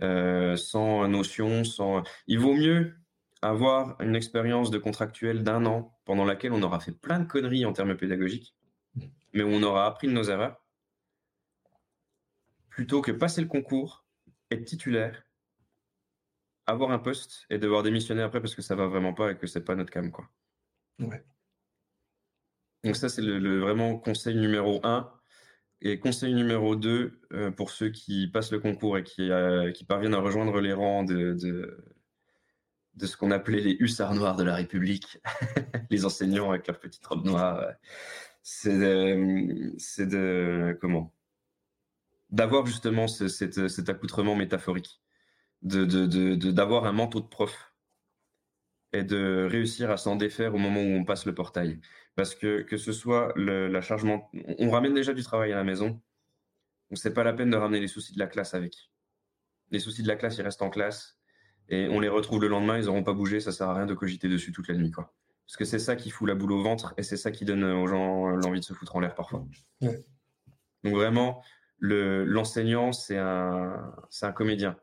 sans notion, sans. Il vaut mieux avoir une expérience de contractuel d'un an pendant laquelle on aura fait plein de conneries en termes pédagogiques, mais où on aura appris de nos erreurs, plutôt que passer le concours, être titulaire, avoir un poste et devoir démissionner après parce que ça va vraiment pas et que c'est pas notre cam quoi. Donc ça c'est le, vraiment conseil numéro un. Et conseil numéro 2, euh, pour ceux qui passent le concours et qui, euh, qui parviennent à rejoindre les rangs de, de, ce qu'on appelait les hussards noirs de la République, [LAUGHS] les enseignants avec leurs petites robes noires, c'est de, de, comment? D'avoir justement cet, accoutrement métaphorique, d'avoir de, de, un manteau de prof et de réussir à s'en défaire au moment où on passe le portail. Parce que que ce soit le, la chargement, on ramène déjà du travail à la maison, donc c'est pas la peine de ramener les soucis de la classe avec. Les soucis de la classe, ils restent en classe et on les retrouve le lendemain, ils n'auront pas bougé, ça sert à rien de cogiter dessus toute la nuit, quoi. Parce que c'est ça qui fout la boule au ventre et c'est ça qui donne aux gens l'envie de se foutre en l'air parfois. Donc vraiment, l'enseignant, c'est un, un comédien.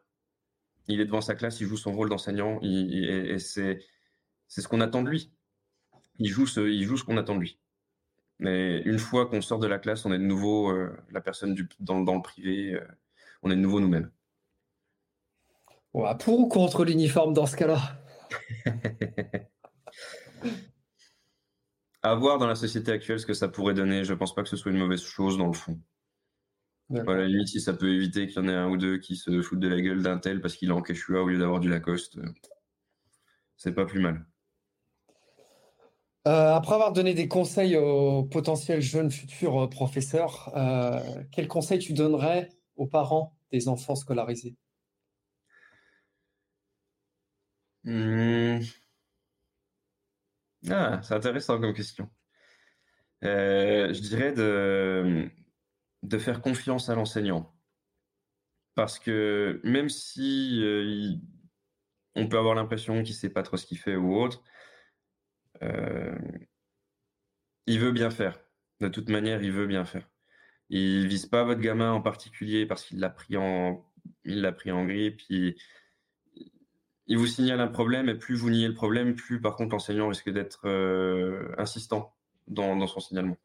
Il est devant sa classe, il joue son rôle d'enseignant et c'est ce qu'on attend de lui il joue ce, il joue ce qu'on attend de lui. Mais une fois qu'on sort de la classe, on est de nouveau euh, la personne du, dans, le privé, euh, on est de nouveau nous-mêmes. pour ou contre l'uniforme dans ce cas-là? [LAUGHS] À voir dans la société actuelle ce que ça pourrait donner. Je ne pense pas que ce soit une mauvaise chose dans le fond. À la limite, si ça peut éviter qu'il y en ait un ou deux qui se foutent de la gueule d'un tel parce qu'il est en Quechua au lieu d'avoir du Lacoste, euh, c'est pas plus mal. Euh, après avoir donné des conseils aux potentiels jeunes futurs euh, professeurs, euh, quels conseils tu donnerais aux parents des enfants scolarisés? Mmh. Ah, c'est intéressant comme question. je dirais de, de faire confiance à l'enseignant. Parce que même si on peut avoir l'impression qu'il sait pas trop ce qu'il fait ou autre, euh, il veut bien faire. De toute manière, il veut bien faire. Il vise pas votre gamin en particulier parce qu'il l'a pris en, il l'a pris en grippe. Il, il vous signale un problème et plus vous niez le problème, plus par contre l'enseignant risque d'être euh, insistant dans, son signalement.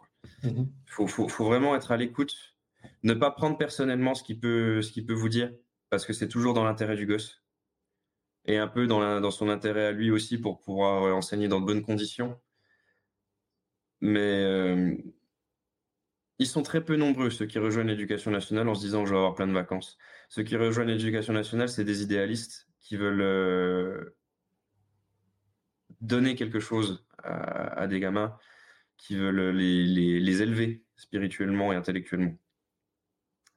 Il mm-hmm. faut, vraiment être à l'écoute, ne pas prendre personnellement ce qu'il peut, ce peut vous dire, parce que c'est toujours dans l'intérêt du gosse et un peu dans, dans son intérêt à lui aussi pour pouvoir euh, enseigner dans de bonnes conditions. Mais euh, ils sont très peu nombreux, ceux qui rejoignent l'éducation nationale en se disant je vais avoir plein de vacances. Ceux qui rejoignent l'éducation nationale, c'est des idéalistes qui veulent euh, donner quelque chose à, des gamins, qui veulent les, élever spirituellement et intellectuellement.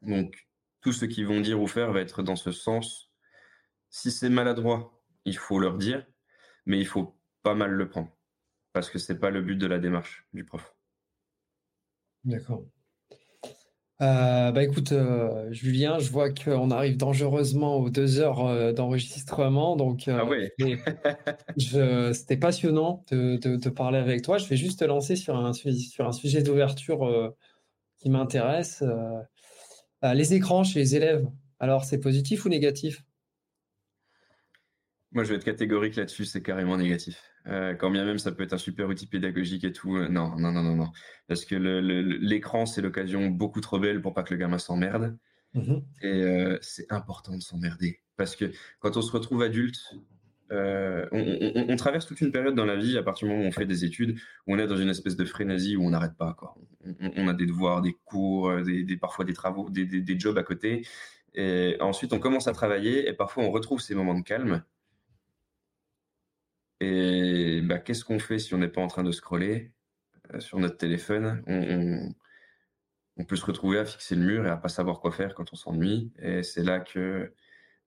Donc, tout ce qu'ils vont dire ou faire va être dans ce sens si c'est maladroit, il faut leur dire, mais il faut pas mal le prendre. Parce que c'est pas le but de la démarche du prof. D'accord. Euh, bah écoute, euh, Julien, je vois qu'on arrive dangereusement aux deux heures euh, d'enregistrement, donc ah c'était passionnant de, parler avec toi. Je vais juste te lancer sur un, sur un sujet d'ouverture qui m'intéresse. les écrans chez les élèves, alors c'est positif ou négatif? Moi, je vais être catégorique là-dessus, c'est carrément négatif. Euh, quand bien même ça peut être un super outil pédagogique et tout, euh, non, non, non, non, non. Parce que l'écran, c'est l'occasion beaucoup trop belle pour pas que le gamin s'emmerde. Mm-hmm. Et euh, c'est important de s'emmerder. Parce que quand on se retrouve adulte, on, traverse toute une période dans la vie à partir du moment où on fait des études, où on est dans une espèce de frénésie où on n'arrête pas. Quoi. On, a des devoirs, des cours, des, parfois des travaux, des, des jobs à côté. Et ensuite, on commence à travailler et parfois on retrouve ces moments de calme et bah, qu'est-ce qu'on fait si on n'est pas en train de scroller euh, sur notre téléphone? On, on, peut se retrouver à fixer le mur et à pas savoir quoi faire quand on s'ennuie. Et c'est là que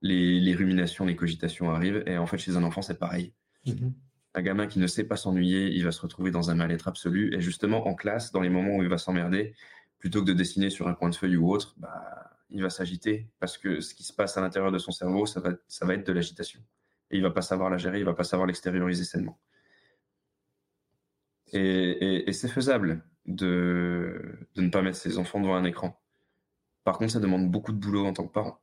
les, les, ruminations, les cogitations arrivent. Et en fait, chez un enfant, c'est pareil. Mm-hmm. Un gamin qui ne sait pas s'ennuyer, il va se retrouver dans un mal-être absolu. Et justement, en classe, dans les moments où il va s'emmerder, plutôt que de dessiner sur un coin de feuille ou autre, bah, il va s'agiter parce que ce qui se passe à l'intérieur de son cerveau, ça va, ça va être de l'agitation et il va pas savoir la gérer, il va pas savoir l'extérioriser sainement. Et, c'est faisable de, ne pas mettre ses enfants devant un écran. Par contre, ça demande beaucoup de boulot en tant que parent.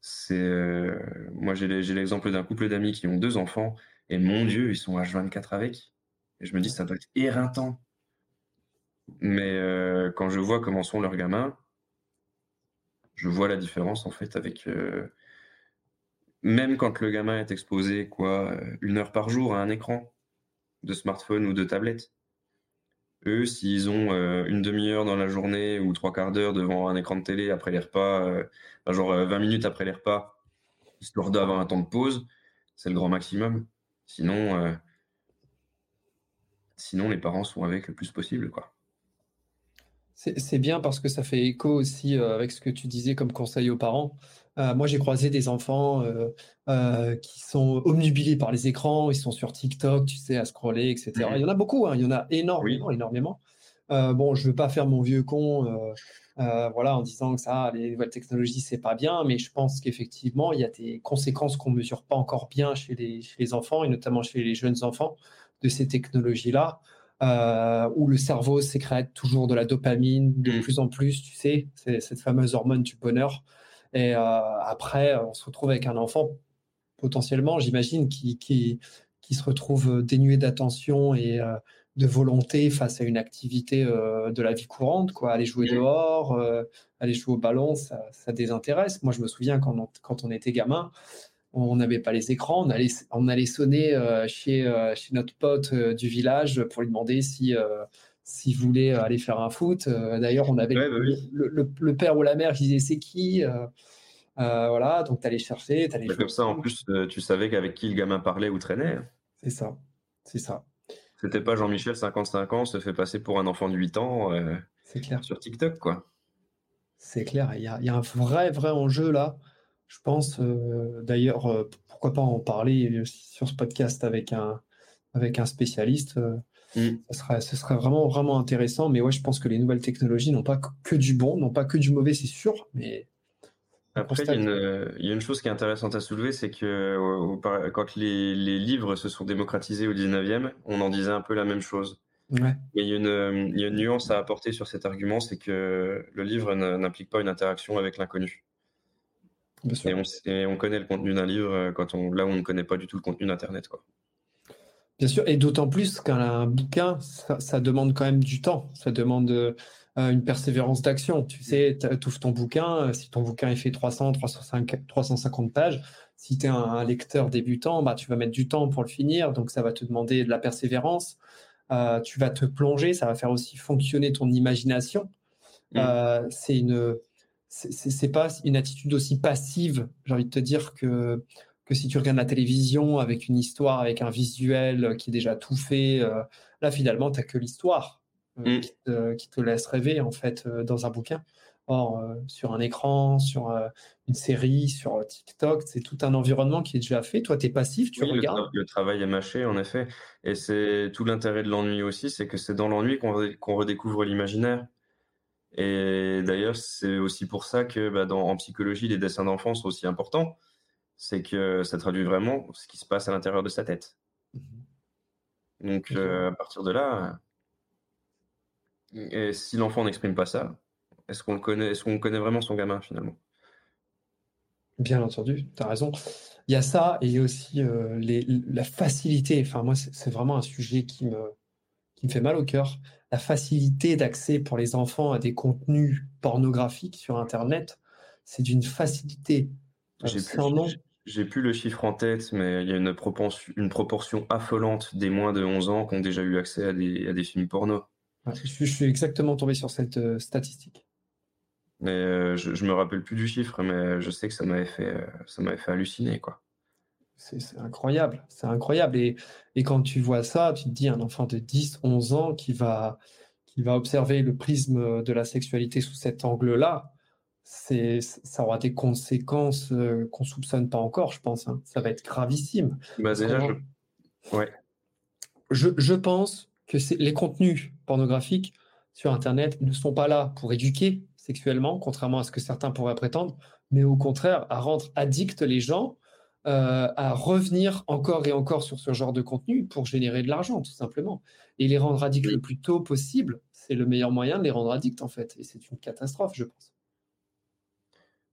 c'est moi j'ai l'exemple d'un couple d'amis qui ont deux enfants et mon Dieu, ils sont H24 avec. Et je me dis, ça doit être éreintant. Mais quand je vois comment sont leurs gamins, je vois la différence en fait avec. Même quand le gamin est exposé quoi, une heure par jour à un écran de smartphone ou de tablette. Eux, s'ils ont une demi-heure dans la journée ou trois quarts d'heure devant un écran de télé après les repas, genre 20 minutes après les repas, histoire d'avoir un temps de pause, c'est le grand maximum. Sinon, euh, sinon, les parents sont avec le plus possible, quoi. C'est bien parce que ça fait écho aussi euh, avec ce que tu disais comme conseil aux parents. Euh, moi, j'ai croisé des enfants qui sont omnubilés par les écrans, ils sont sur TikTok, tu sais, à scroller, etc. Mmh il y en a beaucoup, hein, il y en a énormément, énormément. bon, je ne veux pas faire mon vieux con euh, voilà, en disant que ça, les nouvelles technologies, c'est pas bien, mais je pense qu'effectivement, il y a des conséquences qu'on mesure pas encore bien chez les, enfants, et notamment chez les jeunes enfants, de ces technologies-là, euh, où le cerveau sécrète toujours de la dopamine de mmh. plus en plus, tu sais, c'est cette fameuse hormone du bonheur. Et euh, après, on se retrouve avec un enfant, potentiellement, j'imagine, qui, qui, qui, se retrouve dénué d'attention et de volonté face à une activité euh, de la vie courante, quoi. Aller jouer dehors, euh, aller jouer au ballon, ça, désintéresse. Moi, je me souviens quand on, quand on était gamin, on n'avait pas les écrans, on allait, on allait sonner euh, chez, chez notre pote du village pour lui demander si s'il voulait aller faire un foot. D'ailleurs, on avait bah le, père ou la mère qui disait c'est qui voilà, donc tu allais chercher. Allais comme ça, en plus, tu savais qu'avec qui le gamin parlait ou traînait. C'est ça, c'est ça. C'était pas Jean-Michel, 55 ans, se fait passer pour un enfant de 8 ans euh, clair. sur TikTok, quoi. C'est clair. Il y, a, un vrai, vrai enjeu là. Je pense, euh, d'ailleurs, euh, pourquoi pas en parler sur ce podcast avec un, avec un spécialiste. Mm. Ce, serait, ce serait vraiment, vraiment intéressant. Mais ouais, je pense que les nouvelles technologies n'ont pas que du bon, n'ont pas que du mauvais, c'est sûr. Mais après, il y, a une, chose qui est intéressante à soulever, c'est que quand les, livres se sont démocratisés au 19e, on en disait un peu la même chose. Mais il y, a une, nuance à apporter sur cet argument, c'est que le livre n'implique pas une interaction avec l'inconnu. Et on, on, connaît le contenu d'un livre euh, quand on, là où on ne connaît pas du tout le contenu d'Internet. Bien sûr, et d'autant plus qu'un bouquin, ça, ça, demande quand même du temps. Ça demande une persévérance d'action. Tu sais, tu ouvres ton bouquin, euh, si ton bouquin est fait 300, 350 pages, si tu es un, lecteur débutant, bah, tu vas mettre du temps pour le finir, donc ça va te demander de la persévérance. Euh, tu vas te plonger, ça va faire aussi fonctionner ton imagination. Mmh. Euh, c'est une, c'est pas une attitude aussi passive, j'ai envie de te dire que que si tu regardes la télévision avec une histoire, avec un visuel qui est déjà tout fait, là finalement tu n'as que l'histoire. Euh, mm. qui, te, laisse rêver en fait euh, dans un bouquin. Or, euh, sur un écran, sur une série, sur TikTok, c'est tout un environnement qui est déjà fait. Toi, tu es passif, tu regardes. Le, travail est mâché, en effet. Et c'est tout l'intérêt de l'ennui aussi, c'est que c'est dans l'ennui qu'on redécouvre l'imaginaire. Et d'ailleurs, c'est aussi pour ça que bah, dans, en psychologie, les dessins d'enfants sont aussi importants. C'est que ça traduit vraiment ce qui se passe à l'intérieur de sa tête. Mmh Donc, à partir de là, et si l'enfant n'exprime pas ça, est-ce qu'on connaît, est-ce qu'on connaît vraiment son gamin finalement? Bien entendu, tu as raison. Il y a ça et il y a aussi euh, la facilité. Enfin, moi, c'est vraiment un sujet qui me, qui me fait mal au cœur. La facilité d'accès pour les enfants à des contenus pornographiques sur Internet, c'est d'une facilité. J'ai plus, j'ai plus le chiffre en tête, mais il y a une proportion, une proportion affolante des moins de 11 ans qui ont déjà eu accès à des, à des films porno je, suis exactement tombé sur cette euh, statistique. Mais euh, je, ne me rappelle plus du chiffre, mais je sais que ça m'avait fait, euh, ça m'avait fait halluciner, quoi. C'est incroyable, c'est incroyable. Et, et, quand tu vois ça, tu te dis un enfant de 10, 11 ans qui va, qui va observer le prisme de la sexualité sous cet angle-là, ça aura des conséquences qu'on ne soupçonne pas encore, je pense. Hein. Ça va être gravissime. Bah déjà, je... Ouais. Je, je pense que les contenus pornographiques sur Internet ne sont pas là pour éduquer sexuellement, contrairement à ce que certains pourraient prétendre, mais au contraire à rendre addicts les gens, euh, à revenir encore et encore sur ce genre de contenu pour générer de l'argent, tout simplement. Et les rendre addicts le plus tôt possible, c'est le meilleur moyen de les rendre addicts, en fait. Et c'est une catastrophe, je pense.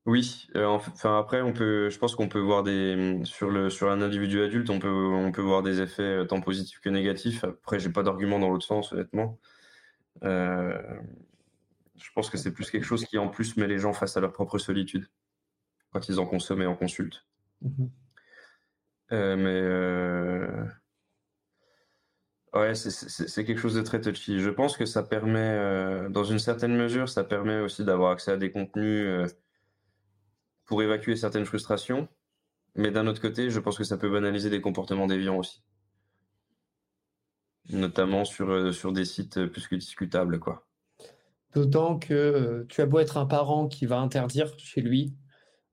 Oui, heu, enfin après on peut je pense qu'on peut voir des, sur le sur un individu adulte, on peut on peut voir des effets, heu, tant positifs que négatifs. Après j'ai pas d'argument dans l'autre sens honnêtement. Heu, je pense que c'est plus quelque chose qui en plus met les gens face à leur propre solitude, quand ils en consomment et en consultent. Mmh Heu, mais Ouais, c'est c'est c'est quelque chose de très touchy. Je pense que ça permet, dans une certaine mesure, ça permet aussi d'avoir accès à des contenus, pour évacuer certaines frustrations. Mais d'un autre côté, je pense que ça peut banaliser des comportements déviants aussi. Notamment sur, sur des sites, plus que discutables, quoi. D'autant que, heu, tu as beau être un parent qui va interdire chez lui,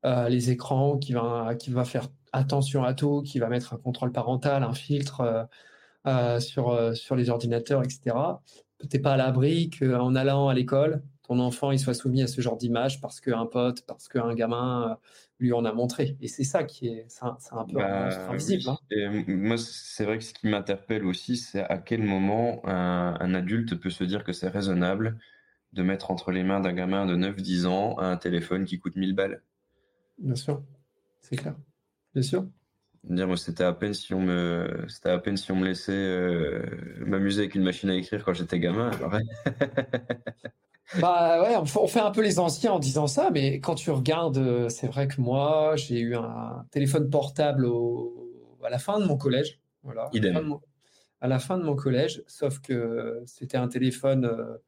heu, les écrans, qui va faire attention à tout, qui va mettre un contrôle parental, un filtre, sur, les ordinateurs et cetera. Tu es pas à l'abri qu'en allant à l'école, ton enfant, il soit soumis à ce genre d'images parce qu'un pote, parce qu'un gamin, heu, lui en a montré et c'est ça qui est c'est un c'est un peu Bah, invisible, oui hein. et moi, c'est vrai que ce qui m'interpelle aussi, c'est à quel moment un un adulte peut se dire que c'est raisonnable de mettre entre les mains d'un gamin de neuf dix ans un téléphone qui coûte 1000 balles. Bien sûr, c'est clair. Bien sûr. Dire moi, c'était à peine si on me c'était à peine si on me laissait, heu, m'amuser avec une machine à écrire quand j'étais gamin, alors [LAUGHS] Bah, ouais, on fait un peu les anciens en disant ça, mais quand tu regardes, heu, c'est vrai que moi, j'ai eu un téléphone portable au à la fin de mon collège, voilà, à la idem. mon à la fin de mon collège, sauf que c'était un téléphone, heu,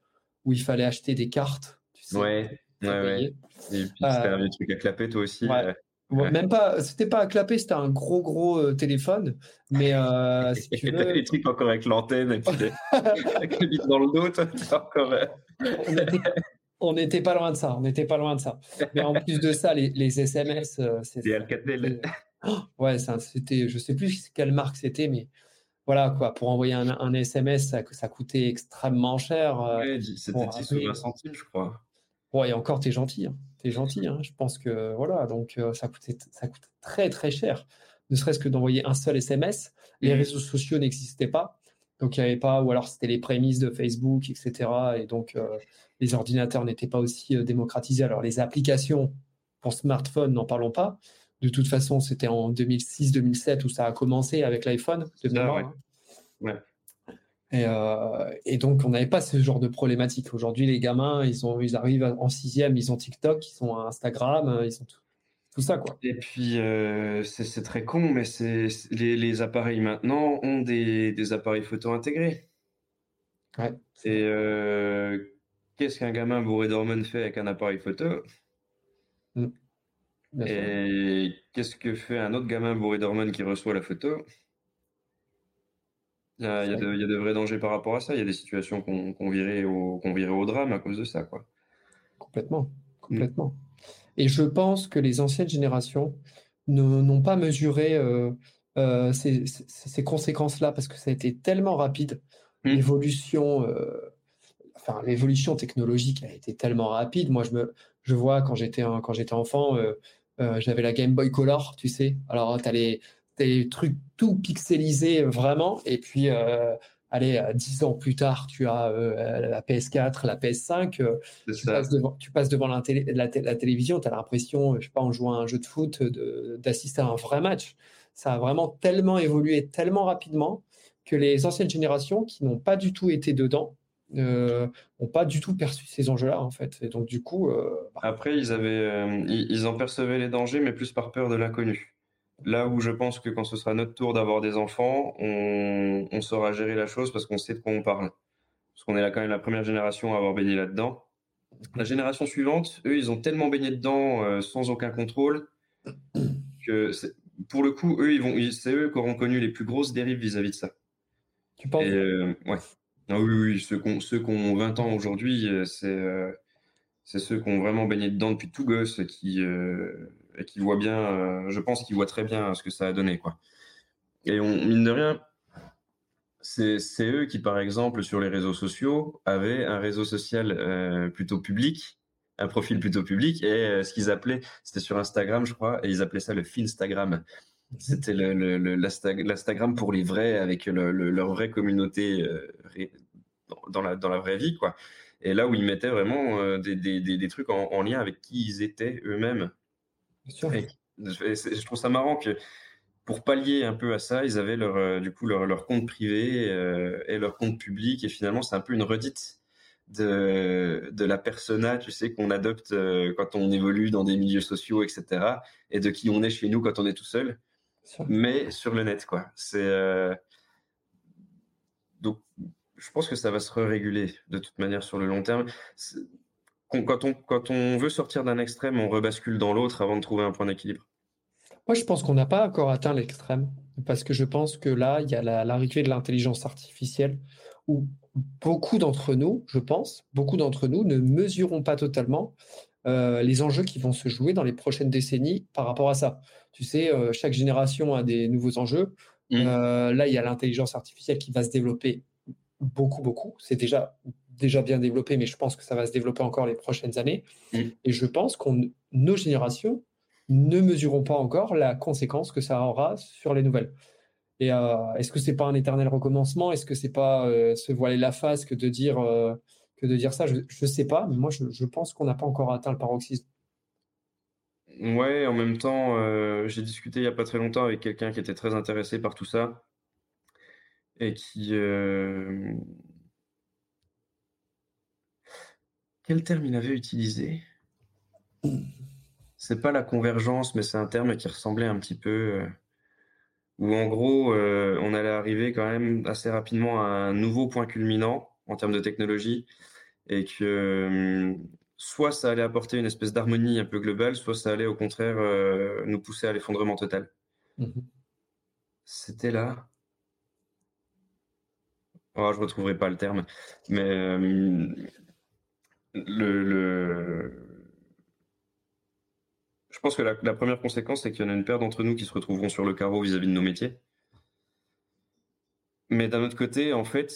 où il fallait acheter des cartes, tu sais, Ouais, ouais, ouais et puis c'était un vieux truc à clapet toi aussi, ouais, heu? Ouais, même pas c'était pas à clapet, c'était un gros, gros, heu, téléphone, mais heu, [LAUGHS] si tu veux [LAUGHS] les trucs encore avec l'antenne et puis les avec le bip dans le dos, toi, encore, heu on était On n'était pas loin de ça, on n'était pas loin de ça. Mais en plus de ça, les, les SMS, euh, c'est- des Alcatel. oh, [GASPS] ouais, c'était, je sais plus quelle marque c'était, mais voilà quoi. Pour envoyer un, un SMS, ça, ça coûtait extrêmement cher. euh, Ouais, c'était bon, 10 ou après, 20 centimes, je crois. bon, et encore, t'es gentil, hein. T'es gentil, hein. Je pense que voilà, donc euh, ça coûtait, ça coûte très très cher. Ne serait-ce que d'envoyer un seul SMS. Les Mmh. réseaux sociaux n'existaient pas, donc il n'y avait pas, ou alors c'était les prémices de Facebook, etc. Et donc euh, les ordinateurs n'étaient pas aussi euh, démocratisés. Alors les applications pour smartphone, n'en parlons pas. De toute façon, c'était en 2006-2007 où ça a commencé avec l'iPhone de ouais. Ouais. Et, euh, et donc, on n'avait pas ce genre de problématique. Aujourd'hui, les gamins, ils, ont, ils arrivent en sixième, ils ont TikTok, ils ont Instagram, euh, ils ont tout, tout ça, quoi. Et puis, heu, c'est très con, mais les les appareils maintenant ont des des appareils photo intégrés Ouais, et heu, qu'est-ce qu'un gamin bourré d'hormones fait avec un appareil photo? Mm. Et qu'est-ce que fait un autre gamin bourré d'hormones qui reçoit la photo? Il y a y de il y a de vrais dangers par rapport à ça. Il y a des situations qu'on virait au qu'on virait au drame à cause de ça, quoi. Complètement. Mmh. Complètement. Et je pense que les anciennes générations n'ont pas mesuré euh, euh, ces, ces- ces conséquences-là parce que ça a été tellement rapide. Mmh. L'évolution, euh, enfin, l'évolution technologique a été tellement rapide. Moi, je me, je vois quand j'étais quand j'étais enfant, j'avais la Game Boy Color, tu sais. Alors, tu as les, les trucs tout pixelisés vraiment. Et puis, euh, allez, euh, dix ans plus tard, tu as euh, la PS4, la PS5. euh, C'est tu passes devant, tu passes devant la, télé- la té- la télévision, tu as l'impression, je sais pas, en jouant à un jeu de foot, d'assister à un vrai match. Ça a vraiment tellement évolué, tellement rapidement, que les anciennes générations qui n'ont pas du tout été dedans, euh, n'ont pas du tout perçu ces enjeux-là, en fait. Et donc, du coup, euh, bah, Après, ils avaient, euh, ils, ils en percevaient les dangers, mais plus par peur de l'inconnu. Là où je pense que quand ce sera notre tour d'avoir des enfants, on, on saura gérer la chose parce qu'on sait de quoi on parle. Parce qu'on est là quand même la première génération à avoir baigné là-dedans. La génération suivante, eux, ils ont tellement baigné dedans euh, sans aucun contrôle que pour le coup, eux, ils vont, c'est eux qui auront connu les plus grosses dérives vis-à-vis de ça. tu penses, Et euh, ouais. Ah oui, oui, ceux qui ont, ceux qui ont 20 ans aujourd'hui, euh, c'est euh, c'est ceux qui ont vraiment baigné dedans depuis tout gosse qui, euh, et qui voient bien, euh, je pense qu'ils voient très bien ce que ça a donné, quoi. Et on, mine de rien, c'est eux qui, par exemple, sur les réseaux sociaux, avaient un réseau social euh, plutôt public, un profil plutôt public, et euh, ce qu'ils appelaient, c'était sur Instagram, je crois, et ils appelaient ça le Finstagram. C'était l'Instagram pour les vrais, avec le- le- leur vraie communauté dans, la, vraie vie, quoi. et là où ils mettaient vraiment des, trucs en, lien avec qui ils étaient eux-mêmes. Je trouve ça marrant que pour pallier un peu à ça, ils avaient leur, du coup leur, leur compte privé et leur compte public, et finalement c'est un peu une redite de, de la persona, tu sais, qu'on adopte quand on évolue dans des milieux sociaux, etc., et de qui on est chez nous quand on est tout seul, mais sur le net, quoi. C'est donc je pense que ça va se réguler de toute manière sur le long terme. Quand on, quand on veut sortir d'un extrême, on rebascule dans l'autre avant de trouver un point d'équilibre. Moi, je pense qu'on n'a pas encore atteint l'extrême, parce que je pense que là, il y a l'arrivée de l'intelligence artificielle, où beaucoup d'entre nous, je pense, beaucoup d'entre nous ne mesureront pas totalement euh, les enjeux qui vont se jouer dans les prochaines décennies par rapport à ça. Tu sais, euh, chaque génération a des nouveaux enjeux. Mmh. Euh, là, il y a l'intelligence artificielle qui va se développer beaucoup, beaucoup. C'est déjà, déjà bien développé, mais je pense que ça va se développer encore les prochaines années. Mm. Et je pense que nos générations ne mesureront pas encore la conséquence que ça aura sur les nouvelles. Et euh, est-ce que c'est pas un éternel recommencement? Est-ce que c'est pas euh, se voiler la face que de dire euh, que de dire ça? Je ne sais pas, mais moi je, je pense qu'on n'a pas encore atteint le paroxysme. Ouais, en même temps, j'ai discuté il n'y a pas très longtemps avec quelqu'un qui était très intéressé par tout ça et qui. Euh, quel terme il avait utilisé? C'est pas la convergence, mais c'est un terme qui ressemblait un petit peu. Euh, où en gros, euh, on allait arriver quand même assez rapidement à un nouveau point culminant en termes de technologie et que soit ça allait apporter une espèce d'harmonie un peu globale, soit ça allait au contraire nous pousser à l'effondrement total. Mmh C'était là. Oh, je ne retrouverai pas le terme, mais euh, je pense que la, première conséquence, c'est qu'il y en a une paire d'entre nous qui se retrouveront sur le carreau vis-à-vis de nos métiers. Mais d'un autre côté, en fait,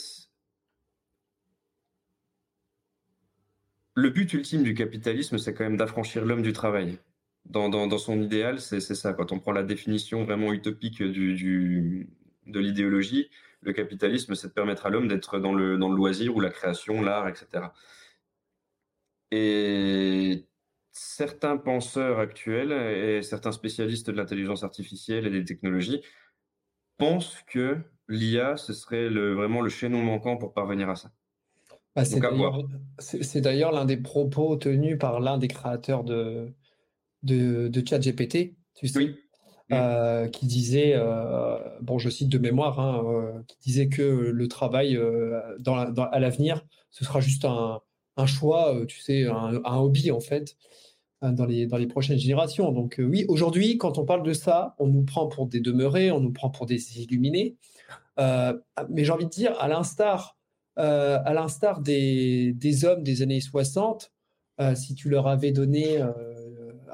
le but ultime du capitalisme, c'est quand même d'affranchir l'homme du travail. Dans, son idéal, c'est ça. Quand on prend la définition vraiment utopique de l'idéologie, le capitalisme, c'est de permettre à l'homme d'être dans le loisir ou la création, l'art, etc. Et certains penseurs actuels et certains spécialistes de l'intelligence artificielle et des technologies pensent que l'IA, ce serait le, vraiment le chaînon manquant pour parvenir à ça. Bah, c'est d'ailleurs l'un des propos tenus par l'un des créateurs de, de, de ChatGPT, tu sais, oui. Euh, qui disait, euh, bon, je cite de mémoire, hein, euh, qui disait que le travail dans, à l'avenir, ce sera juste un, un choix, tu sais, un, un, hobby en fait, dans les, dans les prochaines générations. Donc oui, aujourd'hui, quand on parle de ça, on nous prend pour des demeurés, on nous prend pour des illuminés. mais j'ai envie de dire, à l'instar, à l'instar des, des, hommes des années 60, si tu leur avais donné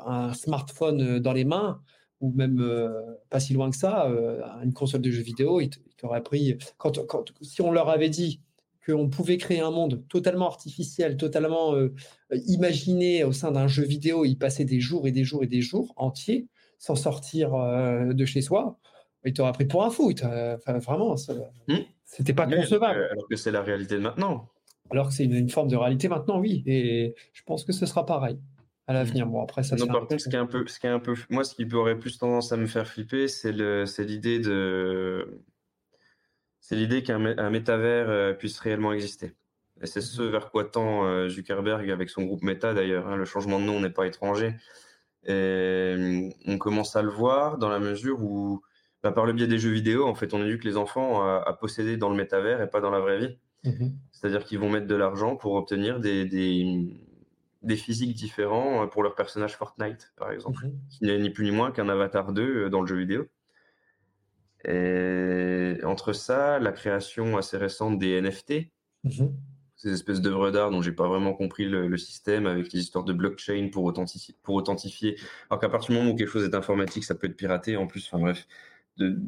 un smartphone dans les mains, ou même euh, pas si loin que ça, euh, une console de jeux vidéo, ils t'auraient pris. Quand, si on leur avait dit qu'on pouvait créer un monde totalement artificiel, totalement euh, imaginé au sein d'un jeu vidéo, y passer des jours et des jours et des jours entiers sans sortir de chez soi, ils t'auraient pris pour un fou. vraiment, hmm. c'était pas concevable. Alors que c'est la réalité de maintenant. Alors que c'est une, forme de réalité maintenant, oui. Et je pense que ce sera pareil à l'avenir. Bon, après, ça non, par contre, ce qui, est un peu, ce qui est un peu, moi, ce qui aurait plus tendance à me faire flipper, c'est l'idée de, c'est l'idée qu'un métavers euh, puisse réellement exister. Et c'est ce vers quoi tend euh, Zuckerberg avec son groupe Meta d'ailleurs. Hein. le changement de nom n'est pas étranger. Et on commence à le voir dans la mesure où, bah, par le biais des jeux vidéo, en fait, on éduque les enfants à, à posséder dans le métavers et pas dans la vraie vie. Mmh C'est-à-dire qu'ils vont mettre de l'argent pour obtenir des, des des physiques différents euh, pour leur personnage Fortnite, par exemple, mhm. qui n'est ni plus ni moins qu'un avatar 2 euh, dans le jeu vidéo. Et entre ça, la création assez récente des NFT, mhm. ces espèces d'œuvres d'art dont j'ai pas vraiment compris le, système, avec les histoires de blockchain pour, authentifier, pour authentifier. Alors qu'à partir du moment où quelque chose est informatique, ça peut être piraté en plus. Enfin bref. De...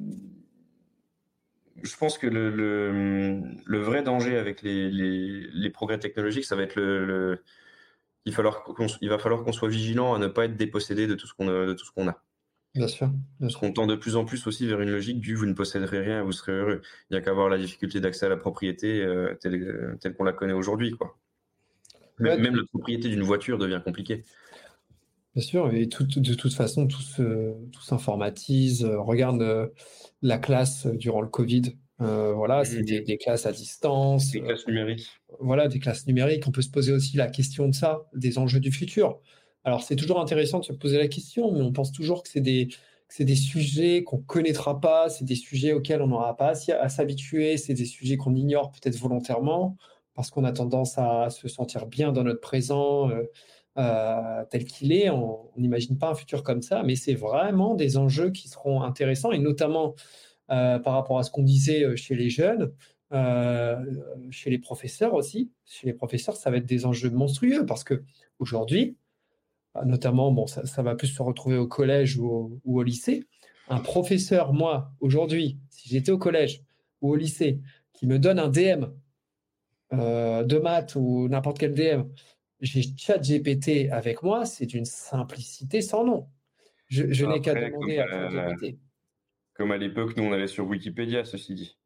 Je pense que le, le, vrai danger avec les, les, les, progrès technologiques, ça va être le il, va falloir qu'on soit vigilant à ne pas être dépossédé de tout ce qu'on a. De tout ce qu'on a. Bien sûr. Parce qu'on tend de plus en plus aussi vers une logique du vous ne posséderez rien, vous serez heureux. Il n'y a qu'à avoir la difficulté d'accès à la propriété euh, telle, qu'on la connaît aujourd'hui. quoi. Même, la propriété d'une voiture devient compliquée. Bien sûr, et de toute façon, tout s'informatise. regarde la classe durant le Covid. voilà, mmh. c'était des, classes à distance. Des classes numériques. voilà, des classes numériques. On peut se poser aussi la question de ça, des enjeux du futur. Alors, c'est toujours intéressant de se poser la question, mais on pense toujours que c'est des, c'est des sujets qu'on connaîtra pas, c'est des sujets auxquels on n'aura pas à s'habituer, c'est des sujets qu'on ignore peut-être volontairement parce qu'on a tendance à se sentir bien dans notre présent euh, euh, tel qu'il est. On n'imagine pas un futur comme ça, mais c'est vraiment des enjeux qui seront intéressants et notamment euh, par rapport à ce qu'on disait chez les jeunes. chez les professeurs aussi, chez les professeurs, ça va être des enjeux monstrueux parce que aujourd'hui, notamment, bon, ça, va plus se retrouver au collège ou au, lycée. Un professeur, moi, aujourd'hui, si j'étais au collège ou au lycée, qui me donne un DM euh, de maths ou n'importe quel DM, j'ai chat GPT avec moi, c'est d'une simplicité sans nom. Je, n'ai qu'à demander à ChatGPT. Comme à l'époque, nous, on allait sur Wikipédia, ceci dit.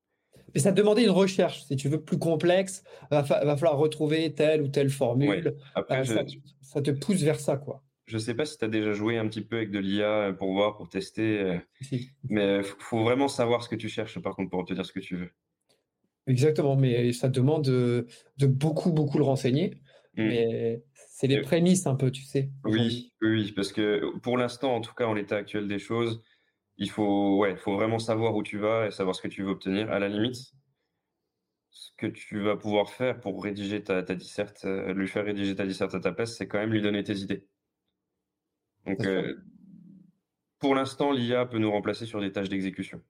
Mais ça demandait une recherche, si tu veux, plus complexe. Il va, falloir retrouver telle ou telle formule. Après, euh, ça, te pousse vers ça, quoi. Je ne sais pas si tu as déjà joué un petit peu avec de l'IA pour voir, pour tester. Euh, mais il faut vraiment savoir ce que tu cherches, par contre, pour obtenir ce que tu veux. Exactement, mais ça demande de, beaucoup, beaucoup le renseigner. Mmh. Mais c'est les prémices un peu, tu sais. Oui, oui, parce que pour l'instant, en tout cas, en l'état actuel des choses, il faut, ouais, faut vraiment savoir où tu vas et savoir ce que tu veux obtenir. À la limite, ce que tu vas pouvoir faire pour rédiger ta, ta disserte, euh, lui faire rédiger ta disserte à ta place, c'est quand même lui donner tes idées. Donc, euh, pour l'instant, l'IA peut nous remplacer sur des tâches d'exécution.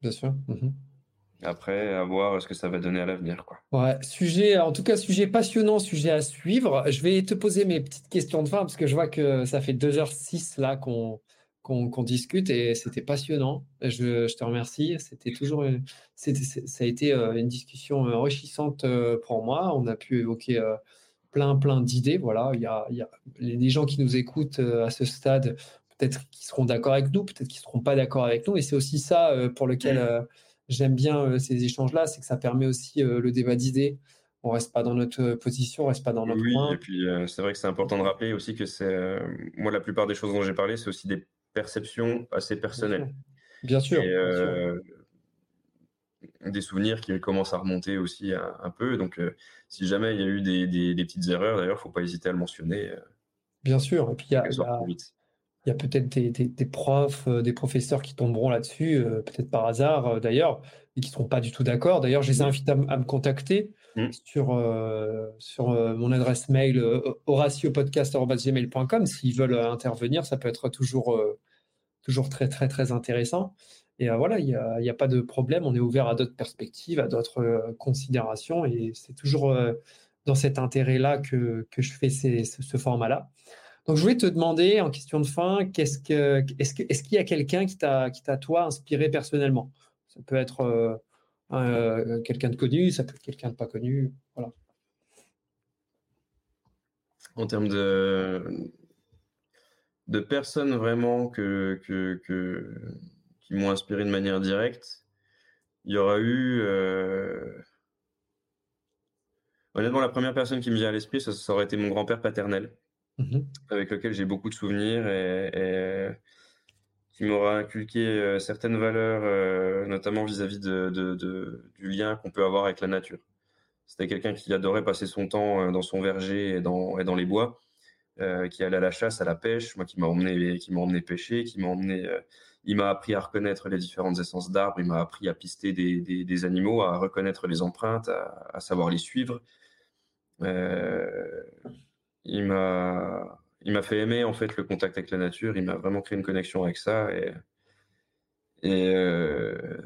Bien sûr. Mmh Après, à voir ce que ça va donner à l'avenir. Ouais, sujet, en tout cas, sujet passionnant, sujet à suivre. Je vais te poser mes petites questions de fin parce que je vois que ça fait 2h06 là qu'on qu'on discute et c'était passionnant. Je, je, te remercie. C'était toujours, ça a été euh, une discussion enrichissante euh, pour moi. On a pu évoquer plein, plein d'idées. Voilà, il y a, y a, les gens qui nous écoutent euh, à ce stade, peut-être qui seront d'accord avec nous, peut-être qui ne seront pas d'accord avec nous. Et c'est aussi ça euh, pour lequel mmh. euh, j'aime bien ces échanges-là, c'est que ça permet aussi le débat d'idées. On reste pas dans notre position, on reste pas dans notre oui, et puis c'est vrai que c'est important de rappeler aussi que c'est moi la plupart des choses dont j'ai parlé, c'est aussi des perceptions assez personnelles. Bien sûr. bien sûr des souvenirs qui commencent à remonter aussi un, peu. Donc, euh, si jamais il y a eu des, petites erreurs, d'ailleurs, il ne faut pas hésiter à le mentionner. Euh, Bien sûr. Et puis, il y a, peut-être des, profs, euh, des professeurs qui tomberont là-dessus, peut-être par hasard d'ailleurs, et qui ne seront pas du tout d'accord. D'ailleurs, je les invite à, me contacter mmh. sur, sur mon adresse mail horatiopodcast.gmail.com. S'ils veulent intervenir, ça peut être toujours, toujours très, très, très intéressant. Et euh, voilà, il n'y a, pas de problème. On est ouvert à d'autres perspectives, à d'autres euh, considérations. Et c'est toujours euh, dans cet intérêt-là que, je fais ce, format-là. Donc, je voulais te demander en question de fin, que, est-ce, que, qu'il y a quelqu'un qui t'a, qui t'a, toi, inspiré personnellement? Ça peut être quelqu'un de connu, ça peut être quelqu'un de pas connu. Voilà. En termes de, de personnes vraiment que, que, que qui m'ont inspiré de manière directe. Il y aura eu. Euh, honnêtement, la première personne qui me vient à l'esprit, ça, aurait été mon grand-père paternel, mmh avec lequel j'ai beaucoup de souvenirs et, qui m'aura inculqué euh, certaines valeurs, euh, notamment vis-à-vis du lien qu'on peut avoir avec la nature. C'était quelqu'un qui adorait passer son temps dans son verger et dans, les bois, qui allait à la chasse, à la pêche, moi qui m'a emmené, qui m'a emmené pêcher, qui m'a emmené il m'a appris à reconnaître les différentes essences d'arbres, il m'a appris à pister des, animaux, à reconnaître les empreintes, à, savoir les suivre. Euh, il m'a il m'a fait aimer en fait le contact avec la nature. Il m'a vraiment créé une connexion avec ça et, euh,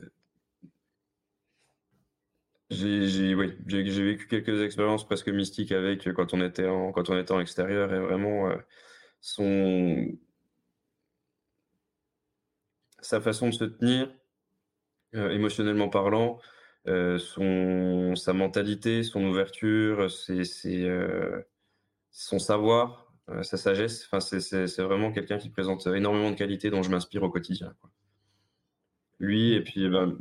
j'ai vécu quelques expériences presque mystiques avec quand on était en quand on était en extérieur et vraiment euh, son sa façon de se tenir, euh, émotionnellement parlant, son, sa mentalité, son ouverture, son savoir, sa sagesse. Enfin, c'est vraiment quelqu'un qui présente énormément de qualités dont je m'inspire au quotidien. Lui, et puis, ben,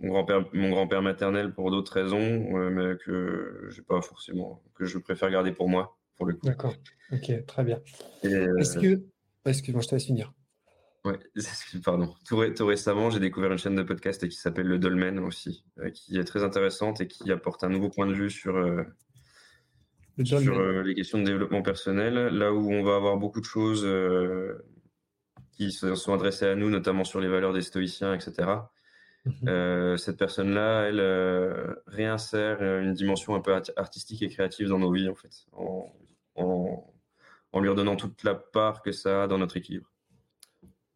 mon grand-père, mon grand-père maternel pour d'autres raisons, mais que j'ai pas forcément, que je préfère garder pour moi, pour le coup. D'accord. Ok, très bien. Est-ce que, excuse-moi, je te laisse finir. Ouais, [LAUGHS] pardon. Tout, récemment, j'ai découvert une chaîne de podcast qui s'appelle Le Dolmen aussi, qui est très intéressante et qui apporte un nouveau point de vue sur, sur les questions de développement personnel, là où on va avoir beaucoup de choses qui se sont adressées à nous, notamment sur les valeurs des stoïciens, etc. Mhm. Euh, cette personne-là, elle euh, réinsère une dimension un peu artistique et créative dans nos vies, en fait, en, en, lui redonnant toute la part que ça a dans notre équilibre.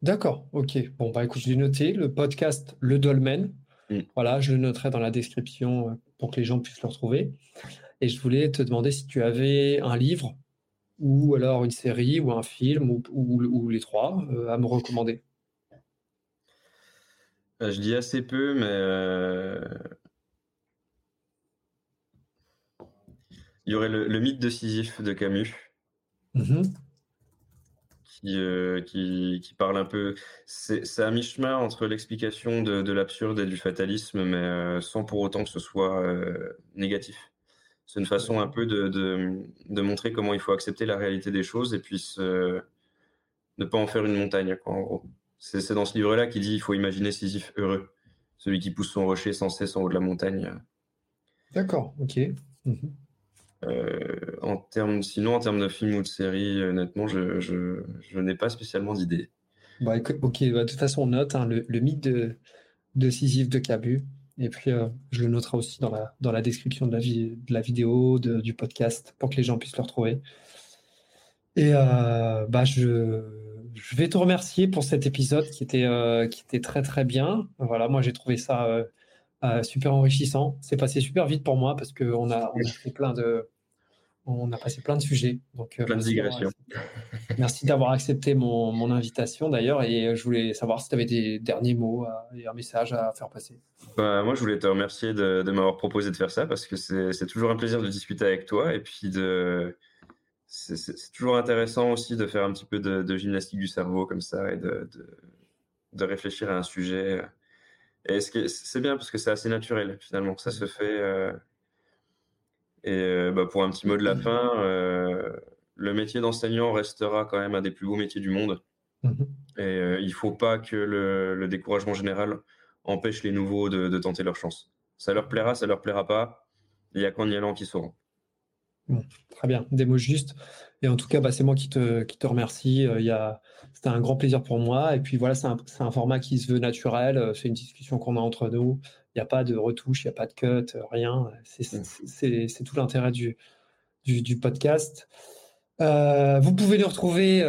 D'accord, ok. Bon, bah écoute, je l'ai noté, le podcast Le Dolmen. Mm. Voilà, je le noterai dans la description euh, pour que les gens puissent le retrouver. Et je voulais te demander si tu avais un livre ou alors une série ou un film ou, ou, les trois à me recommander. Euh, je dis assez peu, mais euh, il y aurait le, mythe de Sisyphe de Camus. Mmh euh, qui, qui, parle un peu. C'est à mi-chemin entre l'explication de, l'absurde et du fatalisme, mais sans pour autant que ce soit négatif. C'est une façon un peu de, de, montrer comment il faut accepter la réalité des choses et puis ne pas en faire une montagne, en gros. C'est dans ce livre-là qu'il dit il faut imaginer Sisyphe heureux, celui qui pousse son rocher sans cesse en haut de la montagne. D'accord, ok. Mhm. Euh, en termes, sinon, en termes de film ou de série, honnêtement, je, je, n'ai pas spécialement d'idée. Bah, ok, bah, de toute façon, on note hein, le, le, mythe de, de Sisyphe de Cabu. Et puis, euh, je le noterai aussi dans la, dans la description de la, vie, de la vidéo, du podcast, pour que les gens puissent le retrouver. Et euh, bah, je, je vais te remercier pour cet épisode qui était, euh, qui était très très bien. Voilà, moi j'ai trouvé ça super enrichissant. C'est passé super vite pour moi parce qu'on a, on a fait plein de, on a passé plein de sujets. Donc, plein de digressions. [LAUGHS] Merci d'avoir accepté mon, mon invitation d'ailleurs et je voulais savoir si tu avais des derniers mots et un message à faire passer. Bah, moi je voulais te remercier de, de m'avoir proposé de faire ça parce que c'est toujours un plaisir de discuter avec toi et puis de c'est toujours intéressant aussi de faire un petit peu de, gymnastique du cerveau comme ça et de, de, réfléchir à un sujet. Et c'est bien parce que c'est assez naturel finalement, ça se fait. Euh, et euh, bah, pour un petit mot de la fin, euh, le métier d'enseignant restera quand même un des plus beaux métiers du monde. Mmh et il ne faut pas que le, le, découragement général empêche les nouveaux de, tenter leur chance. Ça leur plaira, ça leur plaira pas. Il n'y a qu'en y allant qu'ils sauront très bien, des mots justes. Et en tout cas, bah, c'est moi qui te, qui te remercie. Euh, c'était un grand plaisir pour moi. Et puis voilà, c'est un, format qui se veut naturel. Euh, c'est une discussion qu'on a entre nous. N'y a pas de retouche, il n'y a pas de cut, euh, rien. C'est mmh. tout l'intérêt du, du, podcast. vous pouvez nous retrouver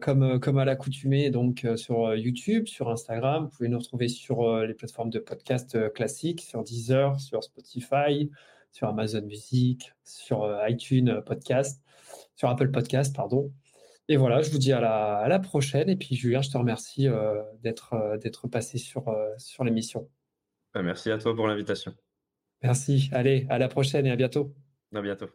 comme, comme à l'accoutumée donc sur YouTube, sur Instagram. Vous pouvez nous retrouver sur les plateformes de podcast classiques, sur Deezer, sur Spotify, sur Amazon Music, sur euh, iTunes euh, Podcast, sur Apple Podcast, pardon. Et voilà, je vous dis à la, à la prochaine. Et puis, Julien, je te remercie euh, d'être d'être passé sur, sur l'émission. Bah, merci à toi pour l'invitation. Merci. Allez, à la prochaine et à bientôt. À bientôt.